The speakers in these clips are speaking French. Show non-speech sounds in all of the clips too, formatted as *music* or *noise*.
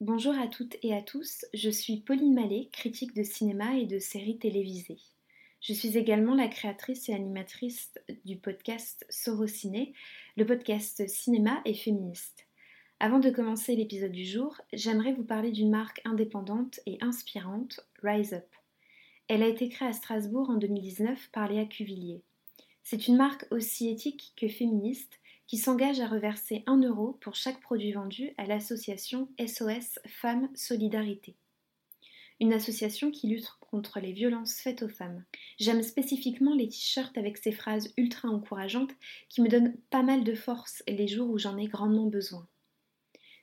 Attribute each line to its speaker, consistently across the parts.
Speaker 1: Bonjour à toutes et à tous, je suis Pauline Mallet, critique de cinéma et de séries télévisées. Je suis également la créatrice et animatrice du podcast Sorociné, le podcast cinéma et féministe. Avant de commencer l'épisode du jour, j'aimerais vous parler d'une marque indépendante et inspirante, Rise Up. Elle a été créée à Strasbourg en 2019 par Léa Cuvillier. C'est une marque aussi éthique que féministe qui s'engage à reverser 1 euro pour chaque produit vendu à l'association SOS Femmes Solidarité. Une association qui lutte contre les violences faites aux femmes. J'aime spécifiquement les t-shirts avec ces phrases ultra encourageantes qui me donnent pas mal de force les jours où j'en ai grandement besoin.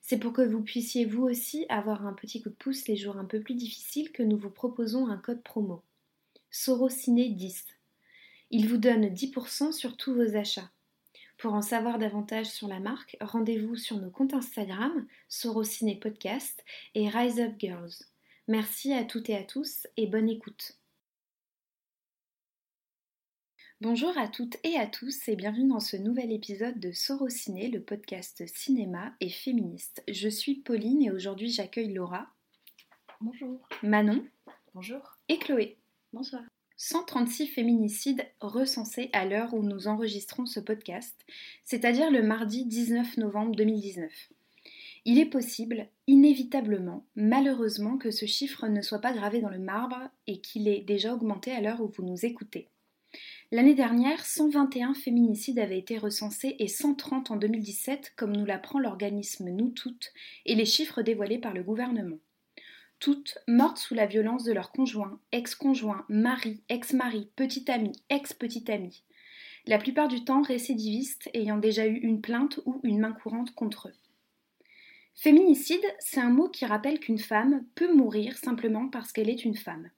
Speaker 1: C'est pour que vous puissiez vous aussi avoir un petit coup de pouce les jours un peu plus difficiles que nous vous proposons un code promo. Sorociné 10. Il vous donne 10% sur tous vos achats. Pour en savoir davantage sur la marque, rendez-vous sur nos comptes Instagram, Sorociné Podcast et Rise Up Girls. Merci à toutes et à tous et bonne écoute. Bonjour à toutes et à tous et bienvenue dans ce nouvel épisode de Sorociné, le podcast cinéma et féministe. Je suis Pauline et aujourd'hui j'accueille Laura.
Speaker 2: Bonjour.
Speaker 1: Manon.
Speaker 2: Bonjour.
Speaker 1: Et Chloé.
Speaker 2: Bonsoir.
Speaker 1: 136 féminicides recensés à l'heure où nous enregistrons ce podcast, c'est-à-dire le mardi 19 novembre 2019. Il est possible, inévitablement, malheureusement, que ce chiffre ne soit pas gravé dans le marbre et qu'il ait déjà augmenté à l'heure où vous nous écoutez. L'année dernière, 121 féminicides avaient été recensés et 130 en 2017, comme nous l'apprend l'organisme Nous Toutes et les chiffres dévoilés par le gouvernement toutes mortes sous la violence de leur conjoint, ex-conjoint, mari, ex-mari, petit ami, ex-petit ami. La plupart du temps récidivistes ayant déjà eu une plainte ou une main courante contre eux. Féminicide, c'est un mot qui rappelle qu'une femme peut mourir simplement parce qu'elle est une femme.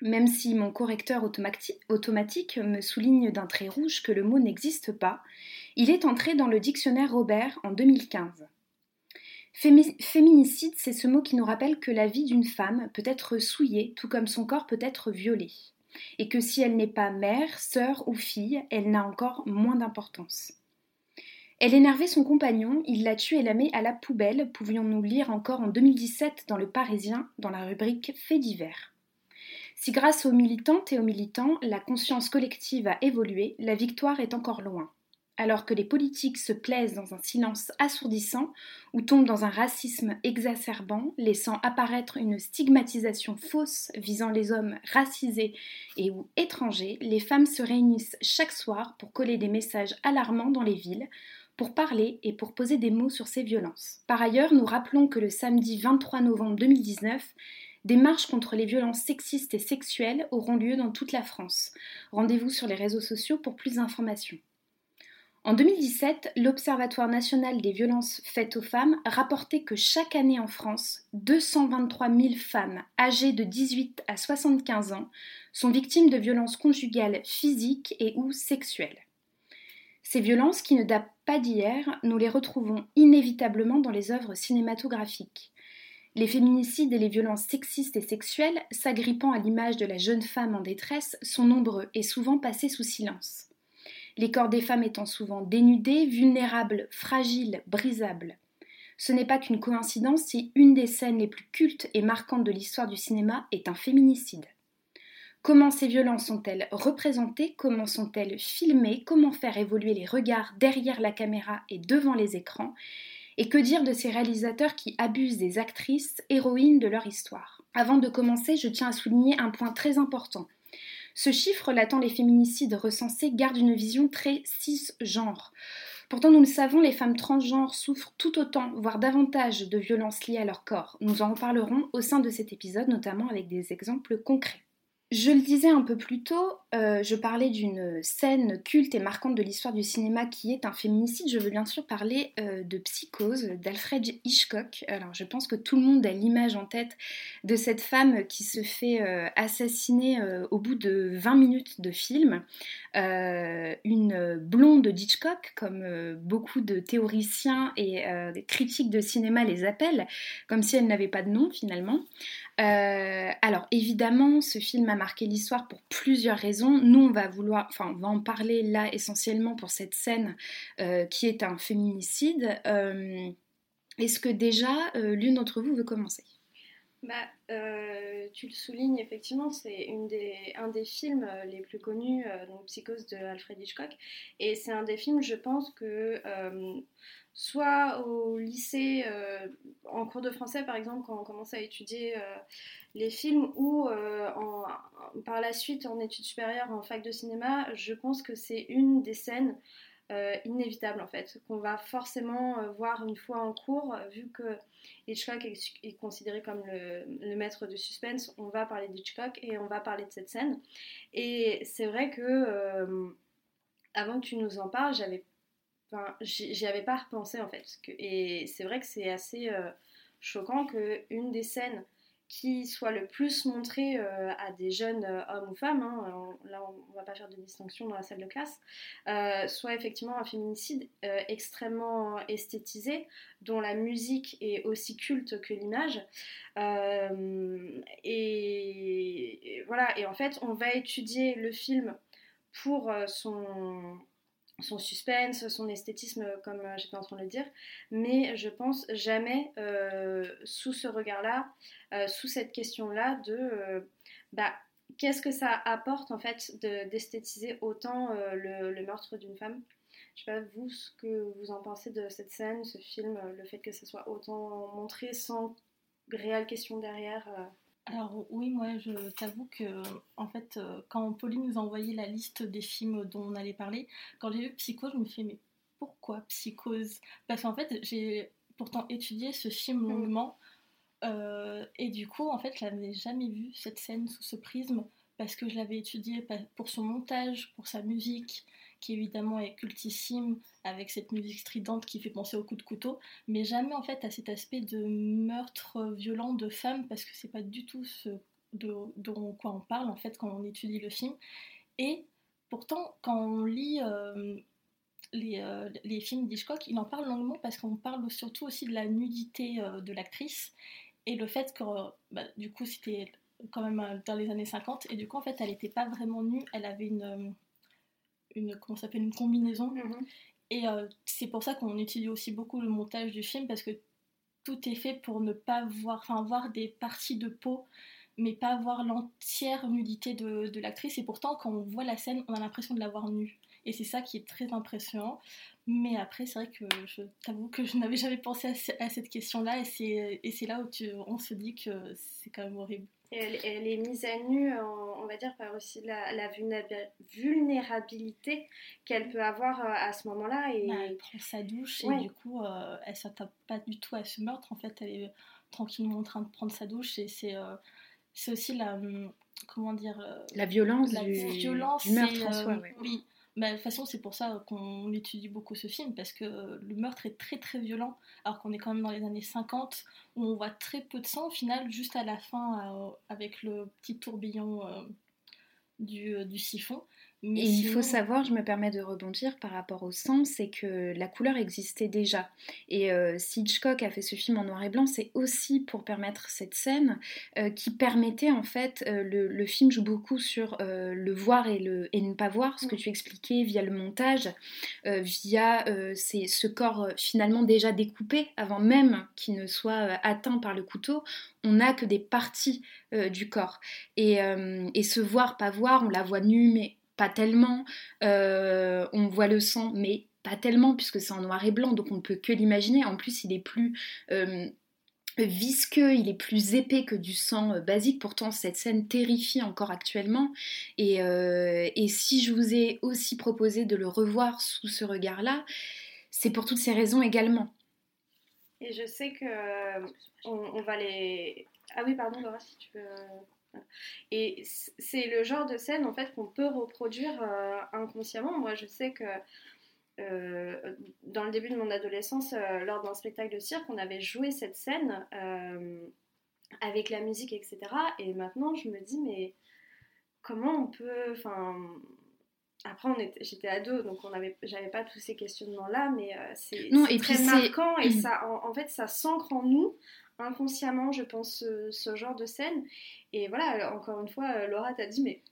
Speaker 1: Même si mon correcteur automatique me souligne d'un trait rouge que le mot n'existe pas, il est entré dans le dictionnaire Robert en 2015. Féminicide, c'est ce mot qui nous rappelle que la vie d'une femme peut être souillée, tout comme son corps peut être violé, et que si elle n'est pas mère, sœur ou fille, elle n'a encore moins d'importance. Elle énervait son compagnon, il la tue et la met à la poubelle, pouvions-nous lire encore en 2017 dans Le Parisien, dans la rubrique Faits divers? Si grâce aux militantes et aux militants, la conscience collective a évolué, la victoire est encore loin alors que les politiques se plaisent dans un silence assourdissant ou tombent dans un racisme exacerbant, laissant apparaître une stigmatisation fausse visant les hommes racisés et ou étrangers, les femmes se réunissent chaque soir pour coller des messages alarmants dans les villes, pour parler et pour poser des mots sur ces violences. Par ailleurs, nous rappelons que le samedi 23 novembre 2019, des marches contre les violences sexistes et sexuelles auront lieu dans toute la France. Rendez-vous sur les réseaux sociaux pour plus d'informations. En 2017, l'Observatoire national des violences faites aux femmes rapportait que chaque année en France, 223 000 femmes âgées de 18 à 75 ans sont victimes de violences conjugales physiques et ou sexuelles. Ces violences qui ne datent pas d'hier, nous les retrouvons inévitablement dans les œuvres cinématographiques. Les féminicides et les violences sexistes et sexuelles, s'agrippant à l'image de la jeune femme en détresse, sont nombreux et souvent passés sous silence les corps des femmes étant souvent dénudés, vulnérables, fragiles, brisables. Ce n'est pas qu'une coïncidence si une des scènes les plus cultes et marquantes de l'histoire du cinéma est un féminicide. Comment ces violences sont-elles représentées? Comment sont-elles filmées? Comment faire évoluer les regards derrière la caméra et devant les écrans? Et que dire de ces réalisateurs qui abusent des actrices, héroïnes de leur histoire? Avant de commencer, je tiens à souligner un point très important. Ce chiffre relatant les féminicides recensés garde une vision très cisgenre. Pourtant, nous le savons, les femmes transgenres souffrent tout autant, voire davantage, de violences liées à leur corps. Nous en reparlerons au sein de cet épisode, notamment avec des exemples concrets. Je le disais un peu plus tôt, euh, je parlais d'une scène culte et marquante de l'histoire du cinéma qui est un féminicide. Je veux bien sûr parler euh, de Psychose d'Alfred Hitchcock. Alors je pense que tout le monde a l'image en tête de cette femme qui se fait euh, assassiner au bout de 20 minutes de film. une blonde d'Hitchcock, comme beaucoup de théoriciens et critiques de cinéma les appellent, comme si elle n'avait pas de nom finalement. Euh, alors évidemment, ce film a marqué l'histoire pour plusieurs raisons. Nous, on va vouloir, enfin, on va en parler là essentiellement pour cette scène euh, qui est un féminicide. Euh, Est-ce que déjà l'une d'entre vous veut commencer?
Speaker 2: Bah, tu le soulignes effectivement, c'est un des films les plus connus, donc Psychose de Alfred Hitchcock, et c'est un des films, je pense que soit au lycée, euh, en cours de français par exemple, quand on commence à étudier euh, les films, ou euh, par la suite en études supérieures en fac de cinéma, je pense que c'est une des scènes inévitables en fait, qu'on va forcément voir une fois en cours, vu que Hitchcock est, considéré comme le, maître de suspense, on va parler d'Hitchcock et on va parler de cette scène. Et c'est vrai que avant que tu nous en parles, j'avais Enfin, j'y avais pas repensé en fait. et c'est vrai que c'est assez euh, choquant qu'une des scènes qui soit le plus montrée euh, à des jeunes euh, hommes ou femmes, hein, là on, va pas faire de distinction dans la salle de classe, soit effectivement un féminicide extrêmement esthétisé, dont la musique est aussi culte que l'image. et, voilà, et en fait on va étudier le film pour son son suspense, son esthétisme, comme euh, j'étais en train de le dire, mais je pense jamais euh, sous ce regard-là, euh, sous cette question-là de bah, qu'est-ce que ça apporte en fait d'esthétiser autant le, meurtre d'une femme? Je sais pas vous ce que vous en pensez de cette scène, ce film, le fait que ce soit autant montré sans réelle question derrière.
Speaker 3: Alors oui, moi je t'avoue que en fait euh, quand Pauline nous a envoyé la liste des films dont on allait parler, quand j'ai vu Psycho, je me suis dit mais pourquoi Psychose? Parce qu'en fait j'ai pourtant étudié ce film mm. longuement euh, et du coup en fait je n'avais jamais vu cette scène sous ce prisme parce que je l'avais étudié pour son montage, pour sa musique, qui évidemment est cultissime avec cette musique stridente qui fait penser au coup de couteau, mais jamais en fait à cet aspect de meurtre violent de femmes parce que c'est pas du tout ce dont quoi on parle en fait quand on étudie le film. Et pourtant quand on lit euh, les, euh, les, films d'Hitchcock, il en parle longuement parce qu'on parle surtout aussi de la nudité euh, de l'actrice et le fait que bah, du coup c'était quand même dans les années 50 et du coup en fait elle n'était pas vraiment nue, elle avait une une, comment s'appelle, une combinaison. Mhm. Et euh, c'est pour ça qu'on utilise aussi beaucoup le montage du film parce que tout est fait pour ne pas voir, enfin voir des parties de peau, mais pas voir l'entière nudité de, de l'actrice. Et pourtant, quand on voit la scène, on a l'impression de la voir nue. Et c'est ça qui est très impressionnant. Mais après, c'est vrai que je t'avoue que je n'avais jamais pensé à, cette question-là. Et c'est là où tu, on se dit que c'est quand même horrible.
Speaker 2: Elle, elle, est mise à nu, on va dire, par aussi la, la vulnérabilité qu'elle peut avoir euh, à ce moment-là.
Speaker 3: Et... Bah, elle prend sa douche et du coup, euh, elle s'attaque pas du tout à ce meurtre. En fait, elle est tranquillement en train de prendre sa douche et c'est euh, aussi la. Hum, comment dire
Speaker 1: La violence la du, violence, du meurtre en soi,
Speaker 3: oui. Bah, de toute façon, c'est pour ça qu'on étudie beaucoup ce film, parce que le meurtre est très très violent, alors qu'on est quand même dans les années 50, où on voit très peu de sang, au final, juste à la fin, euh, avec le petit tourbillon euh, euh, du, siphon.
Speaker 1: Mais et il faut savoir, je me permets de rebondir par rapport au sang, c'est que la couleur existait déjà. Et euh, si Hitchcock a fait ce film en noir et blanc, c'est aussi pour permettre cette scène euh, qui permettait en fait, euh, le, film joue beaucoup sur le voir et, le, et ne pas voir, ce que tu expliquais via le montage, via ce corps finalement déjà découpé avant même qu'il ne soit atteint par le couteau. On n'a que des parties du corps. Et, et ce voir, pas voir, on la voit nue, mais pas tellement. Euh, on voit le sang, mais pas tellement, puisque c'est en noir et blanc, donc on ne peut que l'imaginer. En plus, il est plus euh, visqueux, il est plus épais que du sang euh, basique. Pourtant, cette scène terrifie encore actuellement. Et, si je vous ai aussi proposé de le revoir sous ce regard-là, c'est pour toutes ces raisons également.
Speaker 2: Et je sais que on, va les. Ah oui, pardon, Laura, si tu veux. Et c'est le genre de scène en fait qu'on peut reproduire euh, inconsciemment. Moi, je sais que euh, dans le début de mon adolescence, euh, lors d'un spectacle de cirque, on avait joué cette scène avec la musique, etc. Et maintenant, je me dis, mais comment on peut. Enfin, après, j'étais ado, donc on avait, j'avais pas tous ces questionnements-là, mais c'est très marquant et ça, en, fait, ça s'ancre en nous inconsciemment, je pense, ce, genre de scène. Et voilà, encore une fois, euh, Laura t'a dit, mais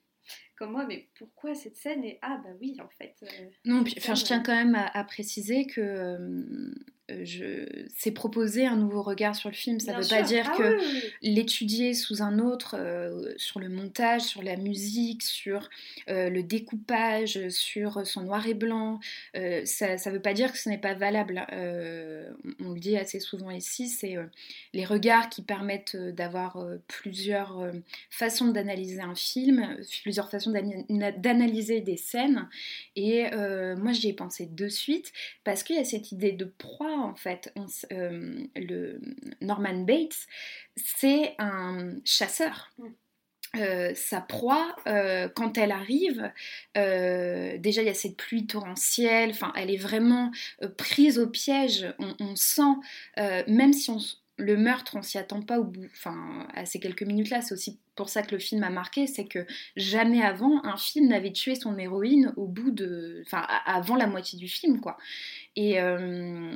Speaker 2: comme moi, mais pourquoi cette scène Et ah, bah oui, en fait.
Speaker 1: Euh, non, enfin, je tiens quand même à, préciser que je, c'est proposer un nouveau regard sur le film. Ça ne veut pas dire
Speaker 2: Ah
Speaker 1: que
Speaker 2: oui, oui, oui.
Speaker 1: l'étudier sous un autre, euh, sur le montage, sur la musique, sur euh, le découpage, sur son noir et blanc, euh, ça ne veut pas dire que ce n'est pas valable. Euh, on, le dit assez souvent ici, c'est euh, les regards qui permettent euh, d'avoir euh, plusieurs euh, façons d'analyser un film, euh, plusieurs façons d'ana- d'analyser des scènes. Et euh, moi, j'y ai pensé de suite parce qu'il y a cette idée de proie en fait. On euh, le Norman Bates, c'est un chasseur.
Speaker 2: Mm.
Speaker 1: Euh, sa proie, euh, quand elle arrive, euh, déjà il y a cette pluie torrentielle, enfin elle est vraiment prise au piège. On, on sent, même si on, le meurtre, on s'y attend pas au bout, enfin à ces quelques minutes-là, c'est aussi pour ça que le film a marqué, c'est que jamais avant un film n'avait tué son héroïne au bout de, enfin avant la moitié du film quoi. Et, euh,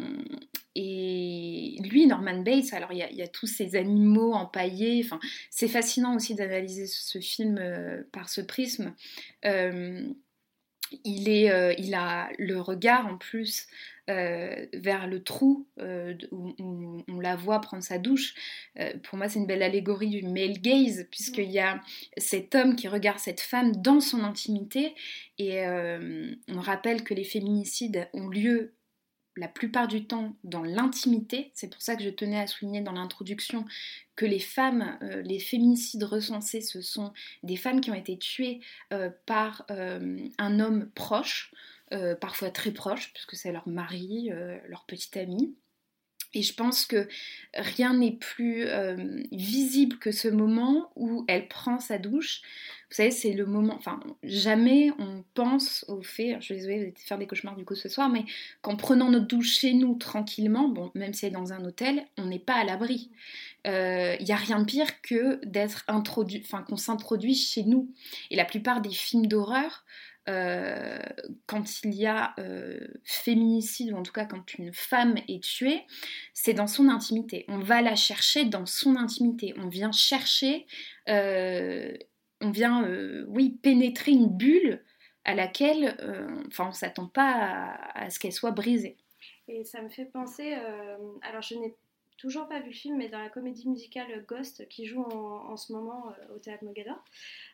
Speaker 1: et lui, Norman Bates, alors il y, a- tous ces animaux empaillés, c'est fascinant aussi d'analyser ce film euh, par ce prisme. Euh, euh, il a le regard en plus euh, vers le trou euh, où, on la voit prendre sa douche. Pour moi, c'est une belle allégorie du male gaze, puisqu'il y a cet homme qui regarde cette femme dans son intimité. Et on rappelle que les féminicides ont lieu la plupart du temps dans l'intimité. C'est pour ça que je tenais à souligner dans l'introduction que les femmes, euh, les féminicides recensés, ce sont des femmes qui ont été tuées euh, par euh, un homme proche, parfois très proche, puisque c'est leur mari, leur petit ami. Et je pense que rien n'est plus visible que ce moment où elle prend sa douche. Vous savez, c'est le moment. Enfin, jamais on pense au fait. Je suis désolée, vous allez faire des cauchemars du coup ce soir, mais qu'en prenant notre douche chez nous tranquillement, bon, même si c'est dans un hôtel, on n'est pas à l'abri. Il n'y a rien de pire que d'être introduit, enfin qu'on s'introduit chez nous. Et la plupart des films d'horreur, euh, quand il y a euh, féminicide, ou en tout cas quand une femme est tuée, c'est dans son intimité. On va la chercher dans son intimité. On vient chercher, euh, on vient, euh, oui, pénétrer une bulle à laquelle, euh, enfin, on s'attend pas à, ce qu'elle soit brisée.
Speaker 2: Et ça me fait penser, euh, alors je n'ai toujours pas vu le film, mais dans la comédie musicale Ghost qui joue en, ce moment au théâtre Mogador,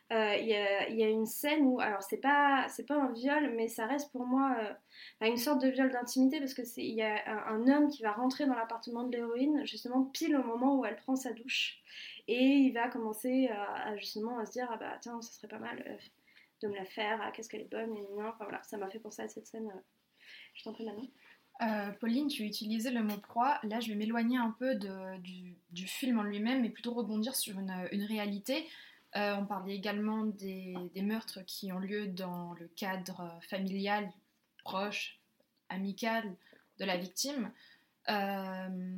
Speaker 2: il y, a- une scène où, alors c'est pas, c'est pas un viol, mais ça reste pour moi une sorte de viol d'intimité parce que c'est, il y a un, un homme qui va rentrer dans l'appartement de l'héroïne justement pile au moment où elle prend sa douche et il va commencer à, justement à se dire ah bah tiens ça serait pas mal euh, de me la faire, ah, qu'est-ce qu'elle est bonne, et enfin voilà, ça m'a fait penser à cette scène. Je t'en prie maintenant.
Speaker 4: Euh, Pauline, tu utilisais le mot proie. Là, je vais m'éloigner un peu de- du, film en lui-même et plutôt rebondir sur une, une réalité. Euh, on parlait également des, des meurtres qui ont lieu dans le cadre familial, proche, amical de la victime. Euh,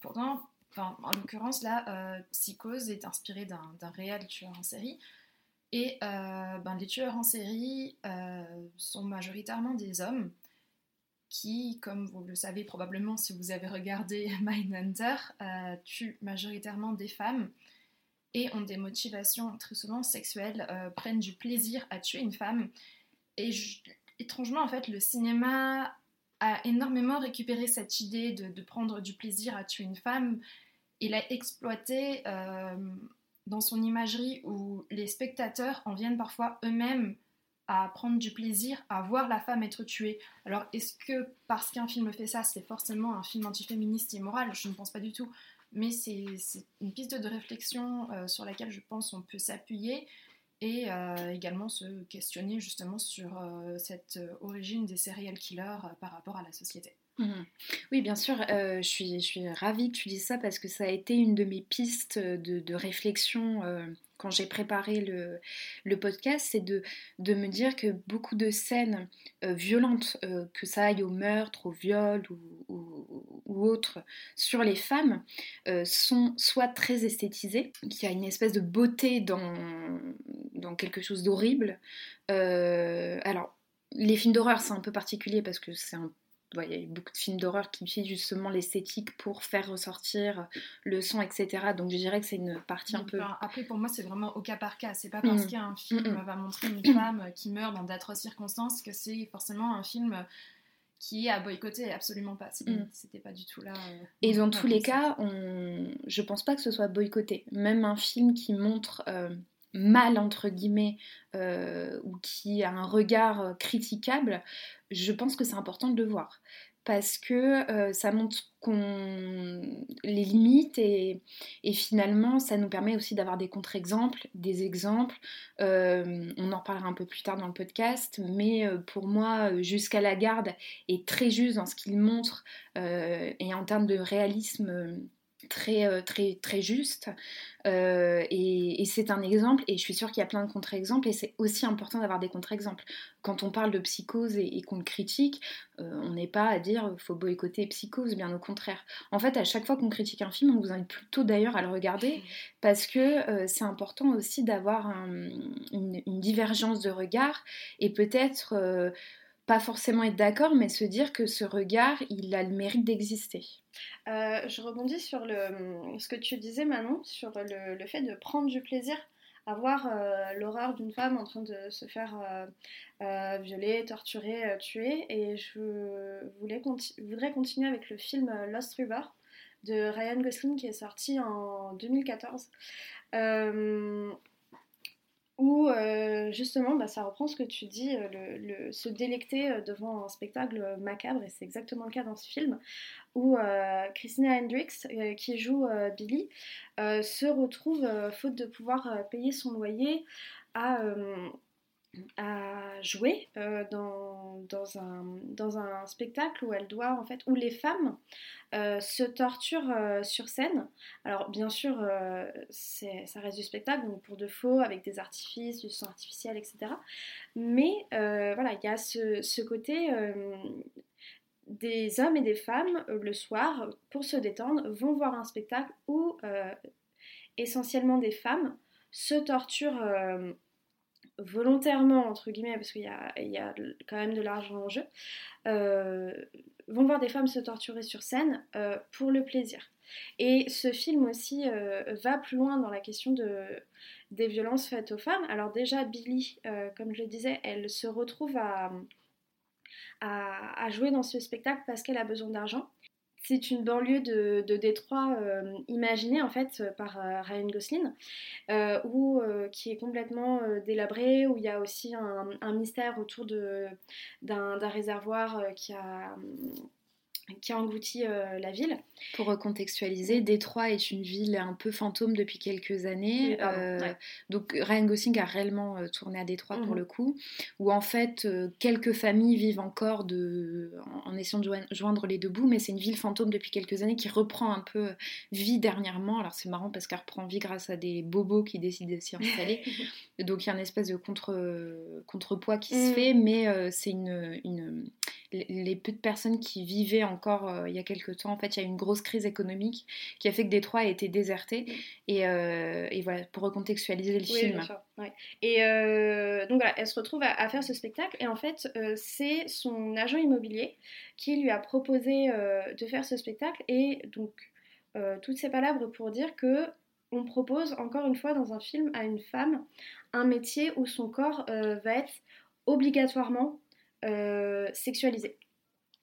Speaker 4: pourtant, en l'occurrence, là, euh, Psychose est inspiré d'un réel tueur en série. Et euh, ben, les tueurs en série euh, sont majoritairement des hommes qui, comme vous le savez probablement si vous avez regardé *laughs* Mindhunter, euh, tuent majoritairement des femmes et ont des motivations très souvent sexuelles, prennent du plaisir à tuer une femme. Et étrangement, en fait, le cinéma a énormément récupéré cette idée de, prendre du plaisir à tuer une femme et l'a exploité euh, dans son imagerie où les spectateurs en viennent parfois eux-mêmes à prendre du plaisir à voir la femme être tuée. Alors, est-ce que parce qu'un film fait ça, c'est forcément un film antiféministe et immoral Je ne pense pas du tout. Mais c'est c'est une piste de réflexion euh, sur laquelle je pense on peut s'appuyer et euh, également se questionner justement sur euh, cette euh, origine des serial killers par rapport à la société.
Speaker 1: Mhm. Oui, bien sûr, je, suis, je suis ravie que tu dises ça parce que ça a été une de mes pistes de, réflexion quand j'ai préparé le, le podcast, c'est de, de me dire que beaucoup de scènes violentes, que ça aille au meurtre, au viol ou, ou, ou autre, sur les femmes, sont soit très esthétisées, qu'il y a une espèce de beauté dans, dans quelque chose d'horrible. Euh, alors, les films d'horreur, c'est un peu particulier parce que c'est un Ouais, il y a eu beaucoup de films d'horreur qui utilisent justement l'esthétique pour faire ressortir le son, etc. Donc je dirais que c'est une partie un peu.
Speaker 4: Après, pour moi, c'est vraiment au cas par cas. C'est pas parce
Speaker 1: Mhm.
Speaker 4: qu'un film
Speaker 1: Mhm.
Speaker 4: va montrer une femme qui meurt dans d'atroces circonstances que c'est forcément un film qui est à boycotter, absolument pas.
Speaker 1: Mm.
Speaker 4: C'était pas du tout là. euh,
Speaker 1: Et dans tous les cas, on... je pense pas que ce soit boycotté. Même un film qui montre euh, mal, entre guillemets, euh, ou qui a un regard euh, critiquable, je pense que c'est important de le voir. Parce que euh, ça montre qu'on les limites et, finalement ça nous permet aussi d'avoir des contre-exemples, des exemples. On en reparlera un peu plus tard dans le podcast, mais pour moi, Jusqu'à la garde est très juste dans ce qu'il montre et en termes de réalisme très, euh, très, très juste. Euh, et et c'est un exemple, et je suis sûre qu'il y a plein de contre-exemples, et c'est aussi important d'avoir des contre-exemples. Quand on parle de psychose et, et qu'on le critique, euh, on n'est pas à dire faut boycotter psychose, bien au contraire. En fait, à chaque fois qu'on critique un film, on vous invite plutôt d'ailleurs à le regarder, parce que euh, c'est important aussi d'avoir un- une, une divergence de regard, et peut-être pas forcément être d'accord, mais se dire que ce regard, il a le mérite d'exister.
Speaker 2: Euh, je rebondis sur le, ce que tu disais, Manon, sur le, fait de prendre du plaisir à voir euh, l'horreur d'une femme en train de se faire euh, violer, torturer, tuer. Et je voulais voudrais continuer avec le film Lost River de Ryan Gosling qui est sorti en 2014. Où euh, justement bah, ça reprend ce que tu dis, euh, se délecter euh, devant un spectacle macabre, et c'est exactement le cas dans ce film, où Christina Hendricks, qui joue Billy, se retrouve, faute de pouvoir payer son loyer, à, à jouer euh, dans, dans, un, dans un spectacle où elle doit en fait où les femmes euh, se torturent euh, sur scène. Alors bien sûr, ça reste du spectacle, donc pour de faux, avec des artifices, du sang artificiel, etc. Mais voilà, il y a ce, côté des hommes et des femmes le soir pour se détendre vont voir un spectacle où essentiellement des femmes se torturent volontairement entre guillemets parce qu'il y y a quand même de l'argent en jeu euh, vont voir des femmes se torturer sur scène euh, pour le plaisir et ce film aussi euh, va plus loin dans la question de, des violences faites aux femmes alors déjà Billy comme je le disais elle se retrouve à, à jouer dans ce spectacle parce qu'elle a besoin d'argent. C'est une banlieue de, Détroit euh, imaginée en fait euh, par euh, Ryan Gosling, où, qui est complètement délabrée, où il y a aussi un, un mystère autour d'un réservoir qui a, qui a englouti euh, la ville.
Speaker 1: Pour recontextualiser, Détroit est une ville un peu fantôme depuis quelques années.
Speaker 2: Oui, pardon,
Speaker 1: Euh,
Speaker 2: ouais.
Speaker 1: Donc Ryan Gosling a réellement euh, tourné à Détroit pour
Speaker 2: Mhm.
Speaker 1: le coup, où en fait quelques familles vivent encore de... en, en essayant de join- joindre les deux bouts, mais c'est une ville fantôme depuis quelques années qui reprend un peu vie dernièrement. Alors c'est marrant parce qu'elle reprend vie grâce à des bobos qui décident de s'y installer. *laughs* Donc il y a une espèce de contre, contrepoids qui se
Speaker 2: Mhm.
Speaker 1: fait, mais c'est une, une- les- peu de personnes qui vivaient encore euh, il y a quelques temps, en fait, il y a eu une grosse crise économique qui a fait que Détroit a été déserté. Et, euh, et voilà, pour recontextualiser le
Speaker 2: Oui,
Speaker 1: film.
Speaker 2: bien sûr, ouais. Et euh, donc voilà, elle se retrouve à, à faire ce spectacle et en fait, c'est son agent immobilier qui lui a proposé de faire ce spectacle et donc toutes ces palabres pour dire que on propose encore une fois dans un film à une femme un métier où son corps va être obligatoirement euh.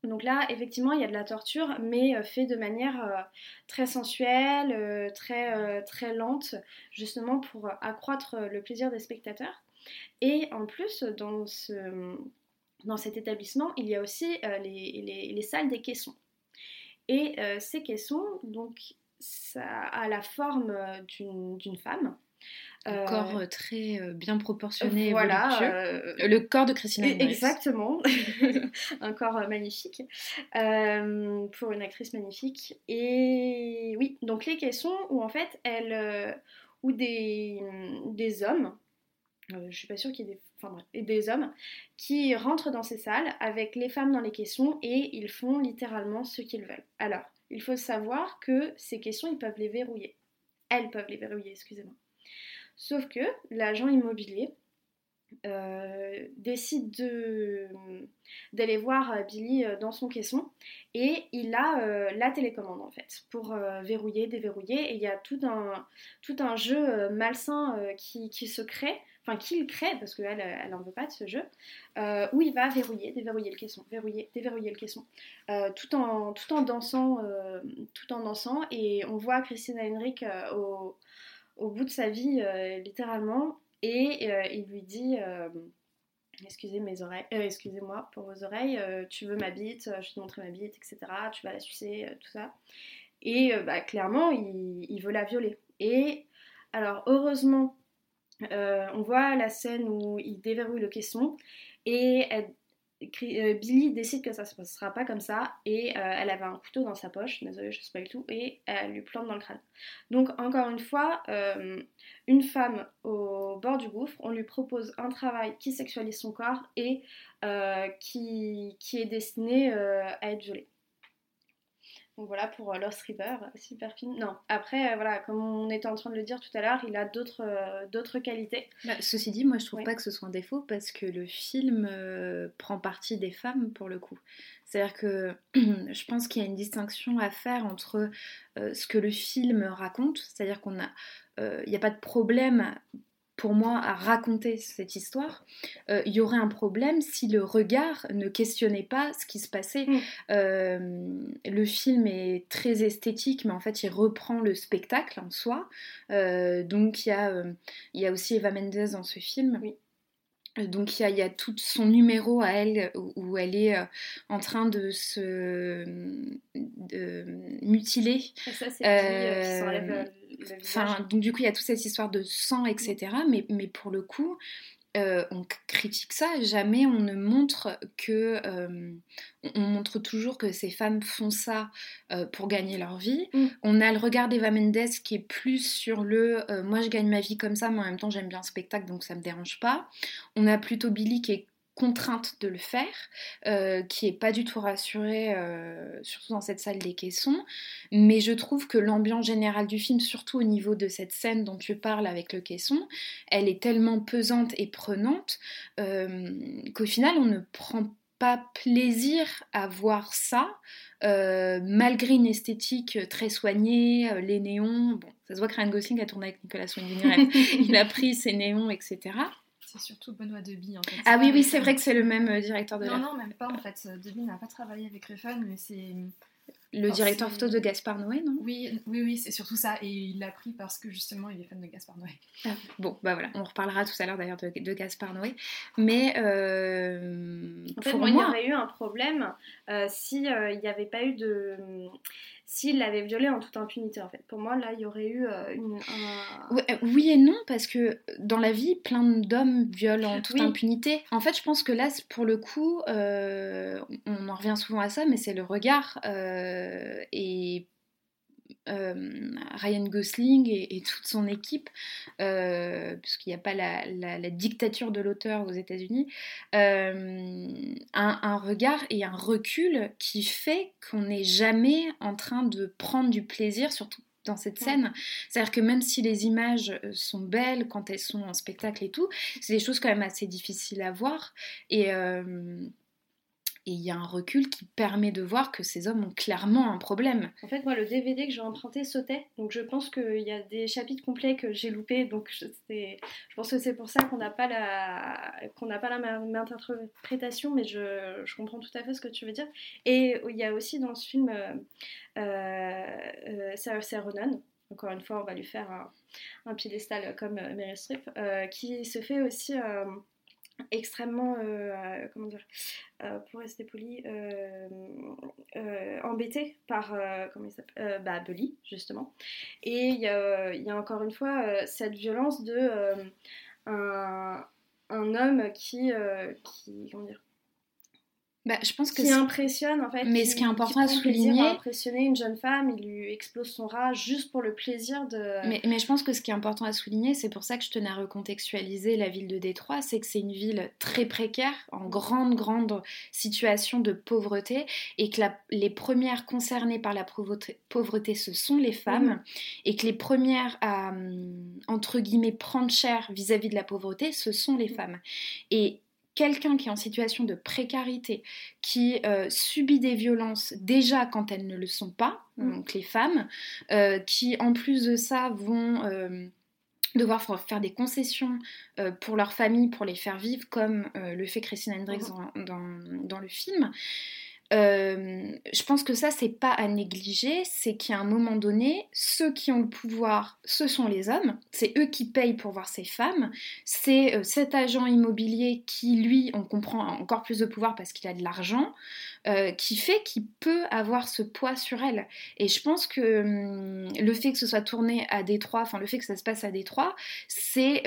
Speaker 2: Donc là, effectivement, il y a de la torture, mais euh, fait de manière euh, très sensuelle, euh, très, très lente, justement pour accroître le plaisir des spectateurs. Et en plus, dans, ce, dans cet établissement, il y a aussi les, les- les salles des caissons. Et ces caissons, donc, ça a la forme d'une femme.
Speaker 1: Un
Speaker 2: Euh,
Speaker 1: corps euh, très euh, bien proportionné
Speaker 2: voilà, euh,
Speaker 1: Euh, Le corps de Christina Hendricks.
Speaker 2: Exactement, *laughs* un corps euh, magnifique euh, pour une actrice magnifique. Et oui, donc les caissons où en fait elle, euh, où des, des hommes, euh, je suis pas sûre qu'il y ait des, enfin bref, des hommes qui rentrent dans ces salles avec les femmes dans les caissons et ils font littéralement ce qu'ils veulent. Alors, il faut savoir que ces caissons ils peuvent les verrouiller. Elles peuvent les verrouiller, excusez-moi. Sauf que l'agent immobilier euh, décide de- d'aller voir euh, Billy euh, dans son caisson et il a la télécommande en fait pour verrouiller, déverrouiller. Et il y a tout un, tout un jeu malsain qui, se crée, enfin qu'il crée, parce qu'elle elle veut pas de ce jeu, où il va verrouiller, déverrouiller le caisson, verrouiller, déverrouiller le caisson, tout, en, tout en dansant, tout en dansant, et on voit Christina Henrik au, au, bout de sa vie, littéralement, et il lui dit excusez mes oreilles, excusez-moi pour vos oreilles, tu veux ma bite, je te montrer ma bite, etc. Tu vas la sucer, tout ça. Et bah, clairement, il, il, veut la violer. Et alors, heureusement, euh, on voit la scène où il déverrouille le caisson et euh, Billy décide que ça se passera pas comme ça et euh, elle avait un couteau dans sa poche, désolée je sais pas du tout, et elle lui plante dans le crâne. Donc encore une fois, une femme au bord du gouffre, on lui propose un travail qui sexualise son corps et qui, qui, est destiné à être violée. Donc voilà pour euh, Lost River, super film. Non, après, euh, voilà, comme on était en train de le dire tout à l'heure, il a d'autres euh, qualités.
Speaker 1: Bah, ceci dit, moi je trouve pas que ce soit un défaut parce que le film prend parti des femmes pour le coup. C'est-à-dire que *clears throat* je pense qu'il y a une distinction à faire entre ce que le film raconte, c'est-à-dire qu'on a, il n'y a pas de problème pour moi à raconter cette histoire, euh, il y aurait un problème si le regard ne questionnait pas ce qui se passait. Mm. Euh, le film est très esthétique, mais en fait il reprend le spectacle en soi. Euh, donc il y, a, il y a aussi Eva Mendes dans ce film. Oui. Donc il y, a, tout son numéro à elle où, elle est en train de se mutiler.
Speaker 2: ça, c'est
Speaker 1: Enfin, donc du coup, il y a toute cette histoire de sang, etc. Mais, mais pour le coup, euh, on critique ça, jamais on ne montre que. Euh, on montre toujours que ces femmes font ça euh, pour gagner leur vie. Mm. On a le regard d'Eva Mendes qui est plus sur le moi je gagne ma vie comme ça, mais en même temps j'aime bien le spectacle donc ça me dérange pas. On a plutôt Billy qui est contrainte de le faire, euh, qui est pas du tout rassurée, euh, surtout dans cette salle des caissons. Mais je trouve que l'ambiance générale du film, surtout au niveau de cette scène dont tu parles avec le caisson, elle est tellement pesante et prenante euh, qu'au final on ne prend pas plaisir à voir ça, malgré une esthétique très soignée, les néons. Bon, ça se voit que Ryan Gosling a tourné avec Nicolas Winding *laughs* il a pris ses néons, etc.
Speaker 4: C'est surtout Benoît Deby en fait.
Speaker 1: Ah oui, oui, c'est vrai que c'est le même euh, directeur de
Speaker 4: Non, non, même pas en fait. Deby n'a pas travaillé avec Refn, mais c'est.
Speaker 1: Le directeur photo de Gaspard Noé, non?
Speaker 4: Oui, oui, oui, c'est surtout ça. Et il l'a pris parce que justement, il est fan de Gaspard Noé.
Speaker 1: Ah, bon, bah voilà, on reparlera tout à l'heure d'ailleurs de, de, Gaspard Noé. Mais
Speaker 2: euh, en fait, moi, il y aurait eu un problème euh, s'il n'y avait pas eu de s'il l'avait violée en toute impunité en fait. Pour moi là il y aurait eu euh, une,
Speaker 1: un... Euh, oui, et non parce que dans la vie plein d'hommes violent en toute impunité. En fait je pense que là pour le coup euh, on en revient souvent à ça mais c'est le regard et euh, Ryan Gosling et, toute son équipe, euh, puisqu'il n'y a pas la, dictature de l'auteur aux États-Unis, euh, un, regard et un recul qui fait qu'on n'est jamais en train de prendre du plaisir, surtout dans cette scène. C'est-à-dire que même si les images sont belles quand elles sont en spectacle et tout, c'est des choses quand même assez difficiles à voir. Et, et il y a un recul qui permet de voir que ces hommes ont clairement un problème.
Speaker 2: En fait, moi, le DVD que j'ai emprunté sautait, donc je pense qu'il y a des chapitres complets que j'ai loupés, donc je, pense que c'est pour ça qu'on n'a pas la qu'on la même interprétation, mais je, je, comprends tout à fait ce que tu veux dire. Et il y a aussi dans ce film, euh, euh, euh Ronan, encore une fois, on va lui faire un, un piédestal comme euh, Meryl Streep, euh, qui se fait aussi extrêmement, euh, comment dire, euh, pour rester poli, euh, embêté par, comment il s'appelle, bah, Bully, justement. Et il y y a, encore une fois cette violence de un, un, homme qui, qui, comment dire,
Speaker 1: bah, je pense que
Speaker 2: qui impressionne en fait.
Speaker 1: Mais ce qui est important à souligner, à
Speaker 2: impressionner une jeune femme, il lui explose son rat juste pour le plaisir de.
Speaker 1: Mais, mais je pense que ce qui est important à souligner, c'est pour ça que je tenais à recontextualiser la ville de Détroit, c'est que c'est une ville très précaire, en grande grande situation de pauvreté, et que la, les premières concernées par la pauvreté, pauvreté ce sont les femmes, mhm. et que les premières à entre guillemets prendre cher vis-à-vis -vis de la pauvreté, ce sont les mhm. femmes. Et quelqu'un qui est en situation de précarité, qui euh, subit des violences déjà quand elles ne le sont pas, mm. donc les femmes, euh, qui en plus de ça vont... Euh, devoir faire des concessions pour leur famille, pour les faire vivre, comme le fait Christine Hendricks mmh. dans, dans, le film. Euh, je pense que ça, c'est pas à négliger, c'est qu'à un moment donné, ceux qui ont le pouvoir, ce sont les hommes, c'est eux qui payent pour voir ces femmes, c'est euh, cet agent immobilier qui, lui, on comprend, a encore plus de pouvoir parce qu'il a de l'argent, euh, qui fait qu'il peut avoir ce poids sur elle. Et je pense que hum, le fait que ce soit tourné à Détroit, enfin le fait que ça se passe à Détroit, c'est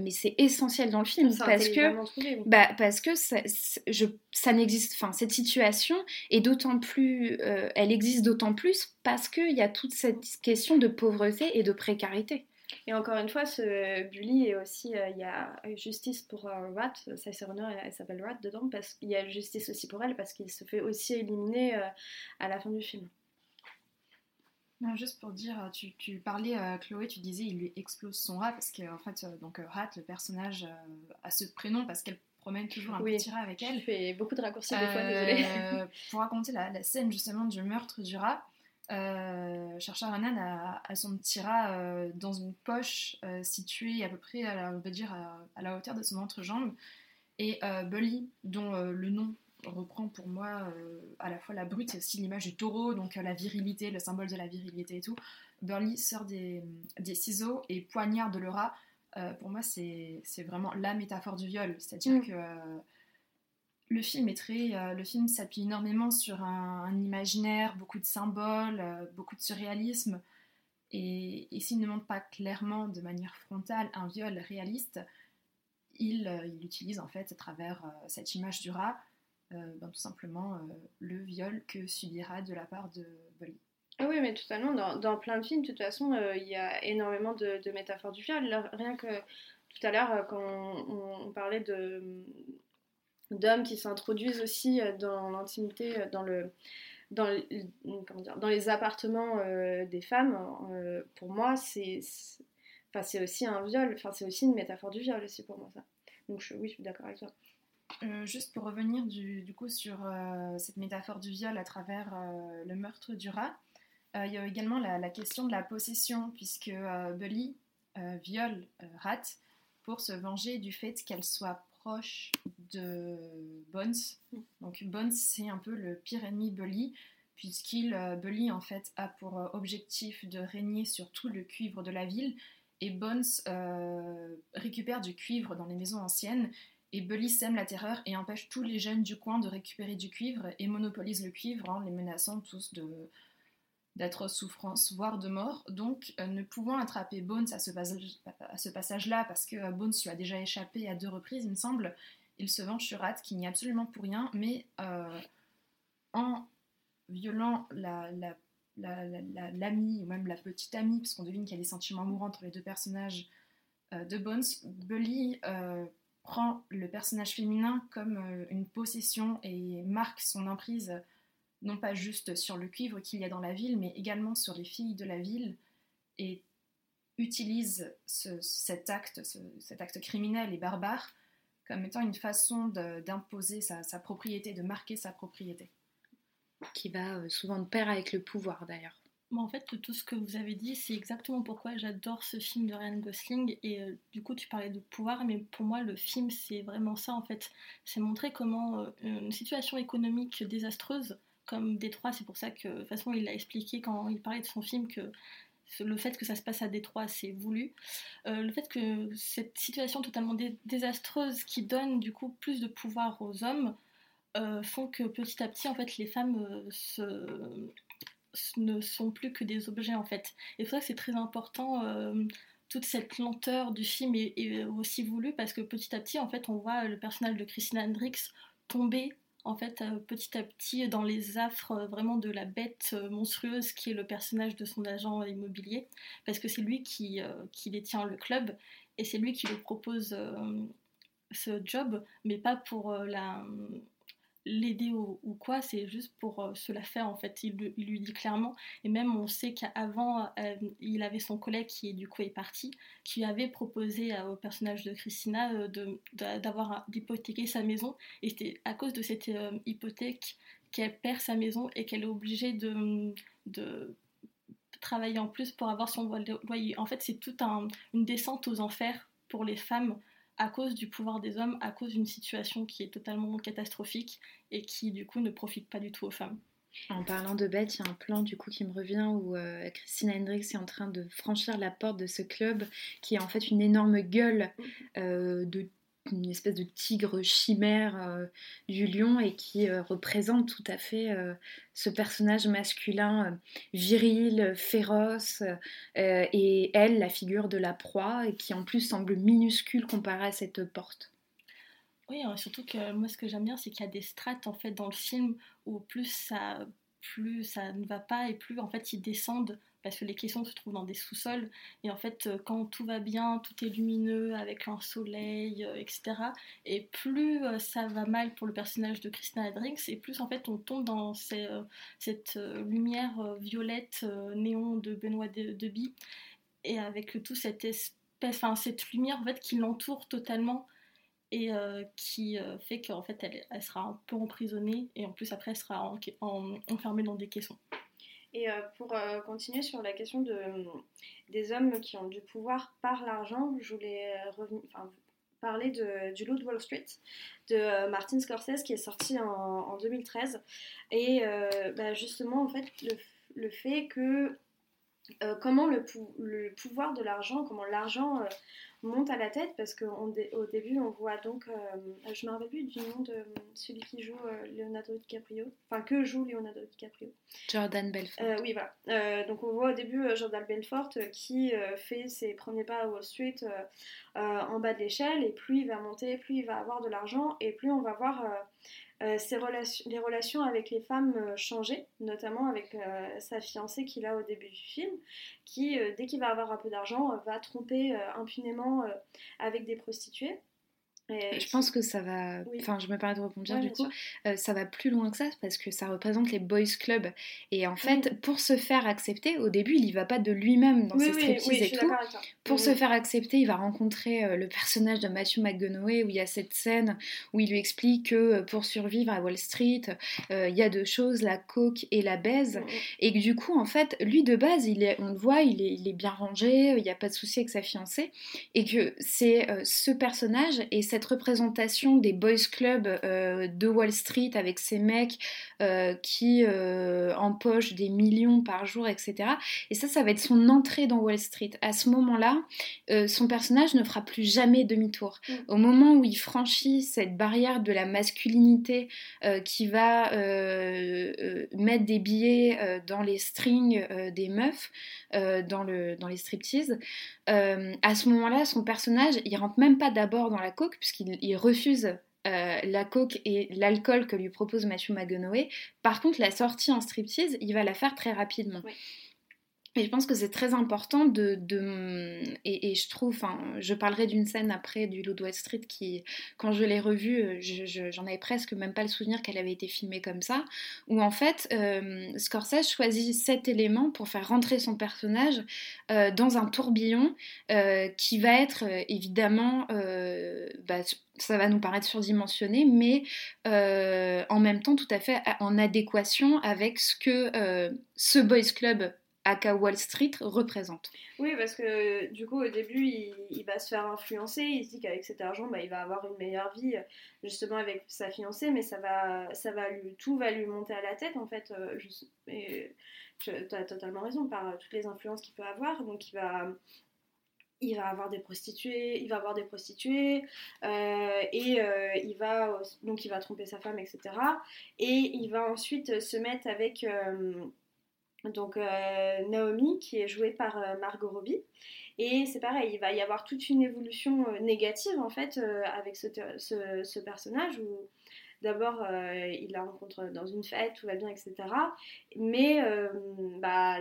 Speaker 1: mais c'est essentiel dans le film parce que, bah, parce que ça, je, ça n'existe, enfin cette situation et d'autant plus, euh, elle existe d'autant plus parce qu'il y a toute cette question de pauvreté et de précarité.
Speaker 2: Et encore une fois, ce bully est aussi, euh, il y a justice pour euh, Rat, Saïs Runner, elle, s'appelle Rat dedans, parce qu'il y a justice aussi pour elle, parce qu'il se fait aussi éliminer à la fin du film.
Speaker 4: juste pour dire, tu, tu parlais, Chloé, tu disais il lui explose son rat, parce qu'en en fait, donc Rat, le personnage, a ce prénom parce qu'elle promène toujours un petit rat avec elle.
Speaker 2: Je fais beaucoup de raccourcis des fois, désolée.
Speaker 4: Euh, pour raconter la, scène justement du meurtre du rat, euh, Chercheur a, son petit rat euh, dans une poche euh, située à peu près, à la, on va dire, à, la hauteur de son entrejambe. Et Bully, dont le nom reprend pour moi à la fois la brute et aussi l'image du taureau, donc la virilité, le symbole de la virilité et tout. Burly sort des, des ciseaux et poignarde le rat euh, pour moi, c'est vraiment la métaphore du viol. C'est-à-dire mm. que euh, le film est très. Euh, le film s'appuie énormément sur un, imaginaire, beaucoup de symboles, beaucoup de surréalisme. Et, s'il ne montre pas clairement, de manière frontale, un viol réaliste, il, il utilise en fait, à travers cette image du rat, ben, tout simplement le viol que subira de la part de Bolly.
Speaker 2: Ah oui, mais totalement. Dans, plein de films, de toute façon, euh, il y a énormément de, métaphores du viol. Rien que tout à l'heure, euh, quand on, parlait de d'hommes qui s'introduisent aussi euh, dans l'intimité, dans le dans, comment dire, dans les appartements des femmes, pour moi, c'est enfin, aussi un viol. Enfin, c'est aussi une métaphore du viol aussi pour moi ça. Donc oui, je suis d'accord avec toi.
Speaker 4: juste pour revenir du, du coup sur cette métaphore du viol à travers le meurtre du rat, euh, il y a également la, question de la possession, puisque euh, Bully euh, viole Rat pour se venger du fait qu'elle soit proche de Bones. Donc Bones, c'est un peu le pire ennemi Bully, puisqu'il, Bully, en fait, a pour objectif de régner sur tout le cuivre de la ville, et Bones récupère du cuivre dans les maisons anciennes, et Bully sème la terreur et empêche tous les jeunes du coin de récupérer du cuivre, et monopolise le cuivre en les menaçant tous de d'atroces souffrances, voire de mort. Donc, euh, ne pouvant attraper Bones à ce, passage-là, parce que euh, Bones lui a déjà échappé à deux reprises, il me semble, il se venge sur Rat, qui n'y a absolument pour rien, mais euh, en violant l'amie, la, ou même la petite amie, parce qu'on devine qu'il y a des sentiments mourants entre les deux personnages de Bones, Bully prend le personnage féminin comme une possession et marque son emprise non pas juste sur le cuivre qu'il y a dans la ville, mais également sur les filles de la ville, et utilise cet, acte, cet acte criminel et barbare comme étant une façon d'imposer sa, propriété, de marquer sa propriété.
Speaker 1: Qui va euh, souvent de pair avec le pouvoir d'ailleurs.
Speaker 3: en fait, tout ce que vous avez dit, c'est exactement pourquoi j'adore ce film de Ryan Gosling. Et euh, du coup, tu parlais de pouvoir, mais pour moi, le film, c'est vraiment ça en fait. C'est montrer comment euh, une situation économique désastreuse comme Détroit. C'est pour ça que, de façon, il l'a expliqué quand il parlait de son film que le fait que ça se passe à Détroit, c'est voulu. Euh, le fait que cette situation totalement désastreuse qui donne du coup plus de pouvoir aux hommes euh, font que petit à petit, en fait, les femmes euh, ne sont plus que des objets, en fait. Et pour ça que c'est très important toute cette lenteur du film est, est, aussi voulue parce que petit à petit, en fait, on voit le personnage de Christina Hendricks tomber en fait, euh, petit à petit, dans les affres euh, vraiment de la bête euh, monstrueuse qui est le personnage de son agent immobilier, parce que c'est lui qui, qui, détient le club et c'est lui qui lui propose ce job, mais pas pour la, l'aider ou, quoi, c'est juste pour euh, se la faire en fait. Il, lui dit clairement, et même on sait qu'avant euh, il avait son collègue qui du coup est parti, qui avait proposé au personnage de Christina euh, d'avoir d'hypothéquer sa maison, et c'était à cause de cette hypothèque qu'elle perd sa maison et qu'elle est obligée de, de travailler en plus pour avoir son loyer. En fait, c'est toute une descente aux enfers pour les femmes à cause du pouvoir des hommes, à cause d'une situation qui est totalement catastrophique et qui du coup ne profite pas du tout aux femmes.
Speaker 1: En parlant de bêtes, il y a un plan du coup qui me revient où euh, Christina Hendricks est en train de franchir la porte de ce club qui est en fait une énorme gueule euh, de une espèce de tigre chimère euh, du lion et qui représente tout à fait ce personnage masculin viril, féroce et elle la figure de la proie et qui en plus semble minuscule comparée à cette porte.
Speaker 3: Oui, hein, surtout que moi ce que j'aime bien c'est qu'il y a des strates en fait dans le film où plus ça, plus ça ne va pas et plus en fait ils descendent parce que les caissons se trouvent dans des sous-sols et en fait euh, quand tout va bien, tout est lumineux avec un soleil, euh, etc. Et plus euh, ça va mal pour le personnage de Christina Drinks et plus en fait on tombe dans cette lumière violette néon de Benoît Deby et avec tout cette espèce, enfin cette lumière en fait qui l'entoure totalement et qui fait qu'en fait elle, sera un peu emprisonnée et en plus après elle sera enfermée dans des caissons.
Speaker 2: Et euh, pour continuer sur la question de, des hommes qui ont du pouvoir par l'argent, je voulais parler de, du de Wall Street de Martin Scorsese qui est sorti en, 2013 et bah, justement en fait le, fait que comment le, pouvoir de l'argent, comment l'argent monte à la tête parce qu'au début on voit donc, euh, je me rappelle plus du nom de celui qui joue euh, Leonardo DiCaprio, enfin que joue Leonardo DiCaprio.
Speaker 1: Jordan Belfort.
Speaker 2: Euh, oui voilà. donc on voit au début Jordan Belfort qui fait ses premiers pas à Wall Street en bas de l'échelle et plus il va monter, plus il va avoir de l'argent et plus on va voir euh, relations, les relations avec les femmes euh, notamment avec euh, sa fiancée qu'il a au début du film, qui, dès qu'il va avoir un peu d'argent, va tromper impunément avec des prostituées
Speaker 1: je pense que ça va. Enfin, je me permets de rebondir du coup. Euh, ça va plus loin que ça parce que ça représente les boys clubs. Et en fait, pour se faire accepter, au début, il y va pas de lui-même dans ses striptease et tout. Pour se faire accepter, il va rencontrer euh, le personnage de Matthew McConaughey où il y a cette scène où il lui explique que euh, pour survivre à Wall Street, il y a deux choses, la coke et la baise. Et que du coup, en fait, lui de base, il est, on le voit, il est, il est bien rangé, il n'y a pas de souci avec sa fiancée. Et que c'est ce personnage et cette représentation des boys clubs euh, de Wall Street avec ces mecs euh, qui euh, empochent des millions par jour, etc. Et ça, ça va être son entrée dans Wall Street. À ce moment-là, son personnage ne fera plus jamais demi-tour. Mm. Au moment où il franchit cette barrière de la masculinité qui va mettre des billets dans les strings des meufs, dans, le, dans les striptease, à ce moment-là, son personnage, il rentre même pas d'abord dans la coke, puisqu'il refuse euh, la coke et l'alcool que lui propose Matthew McConaughey. Par contre, la sortie en striptease, il va la faire très rapidement. Et je pense que c'est très important de... et, je trouve, je parlerai d'une scène après du Wall Street qui, quand je l'ai revue, j'en avais presque même pas le souvenir qu'elle avait été filmée comme ça, où en fait, euh, Scorsese choisit cet élément pour faire rentrer son personnage euh, dans un tourbillon euh, qui va être évidemment, bah, ça va nous paraître surdimensionné, mais en même temps tout à fait en adéquation avec ce que ce Boys Club Aka Wall Street représente.
Speaker 2: Oui, parce que du coup, au début, il, va se faire influencer. Il se dit qu'avec cet argent, bah, il va avoir une meilleure vie, justement avec sa fiancée, mais ça va, ça va lui, tout va lui monter à la tête, en fait. Euh, tu as totalement raison par toutes les influences qu'il peut avoir. Donc, il va, il va avoir des prostituées, il va avoir des prostituées, euh, et euh, il va donc il va tromper sa femme, etc. Et il va ensuite se mettre avec donc euh, Naomi qui est jouée par euh, Margot Robbie. Et c'est pareil, il va y avoir toute une évolution euh, négative en fait avec ce, personnage où d'abord il la rencontre dans une fête, tout va bien, etc. Mais bah,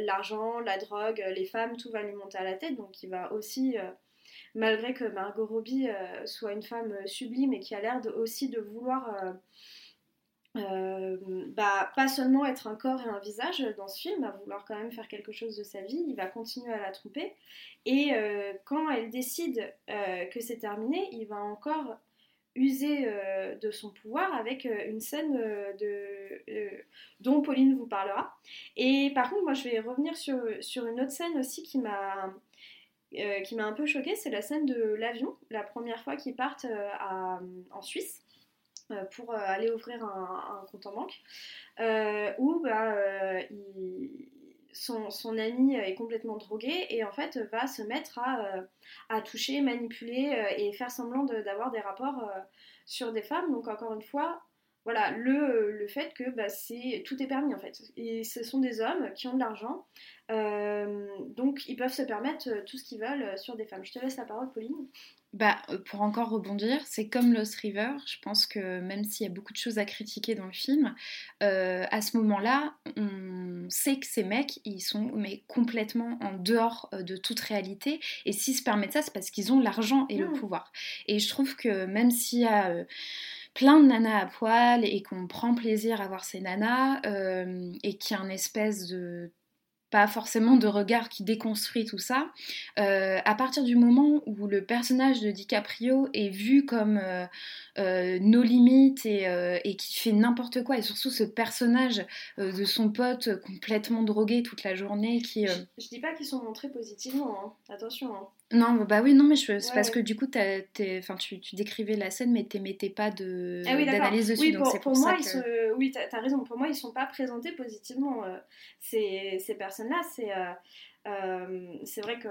Speaker 2: l'argent, la, drogue, les femmes, tout va lui monter à la tête. Donc il va aussi, malgré que Margot Robbie soit une femme sublime et qui a l'air aussi de vouloir euh, bah, pas seulement être un corps et un visage dans ce film, à vouloir quand même faire quelque chose de sa vie, il va continuer à la tromper. Et euh, quand elle décide euh, que c'est terminé, il va encore user de son pouvoir avec une scène de, dont Pauline vous parlera. Et par contre, moi je vais revenir sur, sur une autre scène aussi qui m'a qui m'a un peu choquée, c'est la scène de l'avion, la première fois qu'ils partent en Suisse pour aller ouvrir un, compte en banque, où bah, son, ami est complètement drogué et en fait va se mettre à, à toucher, manipuler et faire semblant d'avoir des rapports sur des femmes. Donc encore une fois, voilà, le, le fait que bah, tout est permis en fait. Et ce sont des hommes qui ont de l'argent, euh, donc ils peuvent se permettre euh, tout ce qu'ils veulent euh, sur des femmes. Je te laisse la parole, Pauline.
Speaker 1: Bah, pour encore rebondir, c'est comme Lost River. Je pense que même s'il y a beaucoup de choses à critiquer dans le film, à ce moment-là, on sait que ces mecs, ils sont mais complètement en dehors de toute réalité. Et s'ils se permettent ça, c'est parce qu'ils ont l'argent et le mmh. pouvoir. Et je trouve que même s'il y a plein de nanas à poil et qu'on prend plaisir à voir ces nanas euh, et qu'il y a une espèce de pas forcément de regard qui déconstruit tout ça. Euh, à partir du moment où le personnage de DiCaprio est vu comme euh, euh, nos limites et, qui fait n'importe quoi, et surtout ce personnage de son pote complètement drogué toute la journée qui...
Speaker 2: Je, dis pas qu'ils sont montrés positivement, hein. attention. Hein.
Speaker 1: Non, bah oui, non, mais c'est parce que du coup, tu, tu, décrivais la scène, mais t'émettais pas de,
Speaker 2: ah
Speaker 1: d'analyse dessus.
Speaker 2: Oui, pour, moi, oui, t'as as raison. Pour moi, ils sont pas présentés positivement. ces, ces personnes-là, c'est euh, c'est vrai que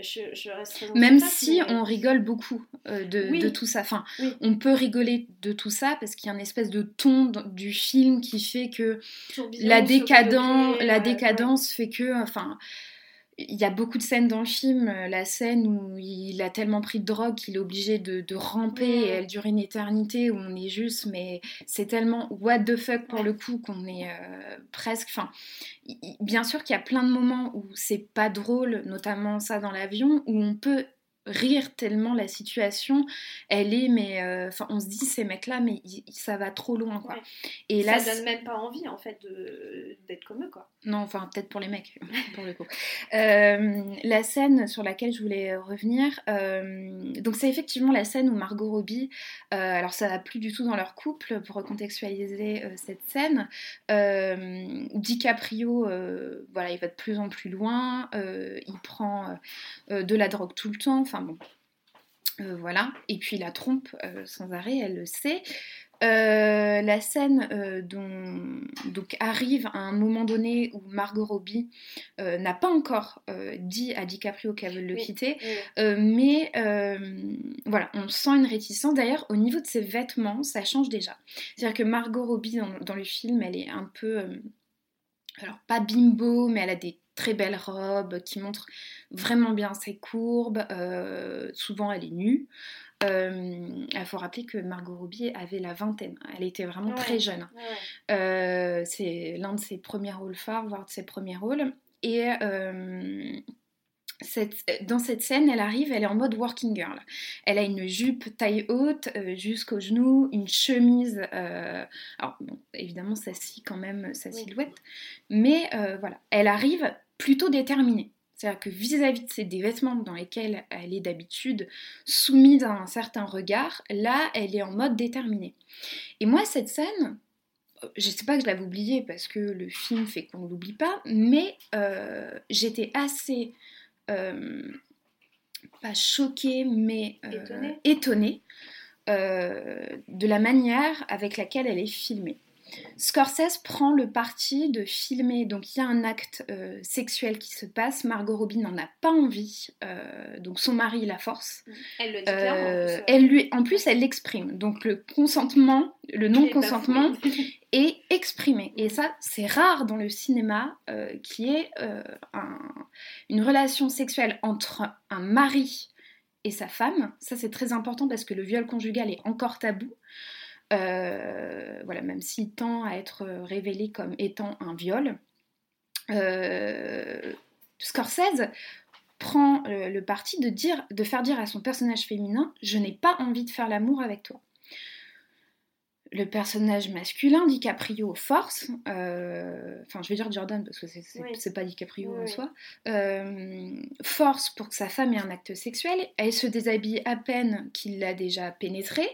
Speaker 2: je, reste
Speaker 1: Même si on rigole beaucoup euh, de, de, tout ça. Enfin, on peut rigoler de tout ça parce qu'il y a une espèce de ton du film qui fait que la, décadence, la décadence fait que. Enfin, il y a beaucoup de scènes dans le film, euh, la scène où il a tellement pris de drogue qu'il est obligé de, ramper et elle dure une éternité où on est juste, mais c'est tellement what the fuck pour le coup qu'on est euh, presque. Enfin, bien sûr qu'il y a plein de moments où c'est pas drôle, notamment ça dans l'avion, où on peut rire tellement la situation, elle est, mais euh, enfin, on se dit ces mecs-là, mais ça va trop loin, quoi.
Speaker 2: Et là, ça donne même pas envie, en fait, d'être comme eux, quoi.
Speaker 1: Non, enfin, peut-être pour les mecs, *laughs* pour le coup. Euh, la scène sur laquelle je voulais revenir, euh, donc c'est effectivement la scène où Margot Robbie, alors ça va plus du tout dans leur couple, pour recontextualiser cette scène, DiCaprio, voilà, il va de plus en plus loin, il prend de la drogue tout le temps, enfin bon, euh, voilà. Et puis la trompe euh, sans arrêt, elle le sait. Euh, la scène dont, donc arrive à un moment donné où Margot Robbie n'a pas encore dit à DiCaprio qu'elle veut le quitter, mais voilà, on sent une réticence. D'ailleurs, au niveau de ses vêtements, ça change déjà. C'est-à-dire que Margot Robbie dans, dans, le film, elle est un peu, alors pas bimbo, mais elle a des très belle robe qui montre vraiment bien ses courbes. Euh, souvent, elle est nue. Euh, il faut rappeler que Margot Robbie avait la vingtaine. Elle était vraiment très jeune. Euh, c'est l'un de ses premiers rôles phares, voire de ses premiers rôles. Et dans cette scène, elle arrive, elle est en mode working girl. Elle a une jupe taille haute jusqu'au genou, une chemise. alors, évidemment, ça scie quand même sa silhouette. Mais voilà, elle arrive plutôt déterminée. C'est-à-dire que vis-à-vis de des vêtements dans lesquels elle est d'habitude soumise à un certain regard, là, elle est en mode déterminé. Et moi, cette scène, je sais pas que je l'avais oubliée parce que le film fait qu'on ne l'oublie pas, mais euh, j'étais assez, euh, pas choquée, mais euh, étonnée, de la manière avec laquelle elle est filmée. Scorsese prend le parti de filmer, donc il y a un acte euh, sexuel qui se passe, Margot Robbie n'en a pas envie, euh, donc son mari la force.
Speaker 2: Elle le dit clairement. En
Speaker 1: plus, euh. elle lui, en plus, elle l'exprime, donc le consentement, le non-consentement *laughs* est exprimé. Et ça, c'est rare dans le cinéma qui est une relation sexuelle entre un mari et sa femme. Ça, c'est très important parce que le viol conjugal est encore tabou. Euh, voilà, même s'il tend à être révélé comme étant un viol. Euh, Scorsese prend euh, le parti de, dire, de faire dire à son personnage féminin Je n'ai pas envie de faire l'amour avec toi. le personnage masculin, DiCaprio, force, euh, enfin je vais dire Jordan parce que c'est pas DiCaprio en soi, euh, force pour que sa femme ait un acte sexuel, elle se déshabille à peine qu'il l'a déjà pénétré,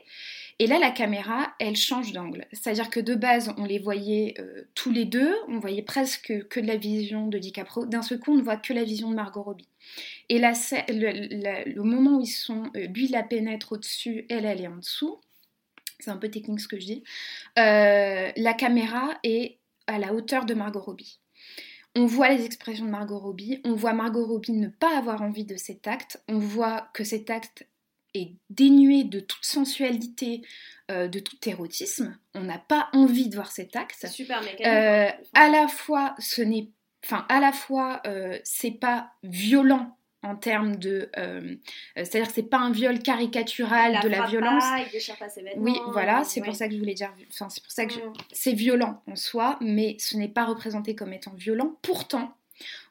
Speaker 1: et là la caméra, elle change d'angle. C'est-à-dire que de base, on les voyait euh, tous les deux, on voyait presque que de la vision de DiCaprio, d'un seul coup on ne voit que la vision de Margot Robbie. Et là, le, moment où ils sont, lui la pénètre au-dessus, elle, elle est en dessous c'est un peu technique ce que je dis, euh, la caméra est à la hauteur de Margot Robbie. On voit les expressions de Margot Robbie, on voit Margot Robbie ne pas avoir envie de cet acte, on voit que cet acte est dénué de toute sensualité, euh, de tout érotisme. On n'a pas envie de voir cet acte.
Speaker 2: Super mécanique.
Speaker 1: Euh, à la fois, ce n'est, enfin, à la fois, c'est pas violent en termes de. Euh, euh, c'est-à-dire que c'est pas un viol caricatural de la violence.
Speaker 2: Pas, il déchire pas ses vêtements.
Speaker 1: Oui, voilà, c'est pour ça que je voulais dire. Enfin, c'est pour ça que mm. c'est violent en soi, mais ce n'est pas représenté comme étant violent. Pourtant,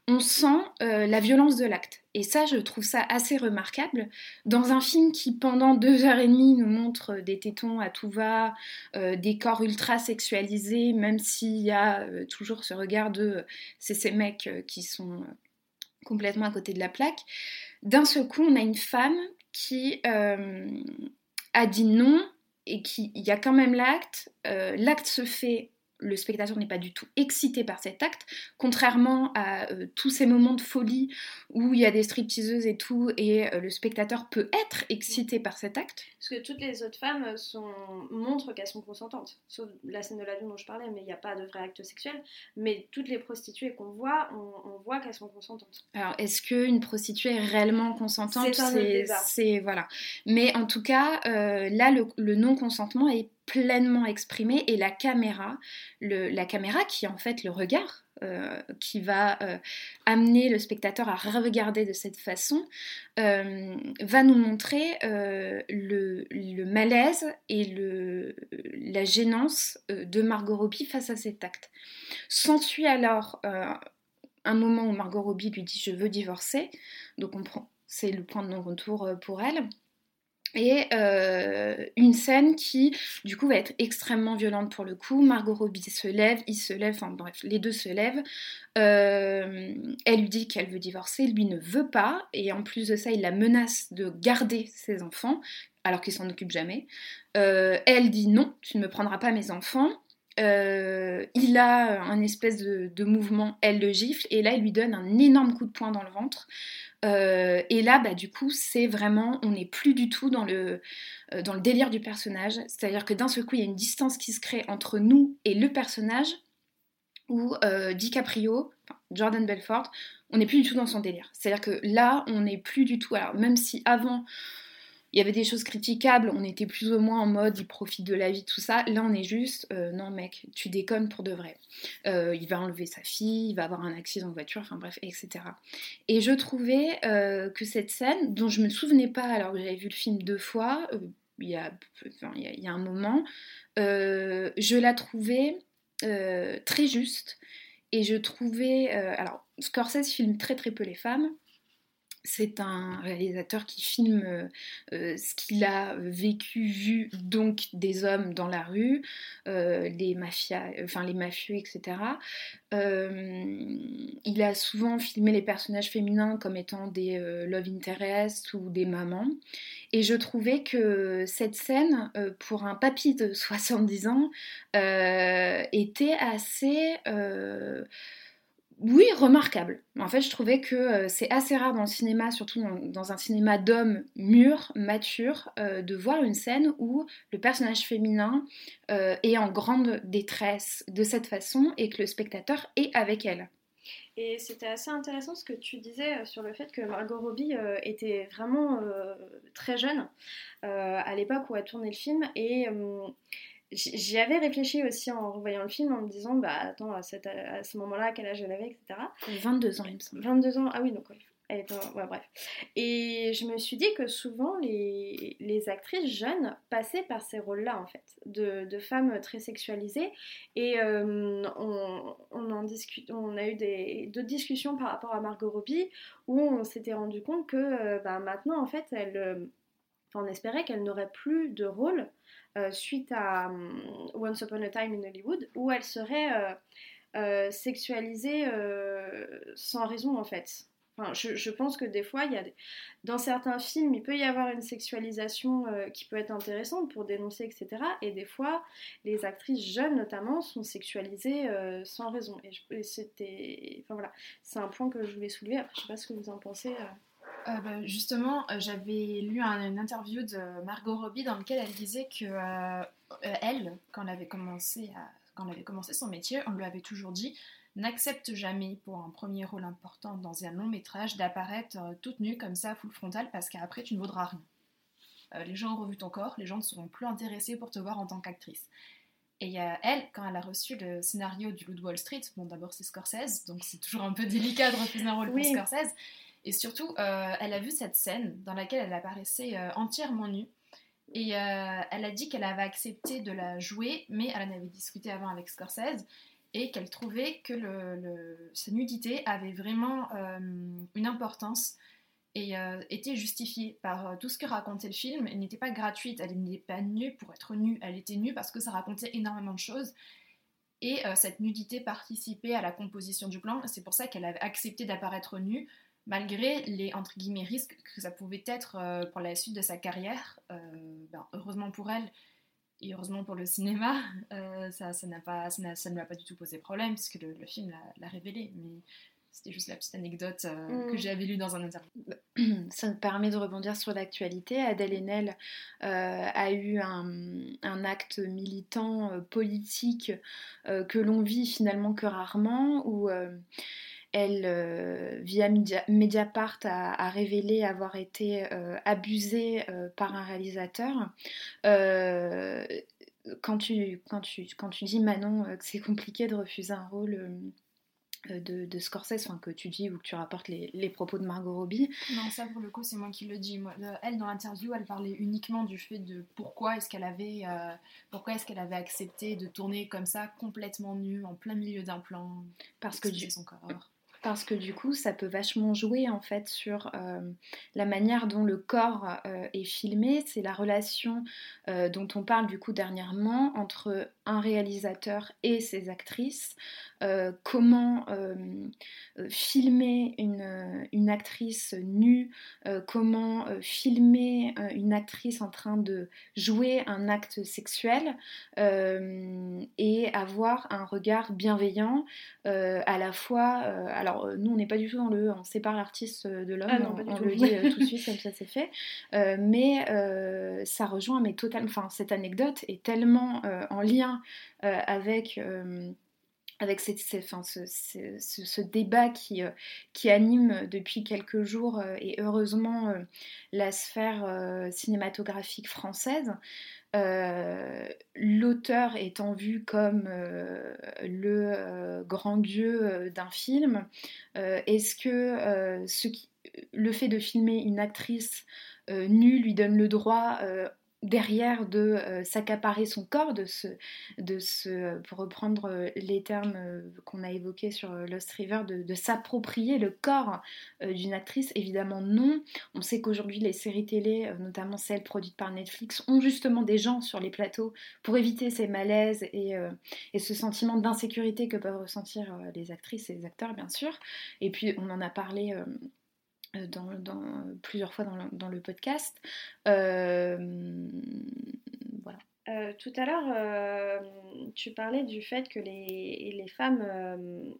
Speaker 1: on sent euh, la violence de l'acte. Et ça, je trouve ça assez remarquable. Dans un film qui, pendant deux heures et demie, nous montre des tétons à tout va, des corps ultra sexualisés, même s'il y a toujours ce regard de c'est ces mecs qui sont complètement à côté de la plaque. D'un seul coup, on a une femme qui euh, a dit non et qui, il y a quand même l'acte. Euh, l'acte se fait le spectateur n'est pas du tout excité par cet acte, contrairement à euh, tous ces moments de folie où il y a des stripteaseuses et tout, et euh, le spectateur peut être excité par cet acte.
Speaker 2: Parce que toutes les autres femmes sont... montrent qu'elles sont consentantes, sauf la scène de la vie dont je parlais, mais il n'y a pas de vrai acte sexuel. Mais toutes les prostituées qu'on voit, on, voit qu'elles sont consentantes.
Speaker 1: Alors, est-ce qu'une prostituée est réellement consentante?
Speaker 2: C'est
Speaker 1: voilà. Mais en tout cas, euh, là, le non-consentement est pleinement exprimé et la caméra, la caméra qui est en fait le regard, euh, qui va euh, amener le spectateur à regarder de cette façon, euh, va nous montrer le, malaise et le, la gênance de Margot Robbie face à cet acte. S'ensuit alors un moment où Margot Robbie lui dit je veux divorcer, donc on prend, c'est le point de non-retour pour elle. Et euh, une scène qui, du coup, va être extrêmement violente pour le coup. Margot Robbie se lève, il se lève, enfin bref, les deux se lèvent. Euh, elle lui dit qu'elle veut divorcer, lui ne veut pas. Et en plus de ça, il la menace de garder ses enfants, alors qu'il s'en occupe jamais. Euh, elle dit non, tu ne me prendras pas mes enfants. il a un espèce de, de, mouvement, elle le gifle, et là, il lui donne un énorme coup de poing dans le ventre. Euh, et là, bah, du coup, c'est vraiment, on n'est plus du tout dans le, euh, dans le délire du personnage. C'est-à-dire que d'un seul coup, il y a une distance qui se crée entre nous et le personnage, où euh, DiCaprio, Jordan Belfort, on n'est plus du tout dans son délire. C'est-à-dire que là, on n'est plus du tout. Alors, même si avant, il y avait des choses critiquables, on était plus ou moins en mode il profite de la vie, tout ça. Là, on est juste, euh, non mec, tu déconnes pour de vrai. Euh, il va enlever sa fille, il va avoir un accident de voiture, enfin bref, etc. Et je trouvais euh, que cette scène, dont je me souvenais pas alors que j'avais vu le film deux fois, il y, a, il, y a, un moment, je la trouvais très juste. Et je trouvais. alors, Scorsese filme très très peu les femmes. C'est un réalisateur qui filme euh, euh, ce qu'il a vécu, vu donc des hommes dans la rue, euh, les mafias, enfin les mafieux, etc. il a souvent filmé les personnages féminins comme étant des love interest ou des mamans. Et je trouvais que cette scène, pour un papy de *laughs* 70 ans, était assez oui, remarquable. En fait, je trouvais que euh, c'est assez rare dans le cinéma, surtout dans, un cinéma d'hommes mûrs, matures, euh, de voir une scène où le personnage féminin euh, est en grande détresse de cette façon et que le spectateur est avec elle.
Speaker 2: Et c'était assez intéressant ce que tu disais sur le fait que Margot Robbie était vraiment très jeune à l'époque où elle tournait le film et J'y avais réfléchi aussi en revoyant le film en me disant, bah attends, à, ce moment-là, quel âge elle avait, etc.
Speaker 1: 22 ans, il me semble.
Speaker 2: 22 ans, ah oui, donc elle était, ouais, bref. Et je me suis dit que souvent les, les actrices jeunes passaient par ces rôles-là, en fait, de, de, femmes très sexualisées. Et euh, on, on, en discute, on a eu d'autres discussions par rapport à Margot Robbie où on s'était rendu compte que euh, bah, maintenant, en fait, elle euh, on espérait qu'elle n'aurait plus de rôle suite à Once Upon a Time in Hollywood, où elle serait sexualisée sans raison en fait je, pense que des fois, il y a dans certains films, il peut y avoir une sexualisation euh, qui peut être intéressante pour dénoncer, etc. Et des fois, les actrices jeunes, notamment, sont sexualisées euh, sans raison. Et, c'était, enfin voilà, c'est un point que je voulais soulever. Après, je sais pas ce que vous en pensez.
Speaker 4: Euh. Bah, justement, j'avais lu une interview de Margot Robbie dans laquelle elle disait que elle, quand elle avait commencé quand elle avait commencé son métier, on lui avait toujours dit n'accepte jamais pour un premier rôle important dans un long métrage d'apparaître euh, toute nue comme ça, full frontal, parce qu'après tu ne vaudras rien. Euh, les gens ont revu ton corps, les gens ne seront plus intéressés pour te voir en tant qu'actrice. Et elle, quand elle a reçu le scénario du Loup de Wall Street, bon d'abord c'est Scorsese, donc c'est toujours un peu délicat de refuser un rôle pour Scorsese, et surtout euh, elle a vu cette scène dans laquelle elle apparaissait entièrement nue, et elle a dit qu'elle avait accepté de la jouer, mais elle en avait discuté avant avec Scorsese, et qu'elle trouvait que sa nudité avait vraiment euh, une importance et euh, était justifiée par euh, tout ce que racontait le film. Elle n'était pas gratuite, elle n'était pas nue pour être nue, elle était nue parce que ça racontait énormément de choses. Et cette nudité participait à la composition du plan. C'est pour ça qu'elle avait accepté d'apparaître nue, malgré les entre guillemets risques que ça pouvait être pour la suite de sa carrière. Ben, heureusement pour elle, et heureusement pour le cinéma, euh, ça, ça, pas, ça, ne lui a pas du tout posé problème, puisque le, le film l'a révélé. Mais c'était juste la petite anecdote euh, que mm. j'avais lue dans un interview. *clears throat*
Speaker 1: Ça me permet de rebondir sur l'actualité. Adèle Haenel euh, a eu un, un acte militant politique que l'on vit finalement que rarement, où elle, euh, via Mediapart, a, révélé avoir été euh, abusée euh, par un réalisateur. quand, tu, quand, tu, quand tu dis, Manon, que c'est compliqué de refuser un rôle de, de, Scorsese, enfin, que tu dis ou que tu rapportes les, propos de Margot Robbie.
Speaker 4: Non, ça pour le coup, c'est moi qui le dis. Moi, elle, dans l'interview, elle parlait uniquement du fait de pourquoi est-ce qu'elle avait, pourquoi est-ce qu'elle avait accepté de tourner comme ça, complètement nue, en plein milieu d'un plan.
Speaker 1: Parce que du... son corps parce que du coup ça peut vachement jouer en fait sur euh, la manière dont le corps euh, est filmé, c'est la relation euh, dont on parle du coup dernièrement entre un réalisateur et ses actrices, comment filmer une, une, actrice nue, comment filmer une actrice en train de jouer un acte sexuel et avoir un regard bienveillant à la fois alors euh, nous on n'est pas du tout dans le on sépare l'artiste euh, de l'homme, ah on, le dit euh, tout de suite comme ça c'est fait. mais ça rejoint mais totalement, enfin cette anecdote est tellement en lien avec avec cette, ce, débat qui, qui, anime depuis quelques jours et heureusement la sphère cinématographique française. Euh, l'auteur étant vu comme euh, le euh, grand dieu d'un film, est-ce que le fait de filmer une actrice nue lui donne le droit derrière de euh, s'accaparer son corps, de se, de se, pour reprendre euh, les termes euh, qu'on a évoqués sur Lost River, de, s'approprier le corps d'une actrice, évidemment non. On sait qu'aujourd'hui les séries télé, notamment celles produites par Netflix, ont justement des gens sur les plateaux pour éviter ces malaises et, et ce sentiment d'insécurité que peuvent ressentir les actrices et les acteurs, bien sûr. Et puis on en a parlé euh, plusieurs fois dans le, podcast. Euh.
Speaker 2: Euh, tout à l'heure, tu parlais du fait que les, les femmes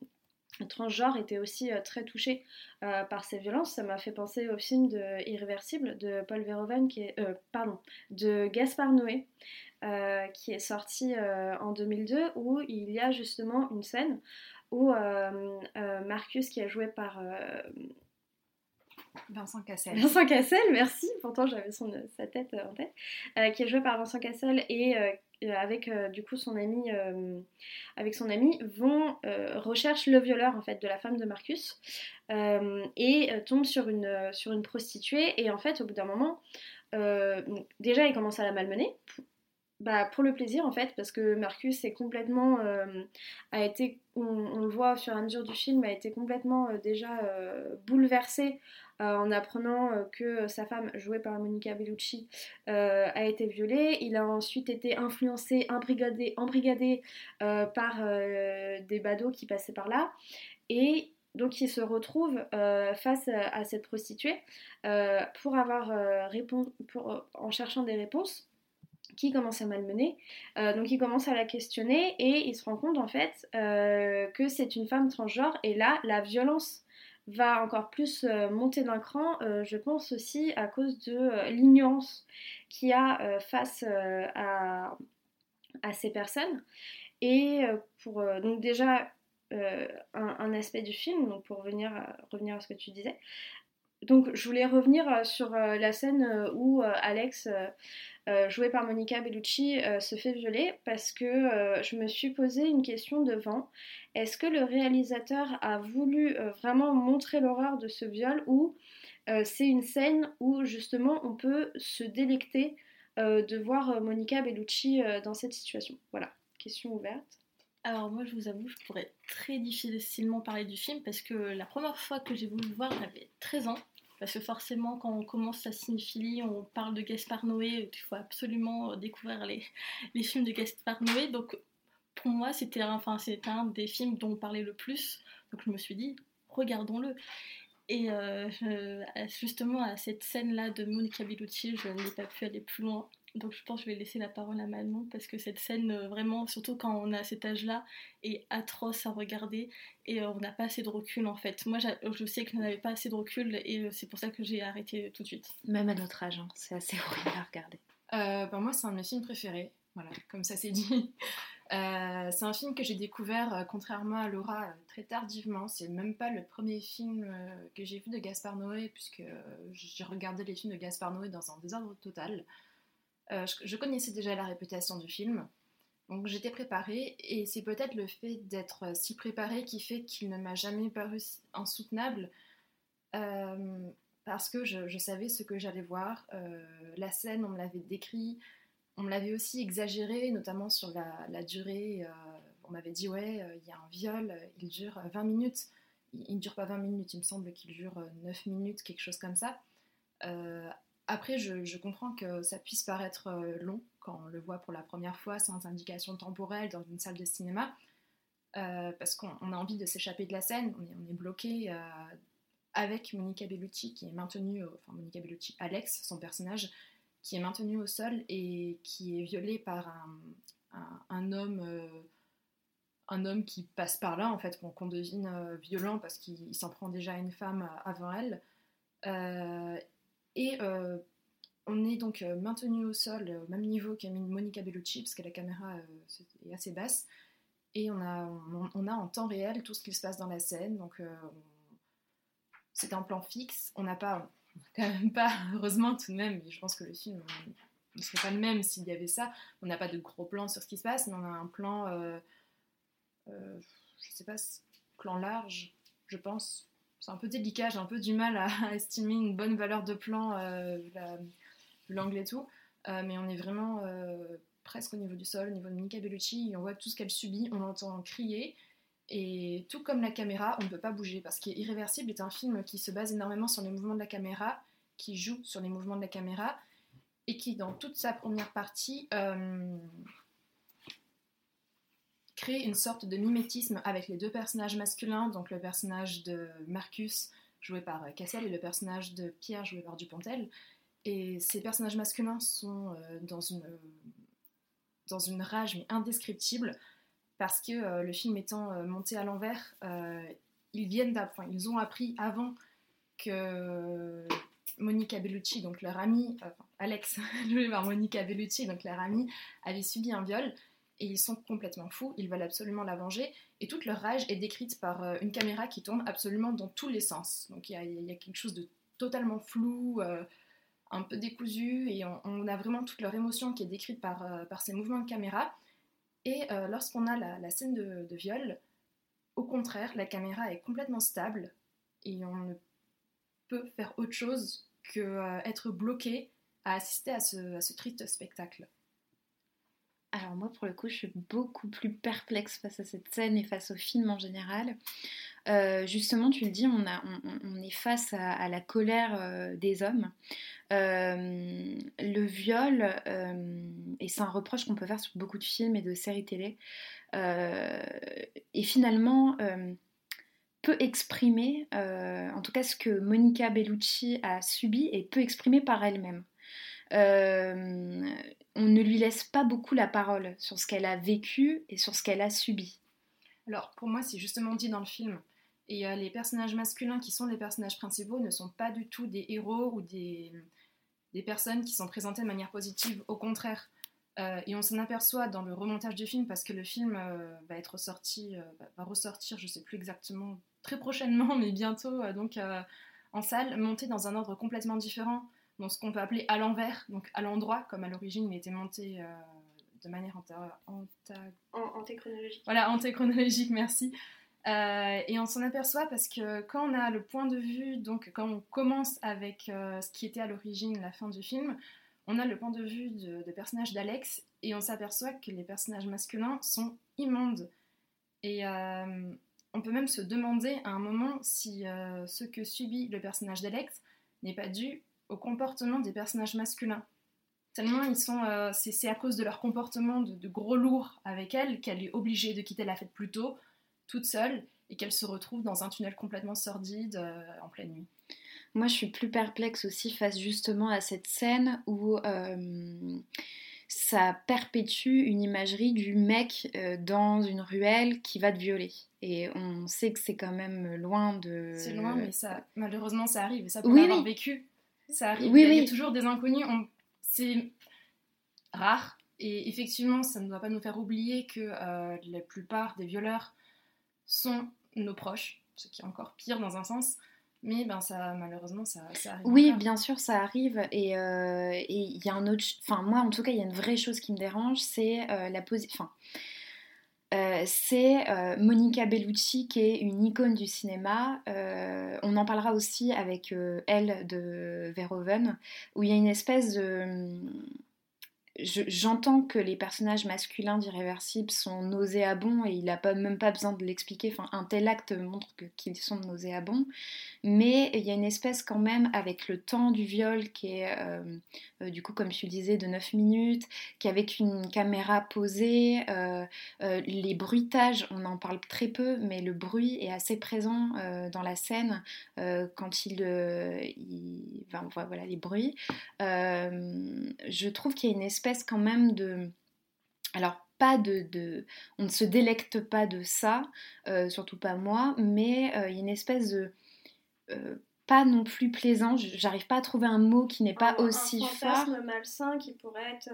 Speaker 2: transgenres étaient aussi très touchées par ces violences. Ça m'a fait penser au film de Irréversible de Paul Verhoeven, qui est, pardon, de Gaspard Noé, qui est sorti en 2002, où il y a justement une scène où Marcus, qui est joué par
Speaker 4: Vincent Cassel.
Speaker 2: Vincent Cassel, merci. Pourtant, j'avais sa tête euh, en tête. Euh, qui est joué par Vincent Cassel et euh, avec du coup son ami, avec son ami, vont recherche le violeur en fait de la femme de Marcus et tombe sur une sur une prostituée et en fait au bout d'un moment, déjà il commence à la malmener. Bah, pour le plaisir en fait parce que Marcus est complètement a été on, le voit au fur et à mesure du film a été complètement déjà bouleversé en apprenant que sa femme, jouée par Monica Bellucci, a été violée. Il a ensuite été influencé, embrigadé, par des badauds qui passaient par là. Et donc il se retrouve face à, cette prostituée pour en cherchant des réponses qui commence à malmener. Euh, donc il commence à la questionner et il se rend compte en fait euh, que c'est une femme transgenre et là la violence va encore plus euh, monter d'un cran, je pense aussi à cause de l'ignorance qu'il y a face à, ces personnes. Et pour donc déjà un, aspect du film, pour revenir à ce que tu disais, donc je voulais revenir sur la scène où Alex euh, joué par Monica Bellucci, euh, se fait violer parce que euh, je me suis posé une question devant. Est-ce que le réalisateur a voulu vraiment montrer l'horreur de ce viol ou c'est une scène où justement on peut se délecter de voir Monica Bellucci dans cette situation? Voilà, question ouverte.
Speaker 3: Alors moi je vous avoue, je pourrais très difficilement parler du film parce que la première fois que j'ai voulu le voir, j'avais 13 ans. Parce que forcément, quand on commence la cinéphilie, on parle de Gaspard Noé, il faut absolument euh, découvrir *laughs* les, films de Gaspard Noé. Donc pour moi, c'était enfin, un des films dont on parlait le plus. Donc je me suis dit, regardons-le. Et euh, justement, à cette scène-là de Monica Bellucci, je n'ai pas pu aller plus loin. Donc je pense que je vais laisser la parole à Manon parce que cette scène, euh, vraiment, surtout quand on a cet âge-là, est atroce à regarder et euh, on n'a pas assez de recul en fait. Moi je sais que je n'avais pas assez de recul et euh, c'est pour ça que j'ai arrêté tout de suite.
Speaker 1: Même à notre âge, hein, c'est assez *laughs* horrible à regarder.
Speaker 4: Ben, moi c'est un de mes films préférés, voilà, comme ça c'est dit. *laughs* c'est un film que j'ai découvert, contrairement à Laura, très tardivement. C'est même pas le premier film que j'ai vu de Gaspard Noé, puisque j'ai regardé les films de Gaspard Noé dans un désordre total. Euh, je, connaissais déjà la réputation du film, donc j'étais préparée, et c'est peut-être le fait d'être si préparée qui fait qu'il ne m'a jamais paru insoutenable, euh, parce que je, savais ce que j'allais voir. Euh, la scène, on me l'avait décrit, on me l'avait aussi exagéré, notamment sur la, durée. on m'avait dit, ouais, il y a un viol, il dure 20 minutes. Il ne dure pas 20 minutes, il me semble qu'il dure 9 minutes, quelque chose comme ça. Après, je, comprends que ça puisse paraître euh, long quand on le voit pour la première fois sans indication temporelle dans une salle de cinéma, euh, parce qu'on a envie de s'échapper de la scène, on est, bloqué euh, avec Monica Bellucci qui est maintenue, enfin Monica Bellucci, Alex, son personnage, qui est maintenu au sol et qui est violé par un, homme un homme qui passe par là, en fait, qu'on devine violent parce qu'il s'en prend déjà à une femme avant elle. Et euh, on est donc euh, maintenu au sol au même niveau qu'a Monica Bellucci, parce que la caméra euh, est assez basse. Et on a, on, a en temps réel tout ce qui se passe dans la scène. Donc c'est un plan fixe. On n'a pas, quand même pas, *laughs* heureusement tout de même, je pense que le film ne serait pas le même s'il y avait ça. On n'a pas de gros plans sur ce qui se passe, mais on a un plan, euh, euh, je sais pas, plan large, je pense, c'est un peu délicat, j'ai un peu du mal à, *laughs* estimer une bonne valeur de plan, euh, l'angle et tout. Euh, mais on est vraiment euh, presque au niveau du sol, au niveau de Mika Bellucci, on voit tout ce qu'elle subit, on l'entend crier. Et tout comme la caméra, on ne peut pas bouger parce qu'Irréversible est un film qui se base énormément sur les mouvements de la caméra, qui joue sur les mouvements de la caméra et qui, dans toute sa première partie, euh, créer une sorte de mimétisme avec les deux personnages masculins, donc le personnage de Marcus joué par Cassel et le personnage de Pierre joué par Dupontel. Et ces personnages masculins sont euh, dans, une, rage mais indescriptible parce que euh, le film étant euh, monté à l'envers, ils viennent enfin, ils ont appris avant que Monica Bellucci, donc leur amie, Alex, *laughs* joué par Monica Bellucci, donc leur amie, avait subi un viol et ils sont complètement fous, ils veulent absolument la venger, et toute leur rage est décrite par euh, une caméra qui tourne absolument dans tous les sens. Donc il y, a quelque chose de totalement flou, euh, un peu décousu, et on, a vraiment toute leur émotion qui est décrite par, euh, ces mouvements de caméra. Et lorsqu'on a la, scène de, viol, au contraire, la caméra est complètement stable, et on ne peut faire autre chose que être bloqué à assister à ce triste spectacle.
Speaker 1: Alors moi, pour le coup, je suis beaucoup plus perplexe face à cette scène et face au film en général. Euh, justement, tu le dis, on, a, on, est face à, la colère euh, des hommes. Euh, le viol, et c'est un reproche qu'on peut faire sur beaucoup de films et de séries télé, et finalement peut exprimer, en tout cas ce que Monica Bellucci a subi, et peut exprimer par elle-même. On ne lui laisse pas beaucoup la parole sur ce qu'elle a vécu et sur ce qu'elle a subi.
Speaker 4: Alors pour moi, c'est justement dit dans le film. Et euh, les personnages masculins qui sont les personnages principaux ne sont pas du tout des héros ou des, des personnes qui sont présentées de manière positive, au contraire. Euh, et on s'en aperçoit dans le remontage du film parce que le film euh, va être sorti, va ressortir, je sais plus exactement, très prochainement, *laughs* mais bientôt, donc en salle, monté dans un ordre complètement différent, dans ce qu'on peut appeler à l'envers, donc à l'endroit, comme à l'origine il était monté de manière
Speaker 2: antéchronologique.
Speaker 4: Voilà, antéchronologique, merci. Euh, et on s'en aperçoit parce que quand on a le point de vue, donc quand on commence avec euh, ce qui était à l'origine la fin du film, on a le point de vue de, personnage d'Alex et on s'aperçoit que les personnages masculins sont immondes. Et euh, on peut même se demander à un moment si ce que subit le personnage d'Alex n'est pas dû au comportement des personnages masculins. Tellement ils sont, c'est à cause de leur comportement de, de gros lourd avec elle qu'elle est obligée de quitter la fête plus tôt toute seule et qu'elle se retrouve dans un tunnel complètement sordide euh, en pleine nuit.
Speaker 1: Moi, je suis plus perplexe aussi face justement à cette scène où euh, ça perpétue une imagerie du mec euh, dans une ruelle qui va te violer. Et on sait que c'est quand même loin de.
Speaker 4: C'est loin, mais ça, malheureusement, ça arrive. Et ça, pour oui, avoir vécu, ça arrive. Oui, il, y a, toujours des inconnus. C'est rare. Et effectivement, ça ne doit pas nous faire oublier que la plupart des violeurs sont nos proches, ce qui est encore pire dans un sens. Mais ben ça, malheureusement, ça, arrive.
Speaker 1: Oui, bien sûr, ça arrive. Euh, et il y a un autre. Enfin, moi, en tout cas, il y a une vraie chose qui me dérange, c'est euh, la position. Enfin, euh, c'est Monica Bellucci qui est une icône du cinéma. on en parlera aussi avec elle de Verhoeven, où il y a une espèce de j'entends que les personnages masculins d'Irréversible sont nauséabonds et il n'a pas, même pas besoin de l'expliquer. Enfin, un tel acte montre qu'ils sont nauséabonds. Mais il y a une espèce quand même avec le temps du viol qui est, euh, euh, du coup, comme tu disais, de 9 minutes, qui avec une caméra posée, euh, les bruitages, on en parle très peu, mais le bruit est assez présent dans la scène quand il, il enfin, voilà les bruits. je trouve qu'il y a une espèce quand même de... Alors, pas de, On ne se délecte pas de ça, euh, surtout pas moi, mais euh, il y a une espèce de... Euh, pas non plus plaisant, j'arrive pas à trouver un mot qui n'est pas aussi fort. Un
Speaker 2: fantasme malsain qui pourrait être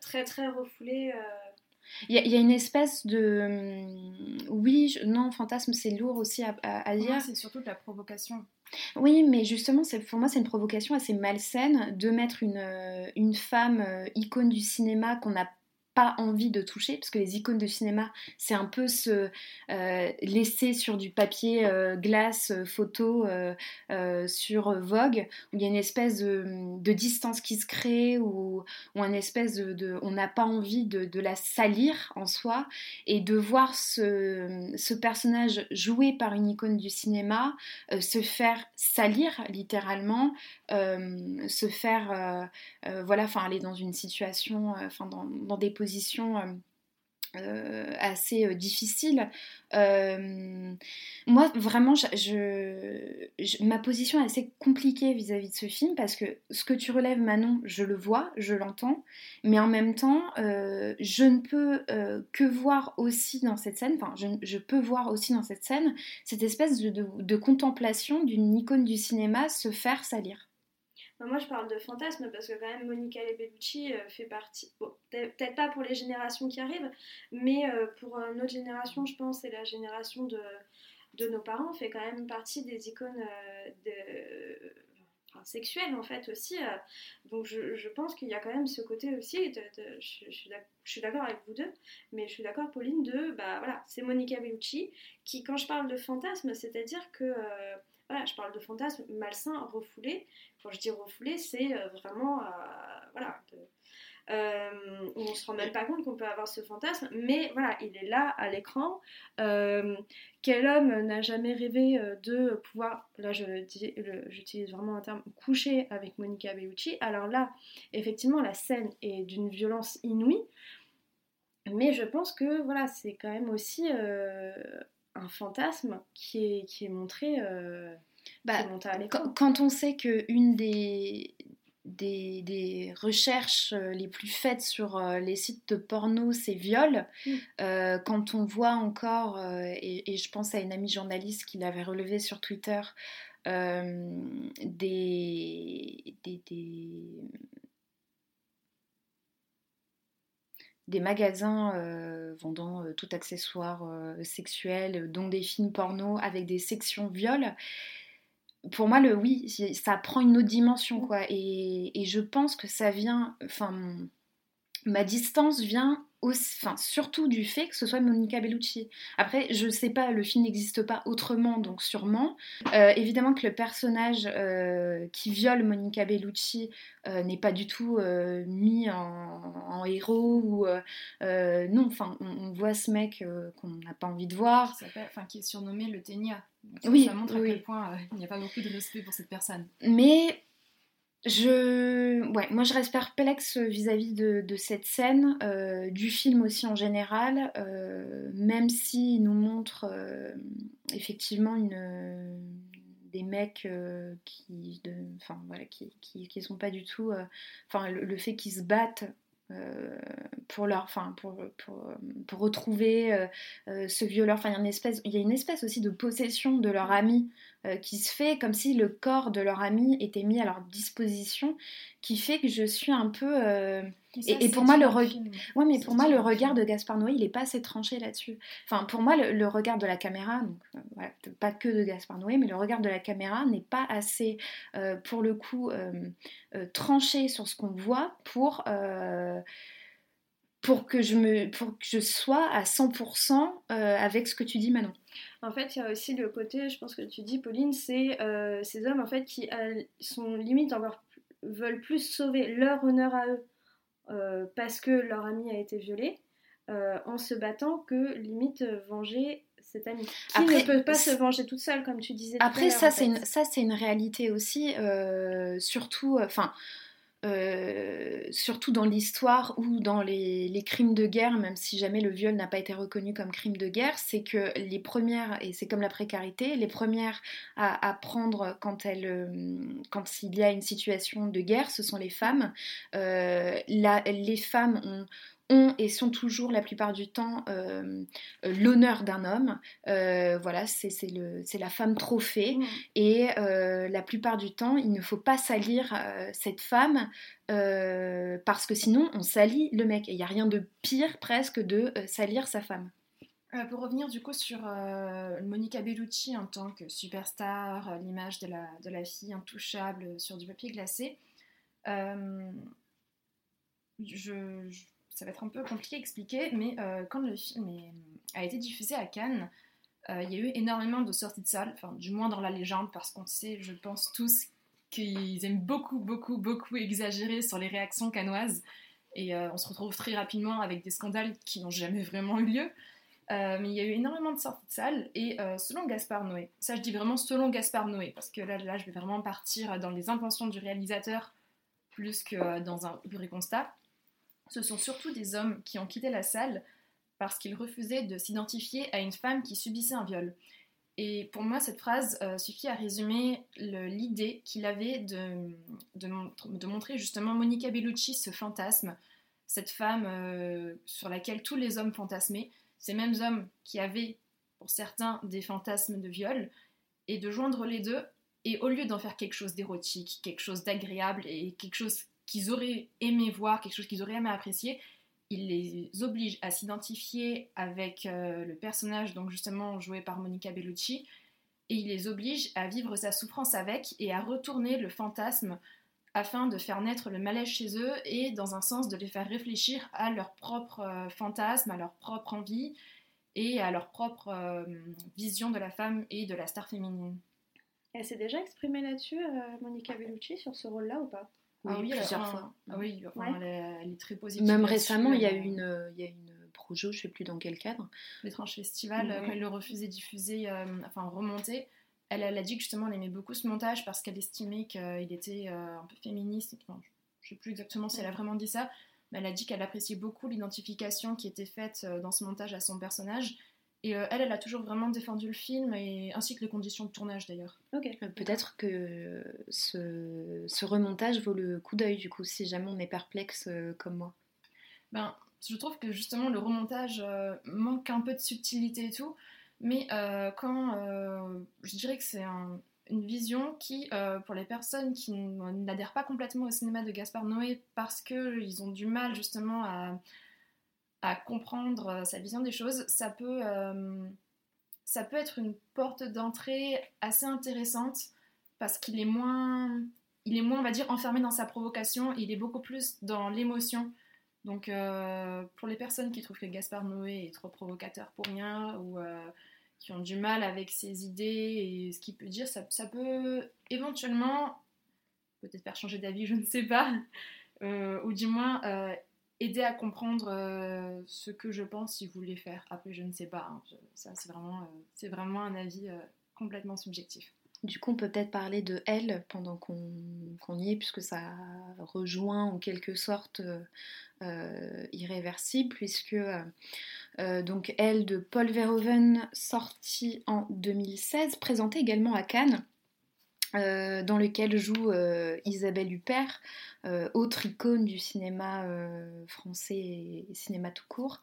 Speaker 2: très très refoulé.
Speaker 1: Il y, a une espèce de... Oui, non, fantasme c'est lourd aussi à, dire.
Speaker 4: C'est surtout de la provocation.
Speaker 1: Oui, mais justement, pour moi, c'est une provocation assez malsaine de mettre une, euh, une femme euh, icône du cinéma qu'on a pas envie de toucher, parce que les icônes de cinéma, c'est un peu se euh, laisser sur du papier euh, glace euh, photo sur Vogue, où il y a une espèce de, distance qui se crée, ou, une espèce de... on n'a pas envie de, la salir en soi, et de voir ce, ce personnage joué par une icône du cinéma se faire salir littéralement, se faire... voilà, enfin aller dans une situation, enfin dans, des position euh, euh, assez euh, difficile. moi, vraiment, ma position est assez compliquée vis-à-vis de ce film parce que ce que tu relèves, Manon, je le vois, je l'entends, mais en même temps, je ne peux que voir aussi dans cette scène, enfin, je, peux voir aussi dans cette scène cette espèce de contemplation d'une icône du cinéma se faire salir
Speaker 2: moi, je parle de fantasme parce que quand même Monica Bellucci euh, fait partie, peut-être pas pour les générations qui arrivent, mais euh, pour notre génération, je pense, et la génération de, de nos parents, fait quand même partie des icônes euh, de, sexuelles en fait aussi. donc je, pense qu'il y a quand même ce côté aussi, je, je, suis d'accord avec vous deux, mais je suis d'accord Pauline de, bah voilà, c'est Monica Bellucci qui, quand je parle de fantasme, c'est-à-dire que je parle de fantasme malsain, refoulé. Quand je dis refoulé, c'est euh, vraiment, euh, voilà, euh, on se rend même pas compte qu'on peut avoir ce fantasme, mais voilà, il est là à l'écran. Quel homme n'a jamais rêvé de pouvoir, là j'utilise vraiment un terme, coucher avec Monica Bellucci Alors là, effectivement, la scène est d'une violence inouïe, mais je pense que voilà, c'est quand même aussi un fantasme qui est, qui est montré.
Speaker 1: Bah, quand, on sait que une des, des, recherches euh, les plus faites sur euh, les sites de porno, c'est viol. Mm. Euh, quand on voit encore, et, je pense à une amie journaliste qui l'avait relevé sur Twitter, des, des, des, magasins vendant tout accessoire sexuel, dont des films porno avec des sections viol pour moi, le oui, ça prend une autre dimension, quoi. Et, et je pense que ça vient, enfin, ma distance vient enfin, surtout du fait que ce soit Monica Bellucci. Après, je sais pas, le film n'existe pas autrement, donc sûrement. Euh, évidemment que le personnage euh, qui viole Monica Bellucci euh, n'est pas du tout mis en, héros ou non. Enfin, on, voit ce mec qu'on n'a pas envie de voir.
Speaker 4: Enfin, qui est surnommé le Ténia. Oui, ça montre à quel point il n'y a pas beaucoup de respect pour cette personne.
Speaker 1: Mais je, ouais, moi je reste perplexe vis-à-vis de, cette scène, euh, du film aussi en général, euh, même s'il nous montre euh, effectivement une, des mecs qui, de, enfin voilà, qui, qui, sont pas du tout, enfin le, fait qu'ils se battent pour leur, enfin pour, pour, pour retrouver ce violeur, enfin il y a une espèce, il y a une espèce aussi de possession de leur ami euh, qui se fait comme si le corps de leur ami était mis à leur disposition, qui fait que je suis un peu. Euh, et, pour moi, le ouais, mais pour moi, le regard de Gaspard Noé, il est pas assez tranché là-dessus. Enfin, pour moi, le, regard de la caméra, donc euh, pas que de Gaspard Noé, mais le regard de la caméra n'est pas assez, pour le coup, tranché sur ce qu'on voit pour pour que je me pour que je sois à 100% avec ce que tu dis Manon.
Speaker 2: En fait, il y a aussi le côté, je pense que tu dis, Pauline, c'est euh, ces hommes en fait qui sont limite encore veulent plus sauver leur honneur à eux euh, parce que leur ami a été violé euh, en se battant que limite venger cet ami qui après, ne peut pas se venger toute seule comme tu disais.
Speaker 1: Après ça c'est une ça c'est une réalité aussi surtout enfin euh, surtout dans l'histoire ou dans les, crimes de guerre, même si jamais le viol n'a pas été reconnu comme crime de guerre, c'est que les premières, et c'est comme la précarité, les premières à, prendre quand, euh, quand il y a une situation de guerre, ce sont les femmes. Euh, les femmes ont ont et sont toujours la plupart du temps euh, euh, l'honneur d'un homme. Euh, voilà, c'est la femme trophée. Mmh. Et la plupart du temps, il ne faut pas salir cette femme parce que sinon, on salit le mec. Et il n'y a rien de pire presque de salir sa femme.
Speaker 4: pour revenir du coup sur Monica Bellucci en tant que superstar, l'image de la, de la fille intouchable sur du papier glacé, je ça va être un peu compliqué à expliquer, mais euh, quand le film a été diffusé à Cannes, euh, il y a eu énormément de sorties de salle, enfin du moins dans la légende, parce qu'on sait, je pense tous, qu'ils aiment beaucoup, beaucoup, beaucoup exagérer sur les réactions cannoises, et euh, on se retrouve très rapidement avec des scandales qui n'ont jamais vraiment eu lieu. mais il y a eu énormément de sorties de salle, et selon Gaspard Noé, ça je dis vraiment selon Gaspard Noé, parce que là, là je vais vraiment partir dans les intentions du réalisateur plus que dans un vrai constat ce sont surtout des hommes qui ont quitté la salle parce qu'ils refusaient de s'identifier à une femme qui subissait un viol. Et pour moi, cette phrase euh, suffit à résumer l'idée qu'il avait de, de, montrer justement Monica Bellucci, ce fantasme, cette femme euh, sur laquelle tous les hommes fantasmaient, ces mêmes hommes qui avaient, pour certains, des fantasmes de viol, et de joindre les deux, et au lieu d'en faire quelque chose d'érotique, quelque chose d'agréable et quelque chose qu'ils auraient aimé voir, quelque chose qu'ils auraient aimé apprécier, il les oblige à s'identifier avec euh, le personnage, donc justement joué par Monica Bellucci, et il les oblige à vivre sa souffrance avec et à retourner le fantasme afin de faire naître le malaise chez eux et dans un sens de les faire réfléchir à leur propre euh, fantasme, à leur propre envie et à leur propre euh, vision de la femme et de la star féminine.
Speaker 2: Elle s'est déjà exprimée là-dessus, Monica Bellucci, sur ce rôle-là ou pas?
Speaker 4: Ah oui,
Speaker 1: plusieurs fois.
Speaker 4: Ah oui, elle, est, très positive.
Speaker 1: Même récemment, il y a eu une, il y a une projo, je ne sais plus dans quel cadre.
Speaker 4: L'étrange festival, quand il le refusait diffuser, enfin remonter, elle, elle, a dit que justement elle aimait beaucoup ce montage parce qu'elle estimait qu'il était un peu féministe. Enfin, je ne sais plus exactement si elle a vraiment dit ça, mais elle a dit qu'elle appréciait beaucoup l'identification qui était faite dans ce montage à son personnage et euh, elle, elle a toujours vraiment défendu le film, et, ainsi que les conditions de tournage d'ailleurs.
Speaker 1: Ok. Euh, peut-être que ce, remontage vaut le coup d'œil, du coup, si jamais on est perplexe euh, comme moi.
Speaker 4: Ben, je trouve que justement le remontage manque un peu de subtilité et tout, mais quand je dirais que c'est une vision qui, pour les personnes qui n'adhèrent pas complètement au cinéma de Gaspard Noé parce qu'ils ont du mal justement à à comprendre euh, sa vision des choses, ça peut, euh, ça peut être une porte d'entrée assez intéressante parce qu'il est moins, il est moins, on va dire, enfermé dans sa provocation, il est beaucoup plus dans l'émotion. Donc, euh, pour les personnes qui trouvent que Gaspard Noé est trop provocateur pour rien ou qui ont du mal avec ses idées et ce qu'il peut dire, ça, ça peut éventuellement peut-être faire changer d'avis, *laughs* je ne sais pas, ou du moins aider à comprendre euh, ce que je pense si vous faire. Après, je ne sais pas. Hein. ça, c'est vraiment, euh, c'est vraiment un avis euh, complètement subjectif.
Speaker 1: Du coup, on peut peut-être parler de Elle pendant qu'on y est, puisque ça rejoint en quelque sorte Irréversible, puisque donc Elle de Paul Verhoeven, sorti en 2016, présenté également à Cannes. Euh, dans lequel joue euh, Isabelle Huppert, euh, autre icône du cinéma français et cinéma tout court,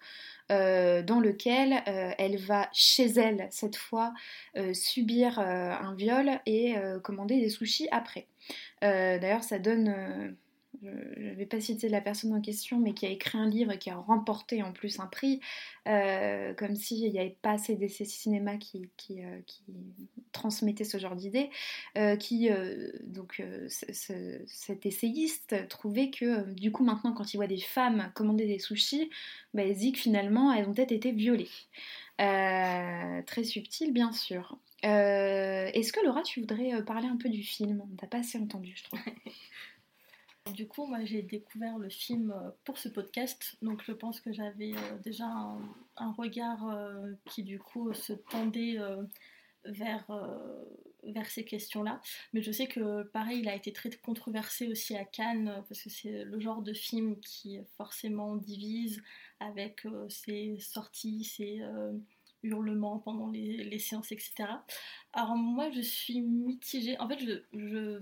Speaker 1: dans lequel elle va chez elle cette fois subir un viol et commander des sushis après. D'ailleurs ça donne je ne vais pas citer la personne en question, mais qui a écrit un livre et qui a remporté en plus un prix, euh, comme s'il n'y avait pas assez d'essais cinéma qui, qui, euh, transmettaient ce genre d'idées, euh, qui, donc, cet essayiste trouvait que, du coup, maintenant, quand il voit des femmes commander des sushis, bah, il dit que finalement, elles ont peut-être été violées. très subtil, bien sûr. Est-ce que Laura, tu voudrais parler un peu du film? On t'a pas assez entendu, je trouve. *laughs*
Speaker 3: Du coup, moi j'ai découvert le film euh, pour ce podcast, donc je pense que j'avais euh, déjà un, regard euh, qui du coup se tendait vers, vers ces questions-là. Mais je sais que pareil, il a été très controversé aussi à Cannes, parce que c'est le genre de film qui forcément divise avec ses sorties, ses hurlements pendant les, séances, etc. Alors moi je suis mitigée, en fait je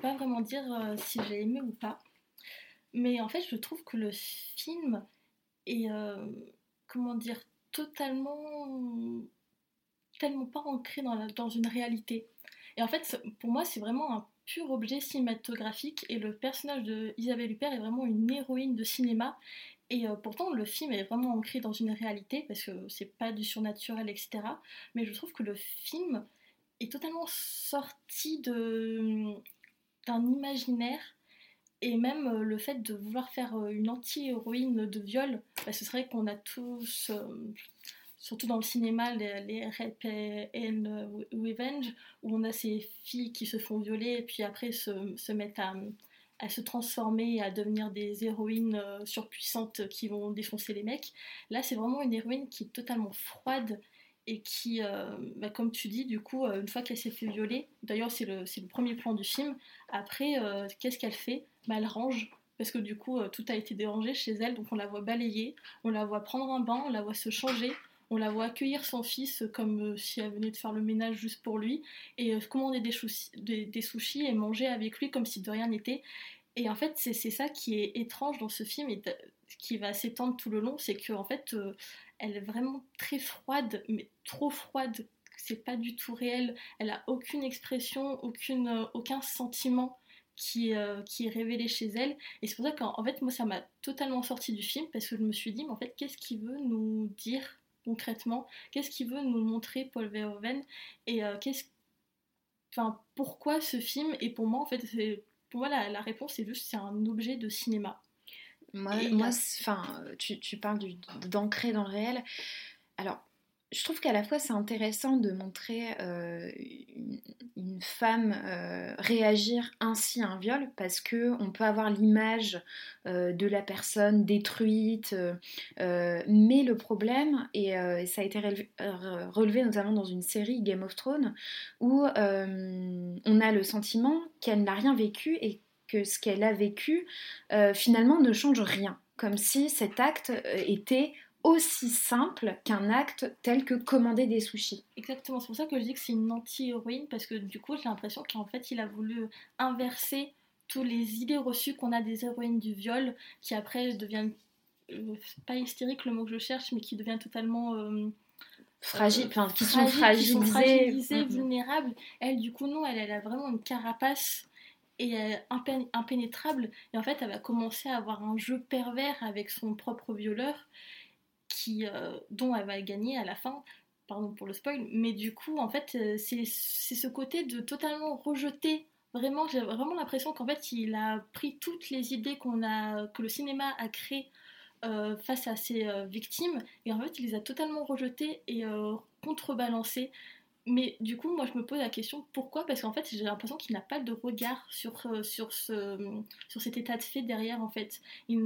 Speaker 3: pas vraiment dire euh, si j'ai aimé ou pas. Mais en fait, je trouve que le film est, euh, comment dire, totalement, tellement pas ancré dans, dans une réalité. Et en fait, pour moi, c'est vraiment un pur objet cinématographique et le personnage de Isabelle Huppert est vraiment une héroïne de cinéma. Et euh, pourtant, le film est vraiment ancré dans une réalité parce que c'est pas du surnaturel, etc. Mais je trouve que le film est totalement sorti de, d'un imaginaire et même euh, le fait de vouloir faire euh, une anti-héroïne de viol, que c'est vrai qu'on a tous, euh, surtout dans le cinéma, les, les Rape and Revenge, où on a ces filles qui se font violer et puis après se, mettent à, se transformer et à devenir des héroïnes surpuissantes qui vont défoncer les mecs. Là, c'est vraiment une héroïne qui est totalement froide et qui, euh, bah, comme tu dis, du coup, euh, une fois qu'elle s'est fait violer, d'ailleurs c'est le, premier plan du film, après, euh, qu'est-ce qu'elle fait? Bah, Elle range, parce que du coup, tout a été dérangé chez elle, donc on la voit balayer, on la voit prendre un bain, on la voit se changer, on la voit accueillir son fils comme si elle venait de faire le ménage juste pour lui, et commander des, sushis et manger avec lui comme si de rien n'était. Et en fait, c'est ça qui est étrange dans ce film et qui va s'étendre tout le long, c'est qu'en en fait, elle est vraiment très froide, mais trop froide, c'est pas du tout réel. Elle a aucune expression, euh, aucun sentiment qui, euh, qui, est révélé chez elle. Et c'est pour ça qu'en fait, moi, ça m'a totalement sorti du film parce que je me suis dit, mais en fait, qu'est-ce qu'il veut nous dire concrètement? Qu'est-ce qu'il veut nous montrer, Paul Verhoeven? Et euh, qu'est-ce. Pourquoi ce film? Et pour moi, en fait, pour moi, la, la réponse, c'est juste c'est un objet de cinéma.
Speaker 1: Moi, moi enfin, tu, tu, parles d'ancrer dans le réel. Alors, je trouve qu'à la fois c'est intéressant de montrer une, femme réagir ainsi à un viol parce que on peut avoir l'image de la personne détruite, mais le problème et, ça a été relevé, notamment dans une série Game of Thrones où on a le sentiment qu'elle n'a rien vécu et que ce qu'elle a vécu finalement ne change rien, comme si cet acte était aussi simple qu'un acte tel que commander des sushis.
Speaker 3: Exactement, c'est pour ça que je dis que c'est une anti-héroïne, parce que du coup j'ai l'impression qu'en fait il a voulu inverser toutes les idées reçues qu'on a des héroïnes du viol, qui après deviennent, euh, pas hystérique le mot que je cherche, mais qui deviennent totalement... Euh,
Speaker 1: Fragile, enfin, qui, sont fragilisées,
Speaker 3: mm-hmm. vulnérables. Elle, du coup, non, elle, elle a vraiment une carapace et euh, impénétrable. Et en fait, elle va commencer à avoir un jeu pervers avec son propre violeur qui, euh, dont elle va gagner à la fin. Pardon pour le spoil, mais du coup, en fait, euh, c'est ce côté de totalement rejeter. Vraiment, j'ai vraiment l'impression qu'en fait, il a pris toutes les idées a, que le cinéma a créées euh, face à ses victimes, et en fait, il les a totalement rejetées et contrebalancées mais du coup, moi, je me pose la question pourquoi? Parce qu'en fait, j'ai l'impression qu'il n'a pas de regard sur, euh, sur, ce, sur cet état de fait derrière, en fait. Il,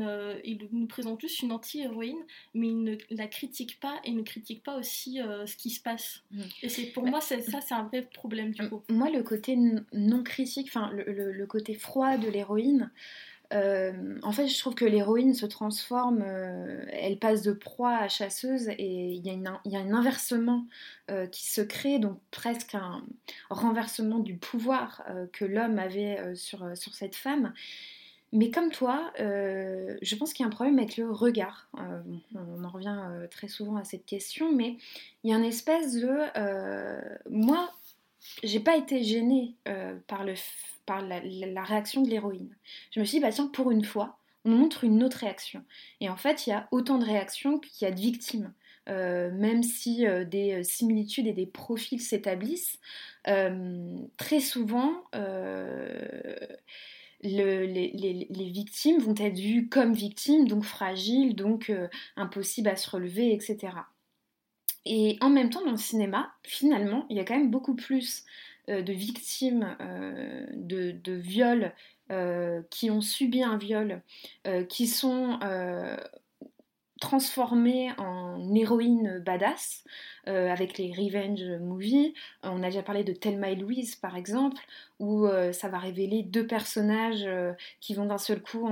Speaker 3: il nous présente juste une anti-héroïne, mais il ne la critique pas et ne critique pas aussi euh, ce qui se passe. Mm. Et c'est pour moi, ça, c'est un vrai problème, du coup.
Speaker 1: Moi, le côté non critique, enfin, le, le, côté froid de l'héroïne, euh, en fait, je trouve que l'héroïne se transforme, euh, elle passe de proie à chasseuse et il y, a un inversement euh, qui se crée, donc presque un renversement du pouvoir que l'homme avait sur, sur cette femme. Mais comme toi, je pense qu'il y a un problème avec le regard. on en revient très souvent à cette question, mais il y a une espèce de... moi, j'ai pas été gênée par le par la, réaction de l'héroïne. Je me suis dit, bah tiens, pour une fois, on montre une autre réaction. Et en fait, il y a autant de réactions qu'il y a de victimes. Euh, même si euh, des euh, similitudes et des profils s'établissent, très souvent, les, victimes vont être vues comme victimes, donc fragiles, donc impossibles à se relever, etc. Et en même temps, dans le cinéma, finalement, il y a quand même beaucoup plus de victimes euh, de, de, viols euh, qui ont subi un viol, qui sont transformées en héroïnes badass avec les revenge movies. On a déjà parlé de Thelma et Louise par exemple, où ça va révéler deux personnages qui vont d'un seul coup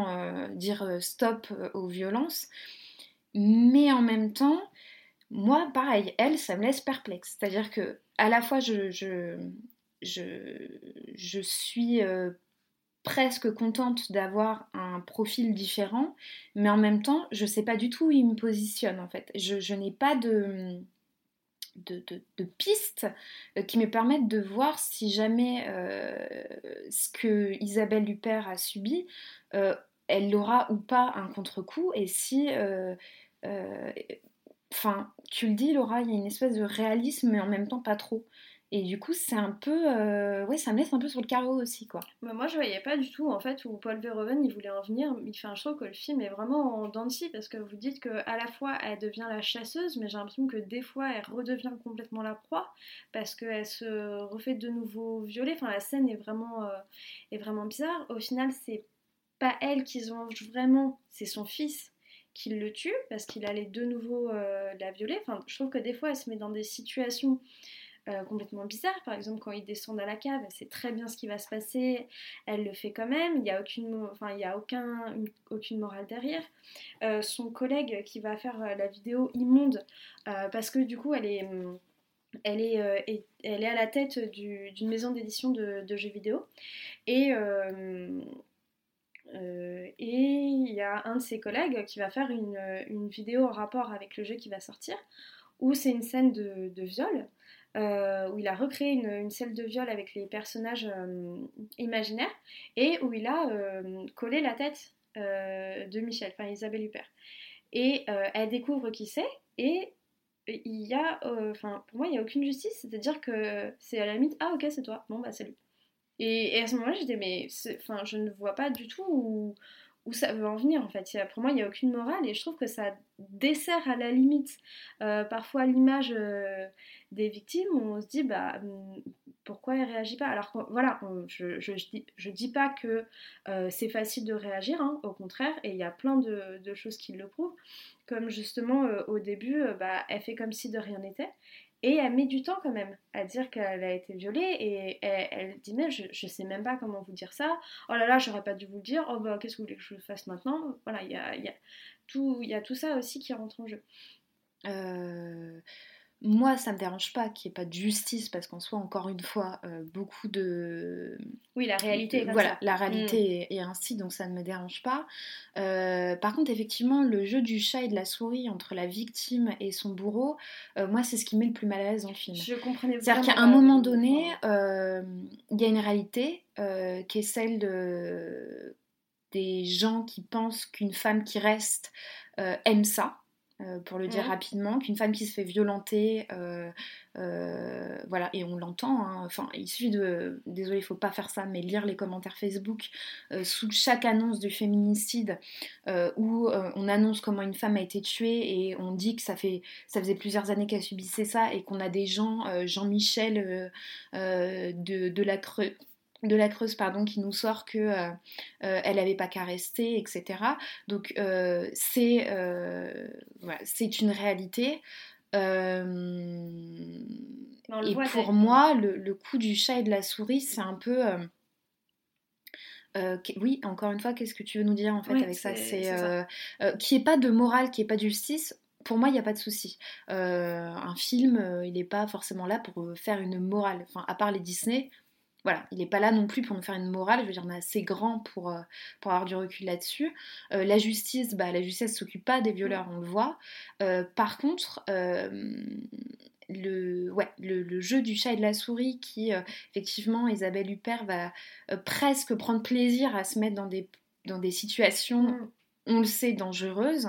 Speaker 1: dire stop aux violences. Mais en même temps, moi, pareil, elle, ça me laisse perplexe. C'est-à-dire que à la fois je, suis euh, presque contente d'avoir un profil différent, mais en même temps, je ne sais pas du tout où il me positionne en fait. Je, n'ai pas de, pistes euh, qui me permettent de voir si jamais euh, ce que Isabelle Huppert a subi, elle aura ou pas un contre-coup, et si... Enfin, tu le dis, Laura, il y a une espèce de réalisme, mais en même temps pas trop. Et du coup, c'est un peu. Euh, ouais, ça me laisse un peu sur le carreau aussi, quoi.
Speaker 2: Moi, je voyais pas du tout, en fait, où Paul Verhoeven, il voulait en venir. Il fait un show que le film est vraiment en parce que vous dites qu'à la fois, elle devient la chasseuse, mais j'ai l'impression que des fois, elle redevient complètement la proie, parce qu'elle se refait de nouveau violer. Enfin, la scène est vraiment, euh, est vraiment bizarre. Au final, c'est pas elle qui venge vraiment, c'est son fils qui le tue, parce qu'il allait de nouveau euh, la violer. Enfin, je trouve que des fois, elle se met dans des situations euh, complètement bizarre. Par exemple, quand ils descendent à la cave, elle sait très bien ce qui va se passer, elle le fait quand même, il n'y a, aucune, enfin, il y a aucun, aucune morale derrière. Euh, son collègue qui va faire euh, la vidéo immonde, parce que du coup, elle est elle est, elle est à la tête d'une maison d'édition de, jeux vidéo. Et, il y a un de ses collègues qui va faire une, vidéo en rapport avec le jeu qui va sortir, où c'est une scène de viol. Euh, où il a recréé une, scène de viol avec les personnages euh, imaginaires et où il a euh, collé la tête de Michel, enfin Isabelle Huppert. Et elle découvre qui c'est et il y a, enfin pour moi il n'y a aucune justice, c'est-à-dire que c'est à la limite ah ok c'est toi, bon bah salut. Et, et à ce moment-là j'étais mais enfin je ne vois pas du tout où, ça veut en venir en fait. pour moi, il n'y a aucune morale et je trouve que ça dessert à la limite parfois l'image des victimes on se dit bah hum, pourquoi elle réagit pas? Alors voilà, je, je, je, dis, pas que euh, c'est facile de réagir, hein, au contraire, et il y a plein de, choses qui le prouvent. Comme justement au début, bah, elle fait comme si de rien n'était. Et elle met du temps quand même à dire qu'elle a été violée et elle, dit mais je, je sais même pas comment vous dire ça. Oh là là, j'aurais pas dû vous le dire. Oh bah qu'est-ce que vous voulez que je fasse maintenant? Voilà, il y a, y, a tout, y a tout ça aussi qui rentre en jeu.
Speaker 1: Euh, moi, ça me dérange pas qu'il n'y ait pas de justice parce qu'en soit, encore une fois, euh, beaucoup de.
Speaker 2: Oui, la réalité.
Speaker 1: voilà, la réalité mm. est, ainsi, donc ça ne me dérange pas. Euh, par contre, effectivement, le jeu du chat et de la souris entre la victime et son bourreau, euh, moi, c'est ce qui met le plus mal à l'aise dans le film.
Speaker 2: Je comprenais.
Speaker 1: C'est-à-dire qu'à un moment donné, il y a une réalité qui est celle de des gens qui pensent qu'une femme qui reste aime ça. Euh, pour le dire rapidement, qu'une femme qui se fait violenter, euh, euh, voilà, et on l'entend, hein, enfin, il suffit de, désolé, il faut pas faire ça, mais lire les commentaires Facebook sous chaque annonce du féminicide où on annonce comment une femme a été tuée et on dit que ça, fait, ça faisait plusieurs années qu'elle subissait ça et qu'on a des gens, Jean-Michel de, de la Creux de la Creuse pardon qui nous sort que euh, euh, elle n'avait pas qu'à rester etc donc euh, c'est c'est une réalité et pour moi le, coup du chat et de la souris c'est un peu oui, encore une fois, qu'est-ce que tu veux nous dire en fait avec ça? C'est qui est pas de morale, qui est pas de justice. Pour moi, il n'y a pas de souci. un film, il n'est pas forcément là pour faire une morale. Enfin, à part les Disney, voilà, il n'est pas là non plus pour nous faire une morale, je veux dire, on est assez grand pour, euh, pour avoir du recul là-dessus. Euh, la justice, bah, la justice ne s'occupe pas des violeurs, on le voit. Euh, par contre, le, ouais, le, jeu du chat et de la souris, qui, effectivement, Isabelle Huppert va presque prendre plaisir à se mettre dans des, dans des situations, mm. on le sait, dangereuses.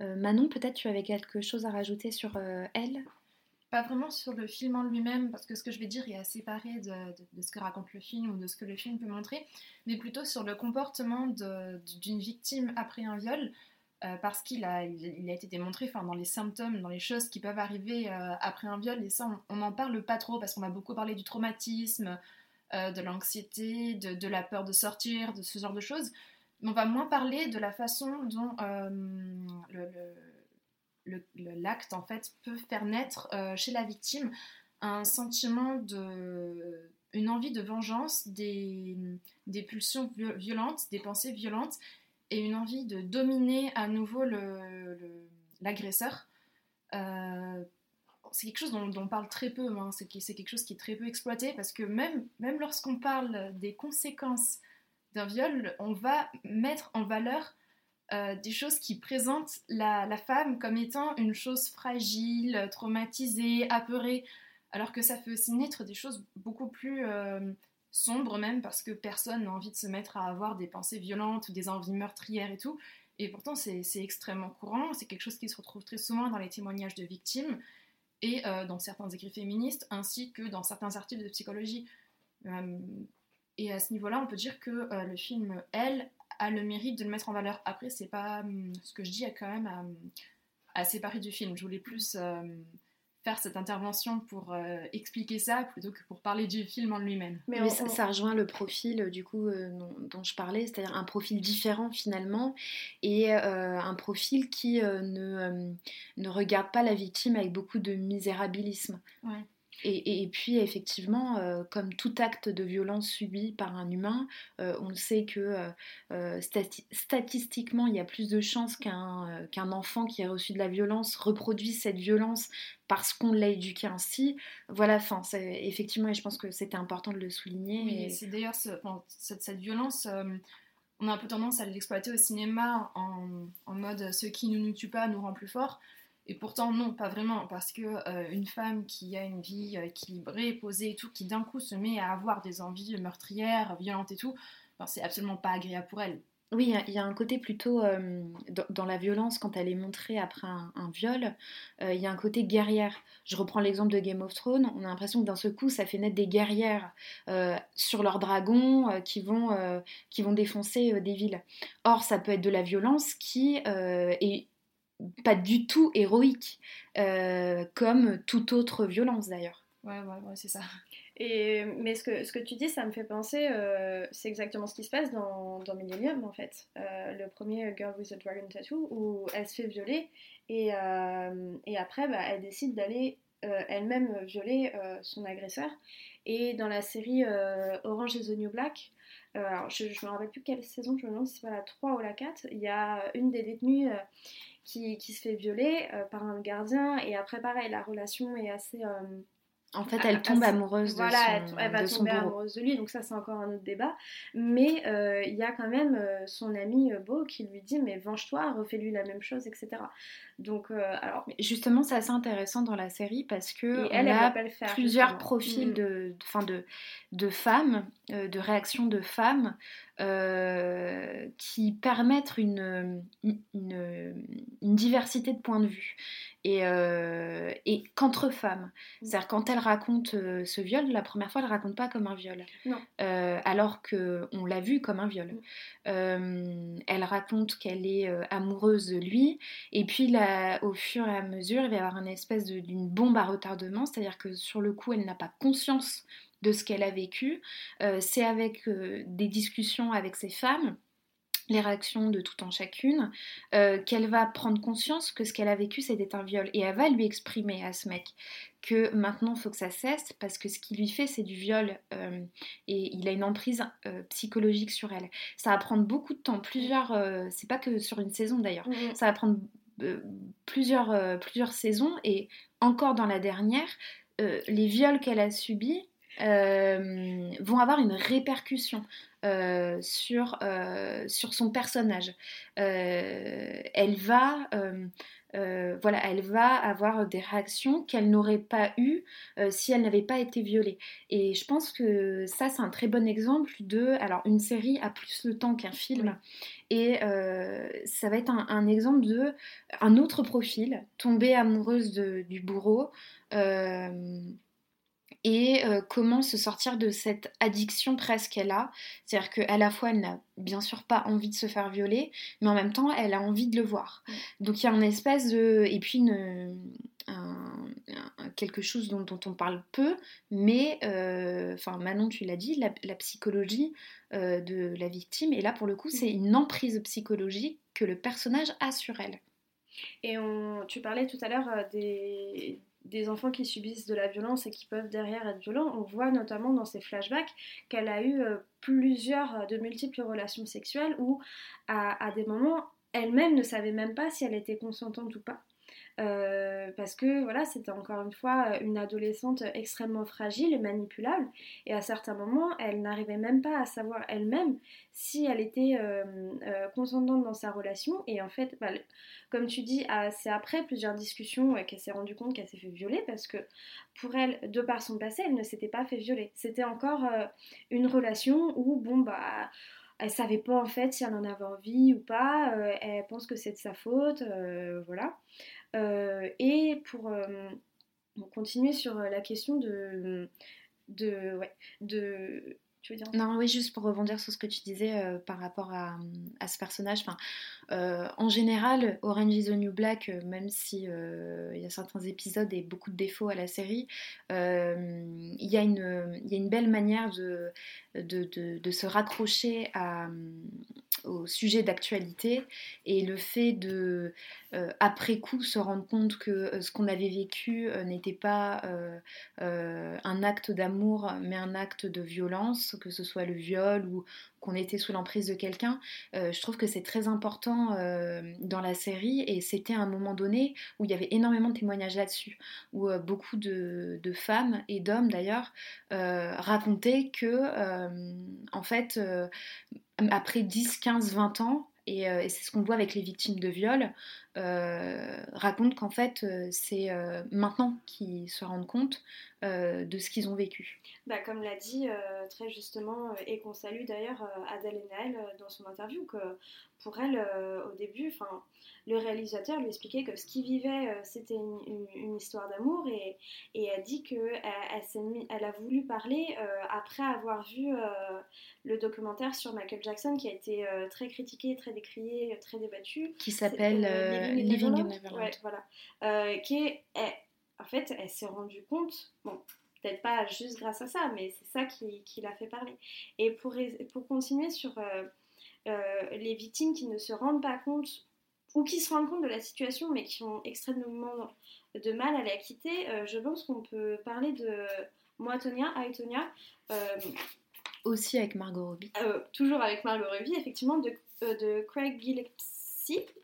Speaker 1: Manon, peut-être tu avais quelque chose à rajouter sur elle?
Speaker 4: Pas vraiment sur le film en lui-même, parce que ce que je vais dire est assez séparé de, ce que raconte le film ou de ce que le film peut montrer, mais plutôt sur le comportement d'une victime après un viol, euh, parce qu'il a, été démontré dans les symptômes, dans les choses qui peuvent arriver euh, après un viol, et ça on n'en parle pas trop, parce qu'on a beaucoup parlé du traumatisme, euh, de l'anxiété, de, la peur de sortir, de ce genre de choses, mais on va moins parler de la façon dont le l'acte en fait peut faire naître euh, chez la victime un sentiment de une envie de vengeance, des, pulsions violentes, des pensées violentes et une envie de dominer à nouveau l'agresseur. Euh, c'est quelque chose dont, on parle très peu, hein. c'est quelque chose qui est très peu exploité parce que même, même lorsqu'on parle des conséquences d'un viol, on va mettre en valeur euh, des choses qui présentent la, femme comme étant une chose fragile, traumatisée, apeurée, alors que ça fait aussi naître des choses beaucoup plus euh, sombres même, parce que personne n'a envie de se mettre à avoir des pensées violentes ou des envies meurtrières et tout. Et pourtant, c'est extrêmement courant, c'est quelque chose qui se retrouve très souvent dans les témoignages de victimes et euh, dans certains écrits féministes, ainsi que dans certains articles de psychologie. et à ce niveau-là, on peut dire que le film Elle a le mérite de le mettre en valeur. Après, c'est pas hum, ce que je dis, quand même à, à séparer du film. Je voulais plus euh, faire cette intervention pour euh, expliquer ça plutôt que pour parler du film en lui-même.
Speaker 1: Mais ça, rejoint le profil du coup euh, dont, je parlais, c'est-à-dire un profil différent finalement et un profil qui ne, ne regarde pas la victime avec beaucoup de misérabilisme.
Speaker 4: Ouais.
Speaker 1: Et, puis effectivement, euh, comme tout acte de violence subi par un humain, euh, on sait que euh, statistiquement, il y a plus de chances qu'un qu'un enfant qui a reçu de la violence reproduise cette violence parce qu'on l'a éduqué ainsi. Voilà, enfin, effectivement, et je pense que c'était important de le souligner.
Speaker 4: Oui, c'est d'ailleurs cette, cette, violence on a un peu tendance à l'exploiter au cinéma en, en, mode ce qui ne nous tue pas nous rend plus forts. Et pourtant, non, pas vraiment, parce que euh, une femme qui a une vie équilibrée, posée et tout, qui d'un coup se met à avoir des envies meurtrières, violentes et tout, c'est absolument pas agréable pour elle.
Speaker 1: Oui, il y a un côté plutôt euh, dans, la violence quand elle est montrée après un, viol. Euh, il y a un côté guerrière. Je reprends l'exemple de Game of Thrones. On a l'impression que d'un seul coup, ça fait naître des guerrières sur leurs dragons qui, vont, qui vont défoncer des villes. Or, ça peut être de la violence qui est pas du tout héroïque, comme toute autre violence d'ailleurs.
Speaker 4: Ouais, ouais, ouais, c'est ça.
Speaker 2: Et, mais ce que, ce que tu dis, ça me fait penser, euh, c'est exactement ce qui se passe dans, dans Millennium en fait. Euh, le premier Girl with a Dragon Tattoo, où elle se fait violer et, euh, et après bah, elle décide d'aller elle-même violer son agresseur. Et dans la série Orange is the New Black, je ne me rappelle plus quelle saison, je me demande si c'est pas la 3 ou la 4, il y a une des détenues qui, qui, se fait violer par un gardien et après pareil, la relation est assez
Speaker 1: en fait, elle tombe amoureuse de
Speaker 2: voilà,
Speaker 1: son
Speaker 2: elle, va tomber amoureuse de lui, donc ça c'est encore un autre débat. Mais euh, il y a quand même euh, son ami euh, Beau qui lui dit mais venge-toi, refais-lui la même chose, etc. Donc alors.
Speaker 1: Justement, c'est assez intéressant dans la série parce que elle, a plusieurs profils mm. de, de, de, de femmes, de réactions de femmes qui permettent une, une, une, diversité de points de vue et, euh, et qu'entre femmes. Mm. C'est-à-dire quand elle raconte euh, ce viol, la première fois, elle raconte pas comme un viol.
Speaker 2: Non.
Speaker 1: Euh, alors qu'on l'a vu comme un viol. Mm. elle raconte qu'elle est amoureuse de lui, et puis là, au fur et à mesure, il va y avoir une espèce d'une bombe à retardement, c'est-à-dire que sur le coup, elle n'a pas conscience de ce qu'elle a vécu. C'est avec des discussions avec ses femmes les réactions de tout en chacune, euh, qu'elle va prendre conscience que ce qu'elle a vécu c'était un viol et elle va lui exprimer à ce mec que maintenant il faut que ça cesse parce que ce qu'il lui fait c'est du viol euh, et il a une emprise euh, psychologique sur elle. Ça va prendre beaucoup de temps, plusieurs, c'est pas que sur une saison d'ailleurs, mm-hmm. ça va prendre plusieurs, plusieurs saisons et encore dans la dernière, les viols qu'elle a subis vont avoir une répercussion. Euh, sur, euh, sur son personnage. Euh, elle va... voilà, elle va avoir des réactions qu'elle n'aurait pas eues si elle n'avait pas été violée. Et je pense que ça, c'est un très bon exemple de... Alors, une série a plus le temps qu'un film. Et ça va être un, exemple de un autre profil, tomber amoureuse du bourreau et euh, comment se sortir de cette addiction presque qu'elle a. C'est-à-dire qu'à la fois, elle n'a bien sûr pas envie de se faire violer, mais en même temps, elle a envie de le voir. Donc il y a un espèce de... Et puis quelque chose dont, on parle peu, mais, euh, enfin Manon, tu l'as dit, la, psychologie euh, de la victime, et là pour le coup, c'est une emprise psychologique que le personnage a sur elle.
Speaker 2: Et on, tu parlais tout à l'heure des, des enfants qui subissent de la violence et qui peuvent derrière être violents, on voit notamment dans ces flashbacks qu'elle a eu euh, plusieurs, euh, de multiples relations sexuelles où à des moments, elle-même ne savait même pas si elle était consentante ou pas. Euh, parce que voilà, c'était encore une fois une adolescente extrêmement fragile et manipulable, et à certains moments, elle n'arrivait même pas à savoir elle-même si elle était euh, euh, consentante dans sa relation, et en fait, bah, comme tu dis, c'est après plusieurs discussions qu'elle s'est rendue compte qu'elle s'est fait violer, parce que pour elle, de par son passé, elle ne s'était pas fait violer. C'était encore une relation où, bon, bah elle savait pas en fait si elle en avait envie ou pas, elle pense que c'est de sa faute, voilà. Euh, et pour euh, continuer sur la question de, de, ouais, de
Speaker 1: tu veux dire non, oui, juste pour rebondir sur ce que tu disais euh, par rapport à, à, ce personnage. Enfin, en général, Orange is the New Black, même si il y a certains épisodes et beaucoup de défauts à la série, il y, y a une belle manière de, de, se raccrocher à, au sujet d'actualité et le fait de euh, après coup se rendre compte que euh, ce qu'on avait vécu euh, n'était pas un acte d'amour mais un acte de violence, que ce soit le viol ou qu'on était sous l'emprise de quelqu'un, je trouve que c'est très important dans la série. Et c'était un moment donné où il y avait énormément de témoignages là-dessus, où beaucoup de, femmes et d'hommes d'ailleurs racontaient que en fait après 10, 15, 20 ans, euh, et, c'est ce qu'on voit avec les victimes de viol, euh, raconte qu'en fait euh, c'est maintenant qu'ils se rendent compte de ce qu'ils ont vécu.
Speaker 2: Bah, comme l'a dit très justement, et qu'on salue d'ailleurs Adèle Haenel dans son interview, que pour elle, au début, le réalisateur lui expliquait que ce qu'il vivait, c'était une, histoire d'amour, et, et elle dit qu'elle elle, elle, a voulu parler après avoir vu le documentaire sur Michael Jackson, qui a été très critiqué, très décrié, très débattu.
Speaker 1: Qui s'appelle Living, in Neverland.
Speaker 2: voilà. qui est en fait, elle s'est rendue compte, bon, peut-être pas juste grâce à ça, mais c'est ça qui, qui l'a fait parler. Et pour, pour continuer sur euh, euh, les victimes qui ne se rendent pas compte, ou qui se rendent compte de la situation, mais qui ont extrêmement de mal à la quitter, euh, je pense qu'on peut parler de moi, Tonia, Aitonia.
Speaker 1: Aussi avec Margot Robbie.
Speaker 2: toujours avec Margot Robbie, effectivement, de, de Craig Gillespie euh,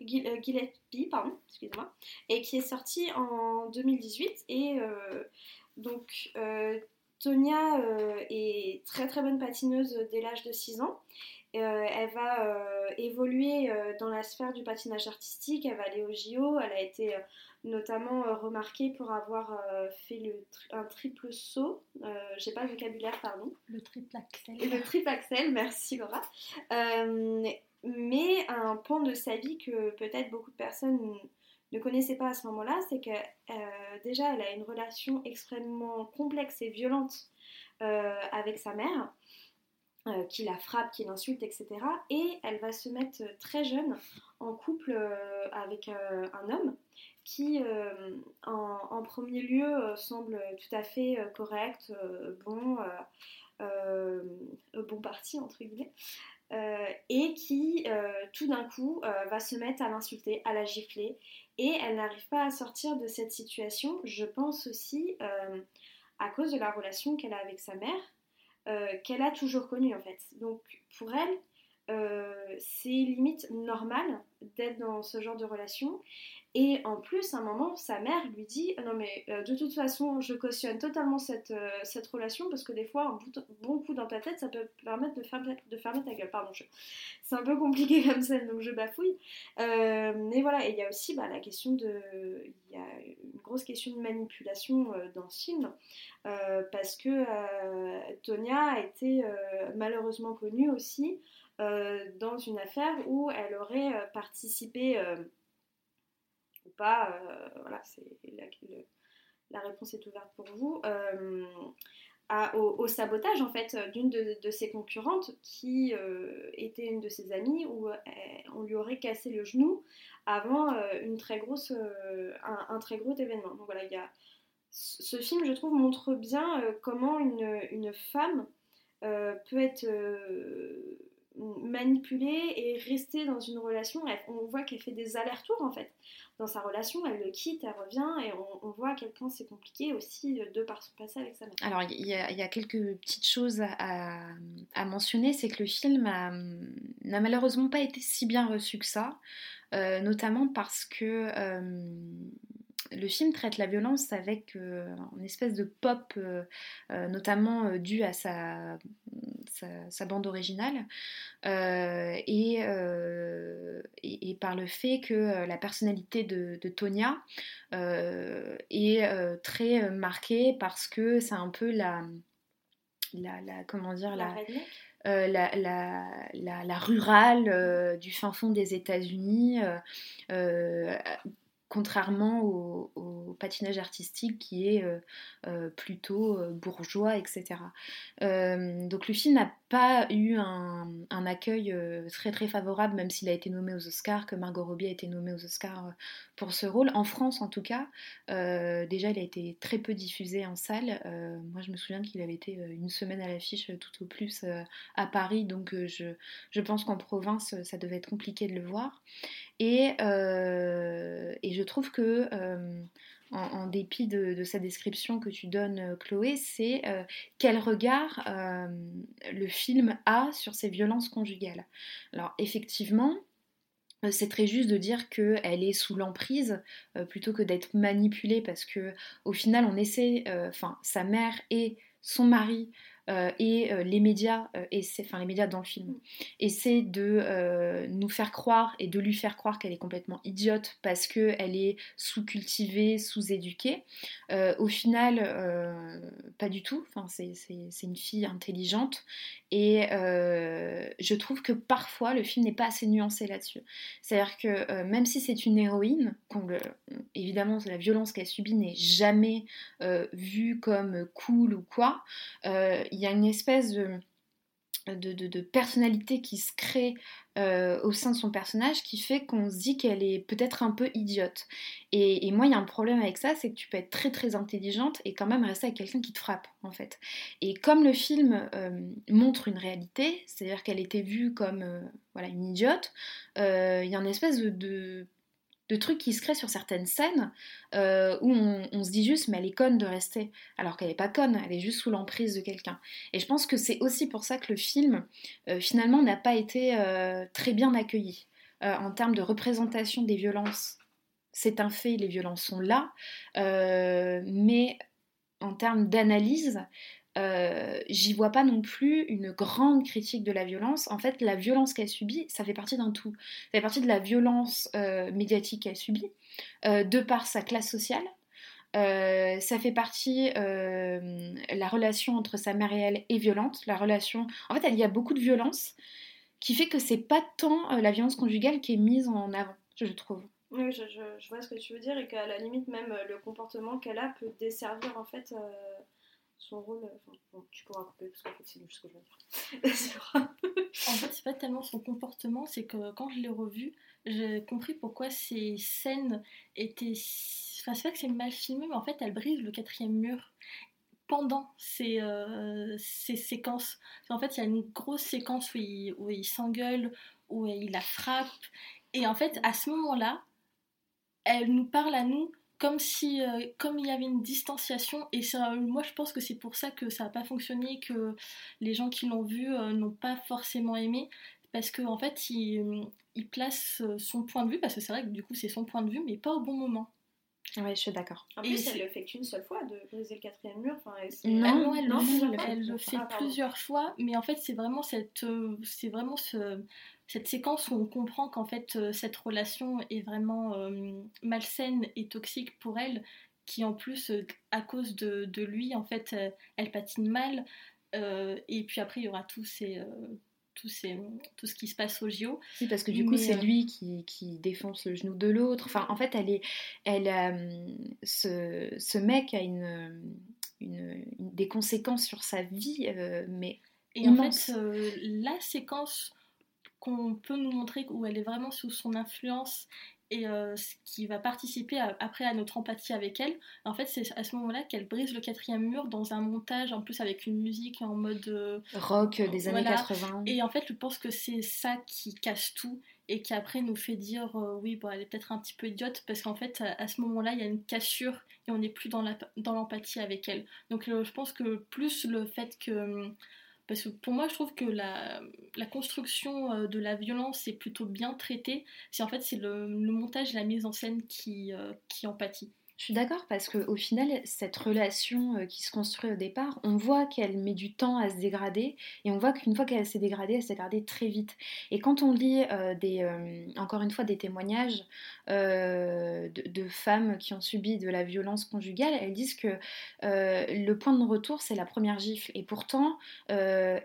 Speaker 2: Gillespie, pardon, excusez-moi, et qui est sorti en 2018. Et euh, donc, euh, Tonia est très très bonne patineuse dès l'âge de 6 ans. elle va évoluer dans la sphère du patinage artistique, elle va aller au JO, elle a été notamment remarquée pour avoir fait le un triple saut, j'ai pas le vocabulaire, pardon.
Speaker 3: Le triple axel.
Speaker 2: Le triple axel, merci Laura mais un point de sa vie que peut-être beaucoup de personnes ne connaissaient pas à ce moment-là, c'est que euh, déjà elle a une relation extrêmement complexe et violente euh, avec sa mère, euh, qui la frappe, qui l'insulte, etc. Et elle va se mettre très jeune en couple avec un homme qui, en, en, premier lieu, semble tout à fait correct, bon, bon parti, entre guillemets. Euh, et qui euh, tout d'un coup euh, va se mettre à l'insulter, à la gifler, et elle n'arrive pas à sortir de cette situation, je pense aussi à cause de la relation qu'elle a avec sa mère, qu'elle a toujours connue en fait. Donc pour elle, c'est limite normal d'être dans ce genre de relation et en plus, à un moment, sa mère lui dit Non, mais euh, de toute façon, je cautionne totalement cette, euh, cette relation parce que des fois, un bon coup dans ta tête, ça peut permettre de fermer, de fermer ta gueule. Pardon, c'est un peu compliqué comme ça, donc je bafouille. Euh, mais voilà, et il y a aussi bah, la question de. Il y a une grosse question de manipulation dans ce film parce que Tonya a été malheureusement connue aussi dans une affaire où elle aurait participé pas, euh, voilà, c'est la, réponse est ouverte pour vous. Euh, au, sabotage en fait d'une de, ses concurrentes qui euh, était une de ses amies où on lui aurait cassé le genou avant une très grosse, un, très gros événement. Donc voilà, il y a ce film, je trouve, montre bien comment une femme peut être manipuler et rester dans une relation. on voit qu'elle fait des allers-retours en fait. Dans sa relation, elle le quitte, elle revient et on, voit à quel point c'est compliqué aussi de par son passé avec sa mère.
Speaker 1: Alors il y, a quelques petites choses à, mentionner, c'est que le film n'a malheureusement pas été si bien reçu que ça, euh, notamment parce que euh, le film traite la violence avec euh, une espèce de pop, euh, euh, notamment dû à sa, sa, bande originale, et, et, par le fait que la personnalité de, de Tonya est très marquée parce que c'est un peu la, la, la comment dire
Speaker 2: la,
Speaker 1: la la, la, la, rurale du fin fond des États-Unis, contrairement au, patinage artistique qui est euh, euh, plutôt euh, bourgeois, etc. donc le film n'a pas eu un, accueil très très favorable, même s'il a été nommé aux Oscars, que Margot Robbie a été nommée aux Oscars pour ce rôle. En France, en tout cas, déjà, il a été très peu diffusé en salle. moi, je me souviens qu'il avait été une semaine à l'affiche, tout au plus à Paris, donc je, je pense qu'en province, ça devait être compliqué de le voir. Et, euh, et je trouve que, euh, en, dépit de, sa description que tu donnes, euh, Chloé, c'est quel regard le film a sur ces violences conjugales. Alors effectivement, c'est très juste de dire qu'elle est sous l'emprise plutôt que d'être manipulée parce que au final on essaie, enfin sa mère et son mari et euh, les médias, euh, enfin les médias dans le film, essaient de nous faire croire et de lui faire croire qu'elle est complètement idiote parce qu'elle est sous-cultivée, sous-éduquée. au final, pas du tout. Enfin, c'est une fille intelligente et je trouve que parfois le film n'est pas assez nuancé là-dessus. C'est-à-dire que même si c'est une héroïne, évidemment la violence qu'elle subit n'est jamais vue comme cool ou quoi, y a une espèce de, personnalité qui se crée euh, au sein de son personnage qui fait qu'on se dit qu'elle est peut-être un peu idiote. Et, moi, il y a un problème avec ça, c'est que tu peux être très très intelligente et quand même rester avec quelqu'un qui te frappe, en fait. Et comme le film euh, montre une réalité, c'est-à-dire qu'elle était vue comme euh, voilà, une idiote, il y a une espèce de trucs qui se créent sur certaines scènes euh, où on, se dit juste mais elle est conne de rester alors qu'elle n'est pas conne, elle est juste sous l'emprise de quelqu'un. Et je pense que c'est aussi pour ça que le film euh, finalement n'a pas été euh, très bien accueilli en termes de représentation des violences. C'est un fait, les violences sont là, mais en termes d'analyse, euh, j'y vois pas non plus une grande critique de la violence. En fait, la violence qu'elle subit, ça fait partie d'un tout. Ça fait partie de la violence euh, médiatique qu'elle subit, euh, de par sa classe sociale. ça fait partie, la relation entre sa mère et elle est violente. La relation, en fait, il y a beaucoup de violence qui fait que c'est pas tant la violence conjugale qui est mise en avant, je trouve.
Speaker 2: Oui, je, je, vois ce que tu veux dire et qu'à la limite même le comportement qu'elle a peut desservir en fait son rôle. Euh, tu pourras couper parce qu'en fait, c'est juste ce que je veux dire. *laughs*
Speaker 3: en fait, c'est pas tellement son comportement, c'est que quand je l'ai revu, j'ai compris pourquoi ces scènes étaient. Enfin, c'est pas que c'est mal filmé, mais en fait, elles brisent le quatrième mur pendant ces, euh, ces séquences. En fait, il y a une grosse séquence où il, où il s'engueule, où il la frappe. Et en fait, à ce moment-là, elle nous parle à nous comme si euh, comme il y avait une distanciation et ça, moi je pense que c'est pour ça que ça n'a pas fonctionné que les gens qui l'ont vu euh, n'ont pas forcément aimé parce qu'en en fait il, il, place euh, son point de vue parce que c'est vrai que du coup c'est son point de vue mais pas au bon moment
Speaker 1: oui, je suis d'accord.
Speaker 2: En plus, elle le fait qu'une seule fois de briser le quatrième mur. Enfin,
Speaker 3: non, elle, le, fait ah, plusieurs fois, mais en fait, c'est vraiment cette, c'est vraiment ce, cette séquence où on comprend qu'en fait euh, cette relation est vraiment euh, malsaine et toxique pour elle, qui en plus euh, à cause de, lui en fait elle patine mal. et puis après il y aura tous ces tout, ces, tout ce qui se passe au JO.
Speaker 1: Oui, parce que du coup, c'est lui qui, qui, défonce le genou de l'autre. Enfin, en fait, elle est, elle, ce, ce, mec a une, une, des conséquences sur sa vie, mais
Speaker 3: et en fait, la séquence qu'on peut nous montrer où elle est vraiment sous son influence et euh, ce qui va participer après à notre empathie avec elle. En fait, c'est à ce moment-là qu'elle brise le quatrième mur dans un montage en plus avec une musique en mode euh,
Speaker 1: rock des années 80.
Speaker 3: Et en fait, je pense que c'est ça qui casse tout et qui après nous fait dire euh, oui, bon, elle est peut-être un petit peu idiote parce qu'en fait, à, ce moment-là, il y a une cassure et on n'est plus dans l'empathie avec elle. Donc, je pense que plus le fait que parce que pour moi, je trouve que la, construction euh, de la violence est plutôt bien traitée. C'est en fait c'est le, montage et la mise en scène qui, euh, qui en.
Speaker 1: Je suis d'accord parce qu'au final, cette relation euh, qui se construit au départ, on voit qu'elle met du temps à se dégrader et on voit qu'une fois qu'elle s'est dégradée, elle s'est dégradée très vite. Et quand on lit euh, des, euh, encore une fois des témoignages de, femmes qui ont subi de la violence conjugale, elles disent que le point de retour, c'est la première gifle. Et pourtant, dans,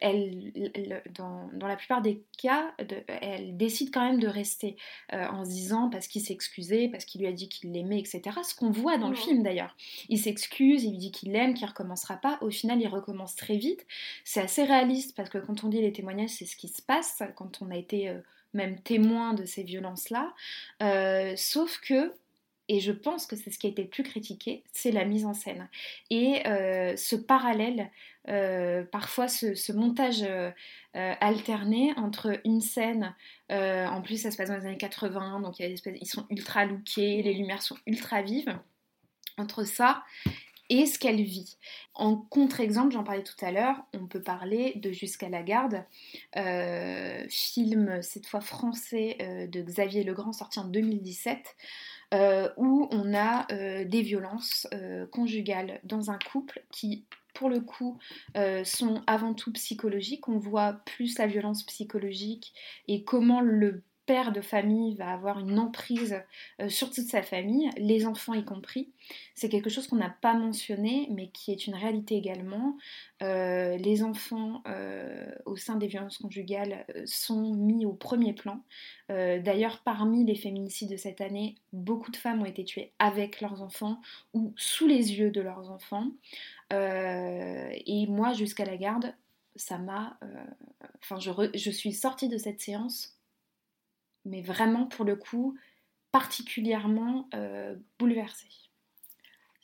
Speaker 1: la plupart des cas, de, elle décide quand même de rester en se disant parce qu'il s'est excusé, parce qu'il lui a dit qu'il l'aimait, etc. Ce qu'on voit dans le film d'ailleurs. Il s'excuse, il dit qu'il l'aime, qu'il recommencera pas. Au final, il recommence très vite. C'est assez réaliste parce que quand on dit les témoignages, c'est ce qui se passe quand on a été euh, même témoin de ces violences-là. Euh, sauf que et je pense que c'est ce qui a été le plus critiqué, c'est la mise en scène. Et euh, ce parallèle, parfois ce, montage alterné entre une scène, en plus ça se passe dans les années 80, donc ils sont ultra lookés, les lumières sont ultra vives, entre ça et ce qu'elle vit. En contre-exemple, j'en parlais tout à l'heure, on peut parler de Jusqu'à la garde, euh, film cette fois français euh, de Xavier Legrand sorti en 2017, euh, où on a des violences conjugales dans un couple qui pour le coup, sont avant tout psychologiques. On voit plus la violence psychologique et comment le père de famille va avoir une emprise euh, sur toute sa famille, les enfants y compris. C'est quelque chose qu'on n'a pas mentionné, mais qui est une réalité également. Euh, les enfants euh, au sein des violences conjugales sont mis au premier plan. D'ailleurs, parmi les féminicides de cette année, beaucoup de femmes ont été tuées avec leurs enfants ou sous les yeux de leurs enfants. et moi, jusqu'à la garde, ça m'a... Enfin, je, je suis sortie de cette séance mais vraiment pour le coup particulièrement euh, bouleversée.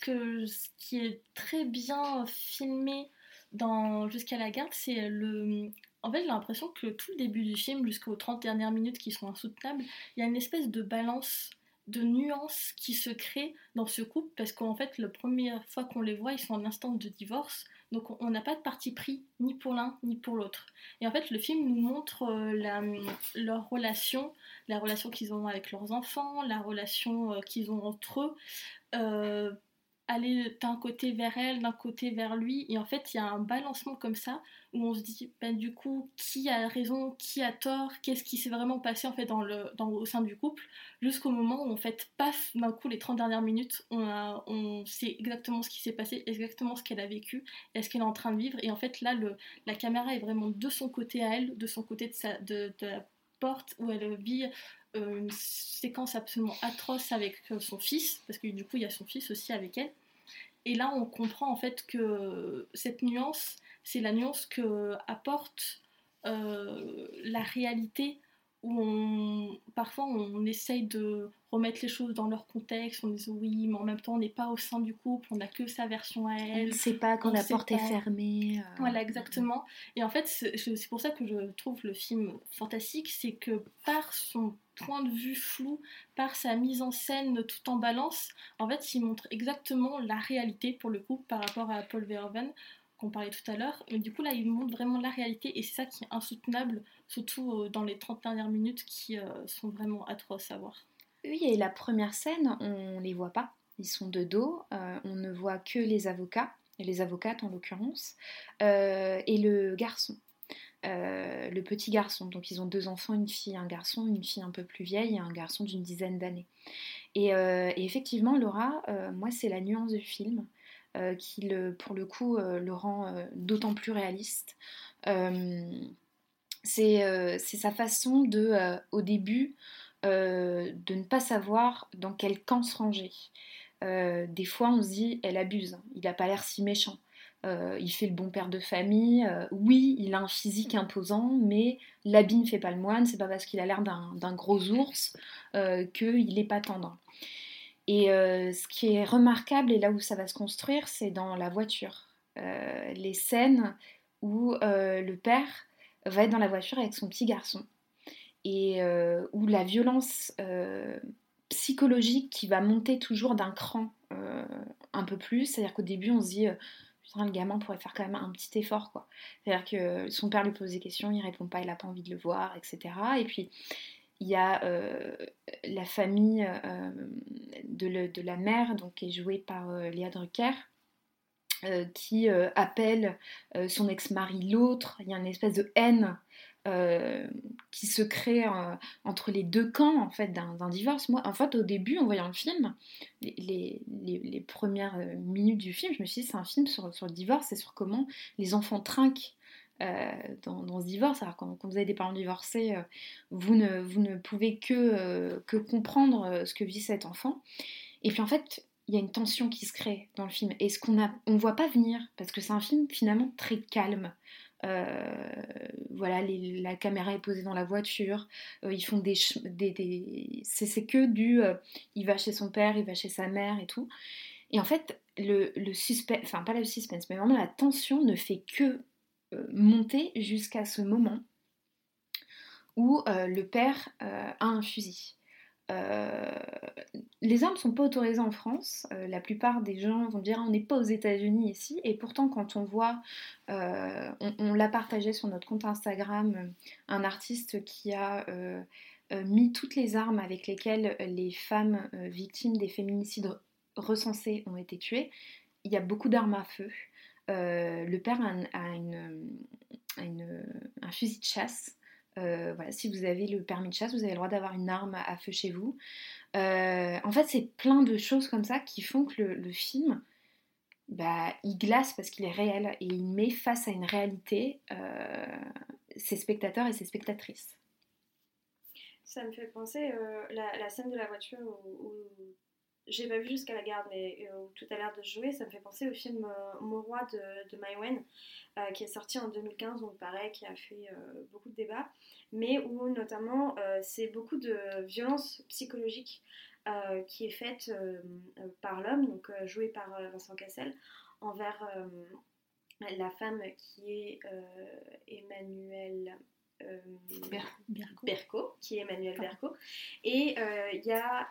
Speaker 3: Que ce qui est très bien filmé dans Jusqu'à la garde, c'est le. En fait, j'ai l'impression que tout le début du film, jusqu'aux 30 dernières minutes qui sont insoutenables, il y a une espèce de balance de nuances qui se crée dans ce couple parce qu'en fait, la première fois qu'on les voit, ils sont en instance de divorce. Donc on n'a pas de parti pris ni pour l'un ni pour l'autre. Et en fait, le film nous montre euh, leur relation, la relation qu'ils ont avec leurs enfants, la relation euh, qu'ils ont entre eux. Aller d'un côté vers elle, d'un côté vers lui. Et en fait, il y a un balancement comme ça où on se dit, ben, du coup, qui a raison, qui a tort, qu'est-ce qui s'est vraiment passé en fait dans le, dans, au sein du couple, jusqu'au moment où en fait, paf, d'un coup, les 30 dernières minutes, on, on sait exactement ce qui s'est passé, exactement ce qu'elle a vécu, et ce qu'elle est en train de vivre. Et en fait, là, le, la caméra est vraiment de son côté à elle, de son côté de, sa, de, de la porte où elle vit une séquence absolument atroce avec euh, son fils, parce que du coup il y a son fils aussi avec elle. Et là on comprend en fait que cette nuance, c'est la nuance que apporte euh, la réalité où on, parfois on essaye de remettre les choses dans leur contexte, on dit oui, mais en même temps on n'est pas au sein du couple, on n'a que sa version à elle.
Speaker 1: On ne sait pas quand la porte est fermée.
Speaker 3: Voilà, exactement. Et en fait, c'est pour ça que je trouve le film fantastique, c'est que par son point de vue flou, par sa mise en scène tout en balance, en fait, il montre exactement la réalité pour le coup par rapport à Paul Verhoeven qu'on parlait tout à l'heure. Et du coup, là, il montre vraiment la réalité et c'est ça qui est insoutenable, surtout euh, dans les 30 dernières minutes qui euh, sont vraiment atroces à voir.
Speaker 1: Oui, et la première scène, on les voit pas. Ils sont de dos, euh, on ne voit que les avocats, et les avocates en l'occurrence, et le garçon. Le petit garçon. Donc ils ont deux enfants, une fille, un garçon, une fille un peu plus vieille et un garçon d'une dizaine d'années. Et, effectivement, Laura, moi c'est la nuance du film qui, le, pour le coup, le rend d'autant plus réaliste. c'est sa façon de, au début, de ne pas savoir dans quel camp se ranger. des fois, on se dit, elle abuse, il n'a pas l'air si méchant. Euh, il fait le bon père de famille. Euh, oui, il a un physique imposant, mais l'habit ne fait pas le moine. C'est pas parce qu'il a l'air d'un gros ours euh, qu'il n'est pas tendre. Et ce qui est remarquable, et là où ça va se construire, c'est dans la voiture. les scènes où le père va être dans la voiture avec son petit garçon. Et où la violence psychologique qui va monter toujours d'un cran un peu plus, c'est-à-dire qu'au début on se dit le gamin pourrait faire quand même un petit effort, quoi. C'est-à-dire que son père lui pose des questions, il répond pas, il a pas envie de le voir, etc. Et puis, il y a euh, la famille euh, de, la mère, donc, qui est jouée par euh, Léa Drucker, qui appelle son ex-mari l'autre. Il y a une espèce de haine qui se crée entre les deux camps en fait d'un divorce. Moi, en fait, au début, en voyant le film, les, premières minutes du film, je me suis dit c'est un film sur le divorce et sur comment les enfants trinquent dans, ce divorce. Alors quand, vous avez des parents divorcés, vous, ne, vous ne pouvez que, que comprendre ce que vit cet enfant. Et puis en fait, il y a une tension qui se crée dans le film. Et ce qu'on ne voit pas venir, parce que c'est un film finalement très calme. Euh, voilà, la caméra est posée dans la voiture. Euh, ils font des, c'est que du, euh, il va chez son père, il va chez sa mère et tout. Et en fait, le suspense, enfin pas le suspense, mais vraiment la tension ne fait que monter jusqu'à ce moment où le père a un fusil. Euh, les armes ne sont pas autorisées en France. Euh, la plupart des gens vont dire on n'est pas aux États-Unis ici. Et pourtant, quand on voit, euh, on, l'a partagé sur notre compte Instagram, un artiste qui a mis toutes les armes avec lesquelles les femmes victimes des féminicides recensés ont été tuées. Il y a beaucoup d'armes à feu. Le père a, un fusil de chasse. voilà, si vous avez le permis de chasse, vous avez le droit d'avoir une arme à feu chez vous. en fait, c'est plein de choses comme ça qui font que le, film, bah, il glace parce qu'il est réel et il met face à une réalité ses spectateurs et ses spectatrices.
Speaker 2: Ça me fait penser euh, la, scène de la voiture où, j'ai pas vu jusqu'à la garde, mais où tout a l'air de jouer, ça me fait penser au film euh, Morois de, de Mai Wen, euh, qui est sorti en 2015, donc pareil, qui a fait beaucoup de débats, mais où notamment c'est beaucoup de violence psychologique qui est faite par l'homme, donc joué par Vincent Cassel, envers la femme qui est Emmanuel euh, Berco. qui est Emmanuel Berco. Et euh, il n'y a,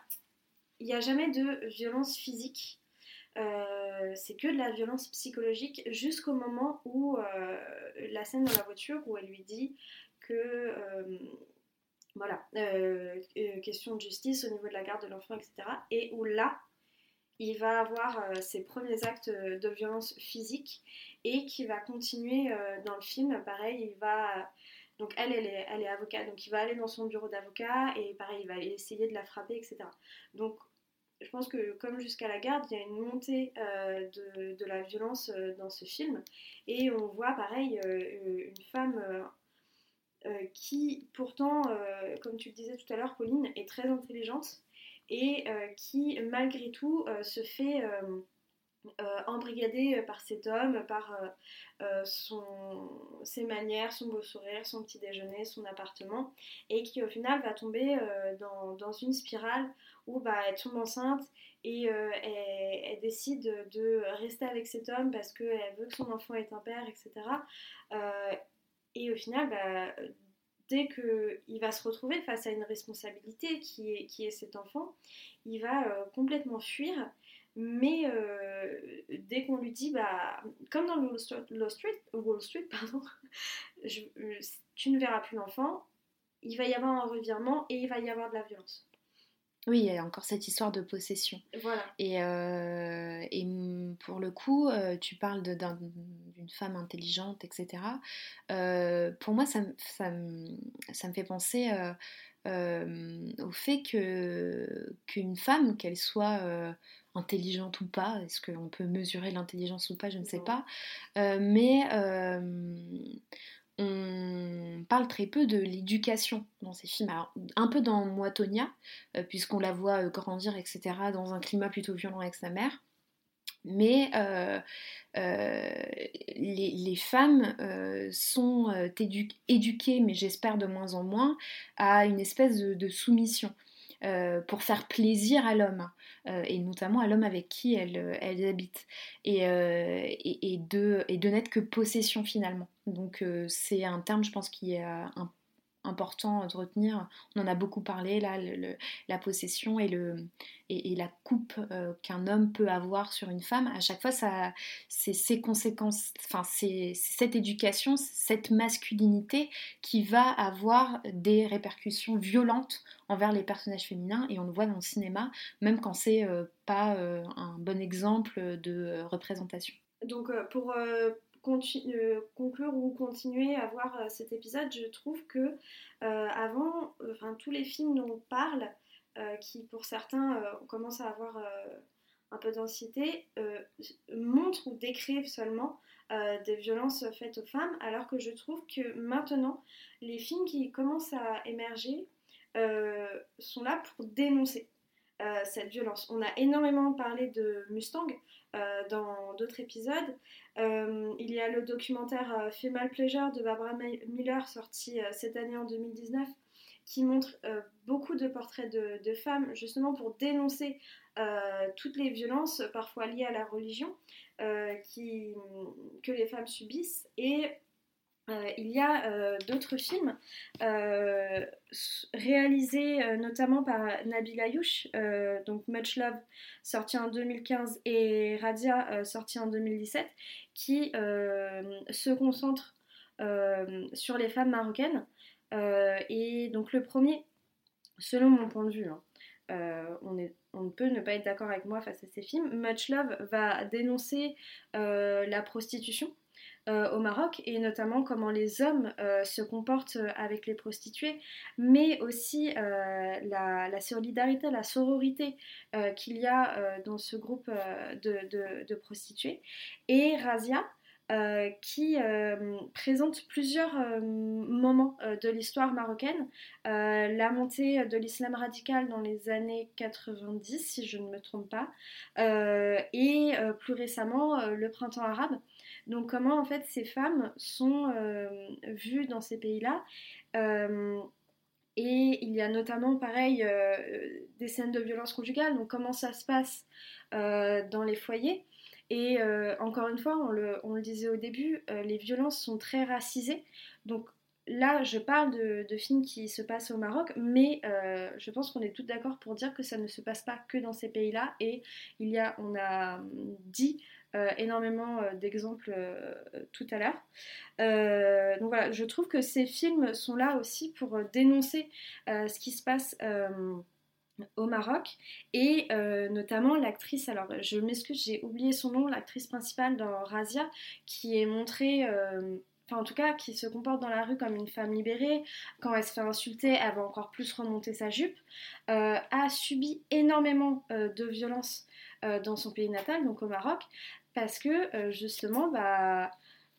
Speaker 2: y a jamais de violence physique. Euh, c'est que de la violence psychologique jusqu'au moment où la scène dans la voiture où elle lui dit que voilà question de justice au niveau de la garde de l'enfant etc et où là il va avoir ses premiers actes de violence physique et qui va continuer dans le film pareil il va donc elle, elle est, avocate, donc il va aller dans son bureau d'avocat et pareil, il va essayer de la frapper, etc. Donc je pense que comme jusqu'à la garde, il y a une montée euh, de, la violence euh, dans ce film et on voit pareil euh, une femme qui pourtant, comme tu le disais tout à l'heure, Pauline, est très intelligente et qui malgré tout se fait embrigadé par cet homme, par euh, euh, ses manières, son beau sourire, son petit déjeuner, son appartement, et qui au final va tomber dans, dans, une spirale où bah, elle tombe enceinte et elle, décide de rester avec cet homme parce qu'elle veut que son enfant ait un père, etc. et au final, bah, dès qu'il va se retrouver face à une responsabilité qui est, qui est cet enfant, il va complètement fuir mais euh, dès qu'on lui dit, bah, comme dans Wall Street, Wall Street, pardon, *laughs* euh, tu ne verras plus l'enfant, il va y avoir un revirement et il va y avoir de la violence.
Speaker 1: Oui, il y a encore cette histoire de possession.
Speaker 2: Voilà.
Speaker 1: Et, euh, et pour le coup, tu parles d'une femme intelligente, etc. pour moi, ça, ça, ça, me fait penser au fait qu'une femme, qu'elle soit intelligente ou pas, est-ce qu'on peut mesurer l'intelligence ou pas, je ne sais pas, euh, mais euh, on parle très peu de l'éducation dans ces films. Alors, un peu dans Moitonia, euh, puisqu'on la voit grandir, etc., dans un climat plutôt violent avec sa mère. Mais les, femmes sont éduquées, mais j'espère de moins en moins, à une espèce de soumission. Euh, pour faire plaisir à l'homme, euh, et notamment à l'homme avec qui elles, euh, habitent, et, et, de, et de n'être que possession finalement. Donc c'est un terme, je pense, qui est un important de retenir. On en a beaucoup parlé là, la possession et, le, et, la coupe euh, qu'un homme peut avoir sur une femme. À chaque fois, c'est ces conséquences, enfin c'est cette éducation, cette masculinité qui va avoir des répercussions violentes envers les personnages féminins et on le voit dans le cinéma, même quand c'est euh, pas euh, un bon exemple de représentation.
Speaker 2: Donc pour euh, conclure ou continuer à voir euh, cet épisode, je trouve que euh, avant, tous les films dont on parle, qui pour certains commencent à avoir un peu d'anxiété, montrent ou décrivent seulement des violences faites aux femmes, alors que je trouve que maintenant, les films qui commencent à émerger sont là pour dénoncer. cette violence. On a énormément parlé de Mustang dans d'autres épisodes, euh, il y a le documentaire euh, Female Pleasure de Barbara Miller sorti euh, cette année en 2019 qui montre beaucoup de portraits de, femmes justement pour dénoncer toutes les violences parfois liées à la religion que les femmes subissent et euh, il y a euh, d'autres films euh, réalisés notamment par Nabil Ayouch, donc Much Love sorti en 2015 et Radia sorti en 2017, qui se concentrent sur les femmes marocaines. et donc le premier, selon mon point de vue, hein, on, ne peut ne pas être d'accord avec moi face à ces films. Much Love va dénoncer la prostitution. Au Maroc et notamment comment les hommes se comportent avec les prostituées, mais aussi la, solidarité, la sororité qu'il y a dans ce groupe de, de, prostituées. Et Razia, euh, qui euh, présente plusieurs euh, moments de l'histoire marocaine. la montée de l'islam radical dans les années 90, si je ne me trompe pas, et plus récemment le printemps arabe. Donc comment en fait ces femmes sont vues dans ces pays-là. et il y a notamment, pareil, des scènes de violence conjugale, donc comment ça se passe dans les foyers. Et euh, encore une fois, on le, disait au début, euh, les violences sont très racisées. Donc là, je parle de, films qui se passent au Maroc, mais euh, je pense qu'on est toutes d'accord pour dire que ça ne se passe pas que dans ces pays-là. Et il y a, on a dit énormément d'exemples tout à l'heure. donc voilà, je trouve que ces films sont là aussi pour dénoncer ce qui se passe au Maroc. Et euh, notamment l'actrice, alors je m'excuse j'ai oublié son nom, l'actrice principale dans Razia qui est montrée, euh, enfin en tout cas qui se comporte dans la rue comme une femme libérée, quand elle se fait insulter elle va encore plus remonter sa jupe, euh, a subi énormément de violences dans son pays natal, donc au Maroc, parce que justement bah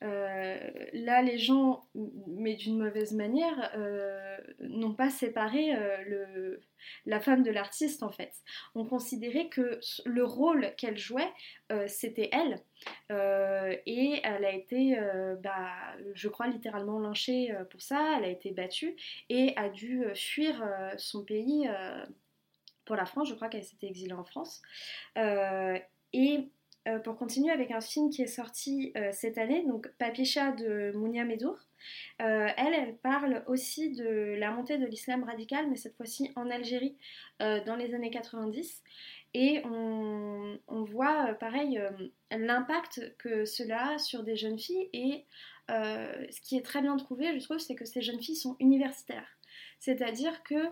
Speaker 2: euh, là, les gens, mais d'une mauvaise manière, euh, n'ont pas séparé euh, la femme de l'artiste en fait. On considérait que le rôle qu'elle jouait, c'était elle. et elle a été, bah, je crois, littéralement lynchée pour ça. Elle a été battue et a dû fuir son pays pour la France. Je crois qu'elle s'était exilée en France. et euh, pour continuer avec un film qui est sorti euh, cette année, donc Papicha de Mounia Medour. Euh, elle, elle parle aussi de la montée de l'islam radical, mais cette fois-ci en Algérie dans les années 90. Et on, voit, pareil, l'impact que cela a sur des jeunes filles. Et ce qui est très bien trouvé, je trouve, c'est que ces jeunes filles sont universitaires. C'est-à-dire que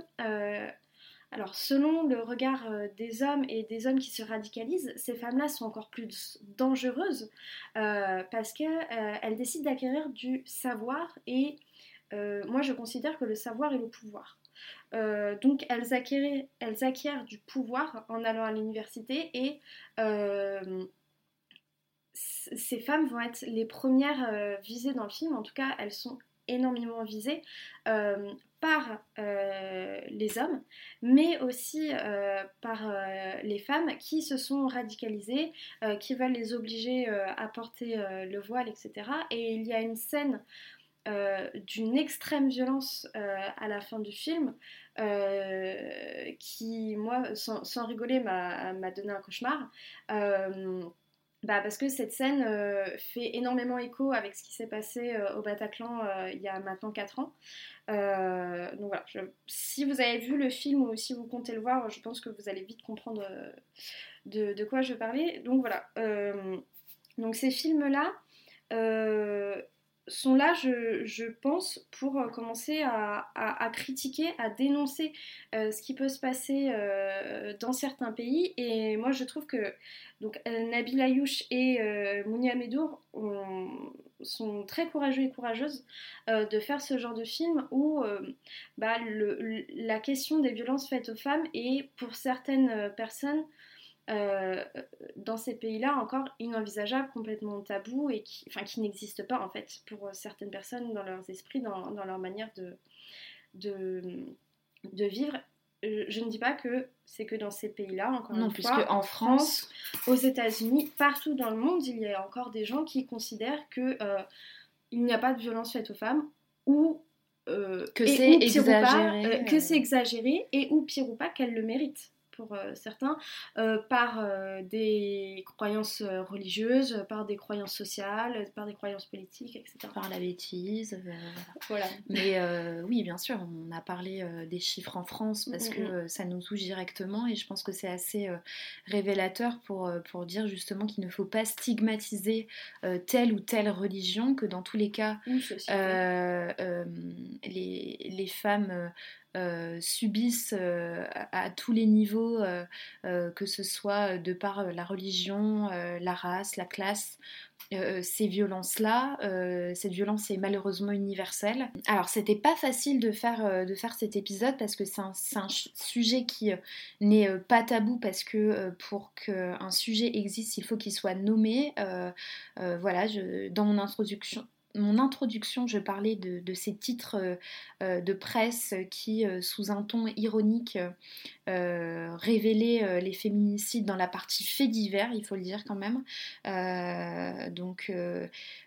Speaker 2: alors, selon le regard euh, des hommes et des hommes qui se radicalisent, ces femmes-là sont encore plus dangereuses euh, parce qu'elles euh, décident d'acquérir du savoir et moi je considère que le savoir est le pouvoir. donc elles acquièrent, elles acquièrent, du pouvoir en allant à l'université et ces femmes vont être les premières visées dans le film, en tout cas elles sont énormément visées par euh, les hommes, mais aussi euh, par euh, les femmes qui se sont radicalisées, qui veulent les obliger à porter le voile, etc. Et il y a une scène d'une extrême violence à la fin du film qui, moi, sans, sans rigoler, m'a donné un cauchemar. Bah parce que cette scène euh, fait énormément écho avec ce qui s'est passé euh, au Bataclan euh, il y a maintenant 4 ans. donc voilà, si vous avez vu le film ou si vous comptez le voir, je pense que vous allez vite comprendre de, de, quoi je parlais. Donc voilà, donc ces films-là, sont là, je, pense, pour euh, commencer à, critiquer, à dénoncer euh, ce qui peut se passer euh, dans certains pays. Et moi, je trouve que Nabil Ayouch et Mounia Medour sont très courageux et courageuses de faire ce genre de film où bah, la question des violences faites aux femmes est, pour certaines personnes, euh, dans ces pays-là encore inenvisageable, complètement tabou et qui, enfin, qui n'existe pas en fait pour certaines personnes dans leurs esprits, dans, dans leur manière de, de, de, vivre. Je ne dis pas que c'est que dans ces pays-là, encore
Speaker 1: non,
Speaker 2: une fois,
Speaker 1: en France,
Speaker 2: aux États-Unis, partout dans le monde, il y a encore des gens qui considèrent que euh, il n'y a pas de violence faite aux femmes ou
Speaker 1: euh, que c'est exagéré,
Speaker 2: que c'est exagéré et ou pire ou pas qu'elles le méritent pour euh, certains, euh, par euh, des croyances religieuses, par des croyances sociales, par des croyances politiques, etc.
Speaker 1: Par la bêtise. voilà. Mais oui, bien sûr, on a parlé des chiffres en France parce mm, que mm. ça nous touche directement et je pense que c'est assez révélateur pour, pour dire justement qu'il ne faut pas stigmatiser telle ou telle religion, que dans tous les cas, les, les, femmes subissent à, tous les niveaux, que ce soit de par la religion, la race, la classe, ces violences-là. cette violence est malheureusement universelle. Alors, c'était pas facile de faire, de faire cet épisode parce que c'est un, sujet qui n'est pas tabou parce que pour qu'un sujet existe, il faut qu'il soit nommé. voilà, dans mon introduction, mon introduction, je parlais de, ces titres euh, euh, de presse qui, euh, sous un ton ironique, révélaient les féminicides dans la partie fait divers, il faut le dire quand même. donc,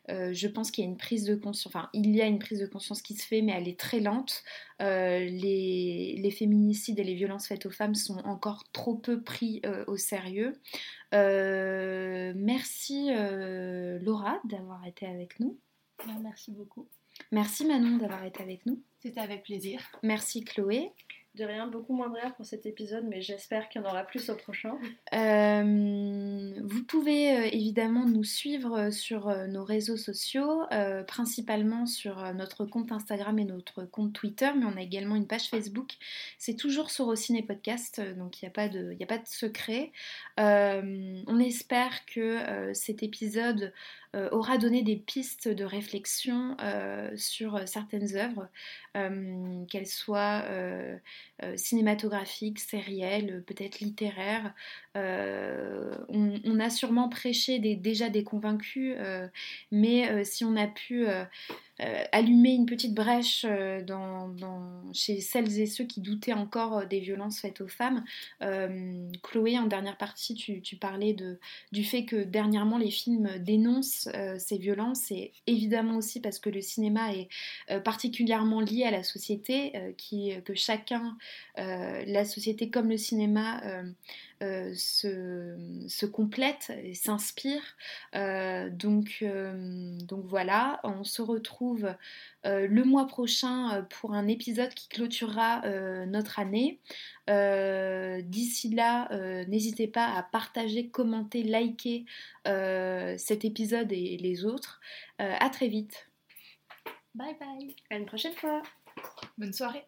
Speaker 1: je pense qu'il y a une prise de conscience, enfin, il y a une prise de conscience qui se fait, mais elle est très lente. Les, les, féminicides et les violences faites aux femmes sont encore trop peu pris au sérieux. merci Laura d'avoir été avec nous.
Speaker 3: Bah, merci beaucoup.
Speaker 1: Merci Manon d'avoir été avec nous.
Speaker 3: C'était avec plaisir.
Speaker 1: Merci Chloé.
Speaker 2: De rien, beaucoup moins de rire pour cet épisode, mais j'espère qu'il y en aura plus au prochain.
Speaker 1: Euh, vous pouvez euh, évidemment nous suivre euh, sur nos réseaux sociaux, principalement sur notre compte Instagram et notre compte Twitter, mais on a également une page Facebook. C'est toujours sur Ciné Podcast, donc il n'y a, pas de, a pas de secret. on espère que cet épisode aura donné des pistes de réflexion sur certaines œuvres, qu'elles soient euh, cinématographique, sériel, peut-être littéraire. Euh, on, a sûrement prêché déjà des convaincus, euh, mais si on a pu allumer une petite brèche chez celles et ceux qui doutaient encore des violences faites aux femmes, Chloé, en dernière partie, tu, parlais du fait que dernièrement les films dénoncent ces violences, et évidemment aussi parce que le cinéma est particulièrement lié à la société, que chacun euh, la société comme le cinéma euh, euh, se, complètent et s'inspirent. donc, donc voilà, on se retrouve le mois prochain pour un épisode qui clôturera notre année. D'ici là, n'hésitez pas à partager, commenter, liker cet épisode et les autres. à très vite.
Speaker 3: Bye bye.
Speaker 2: À une prochaine fois.
Speaker 4: Bonne soirée.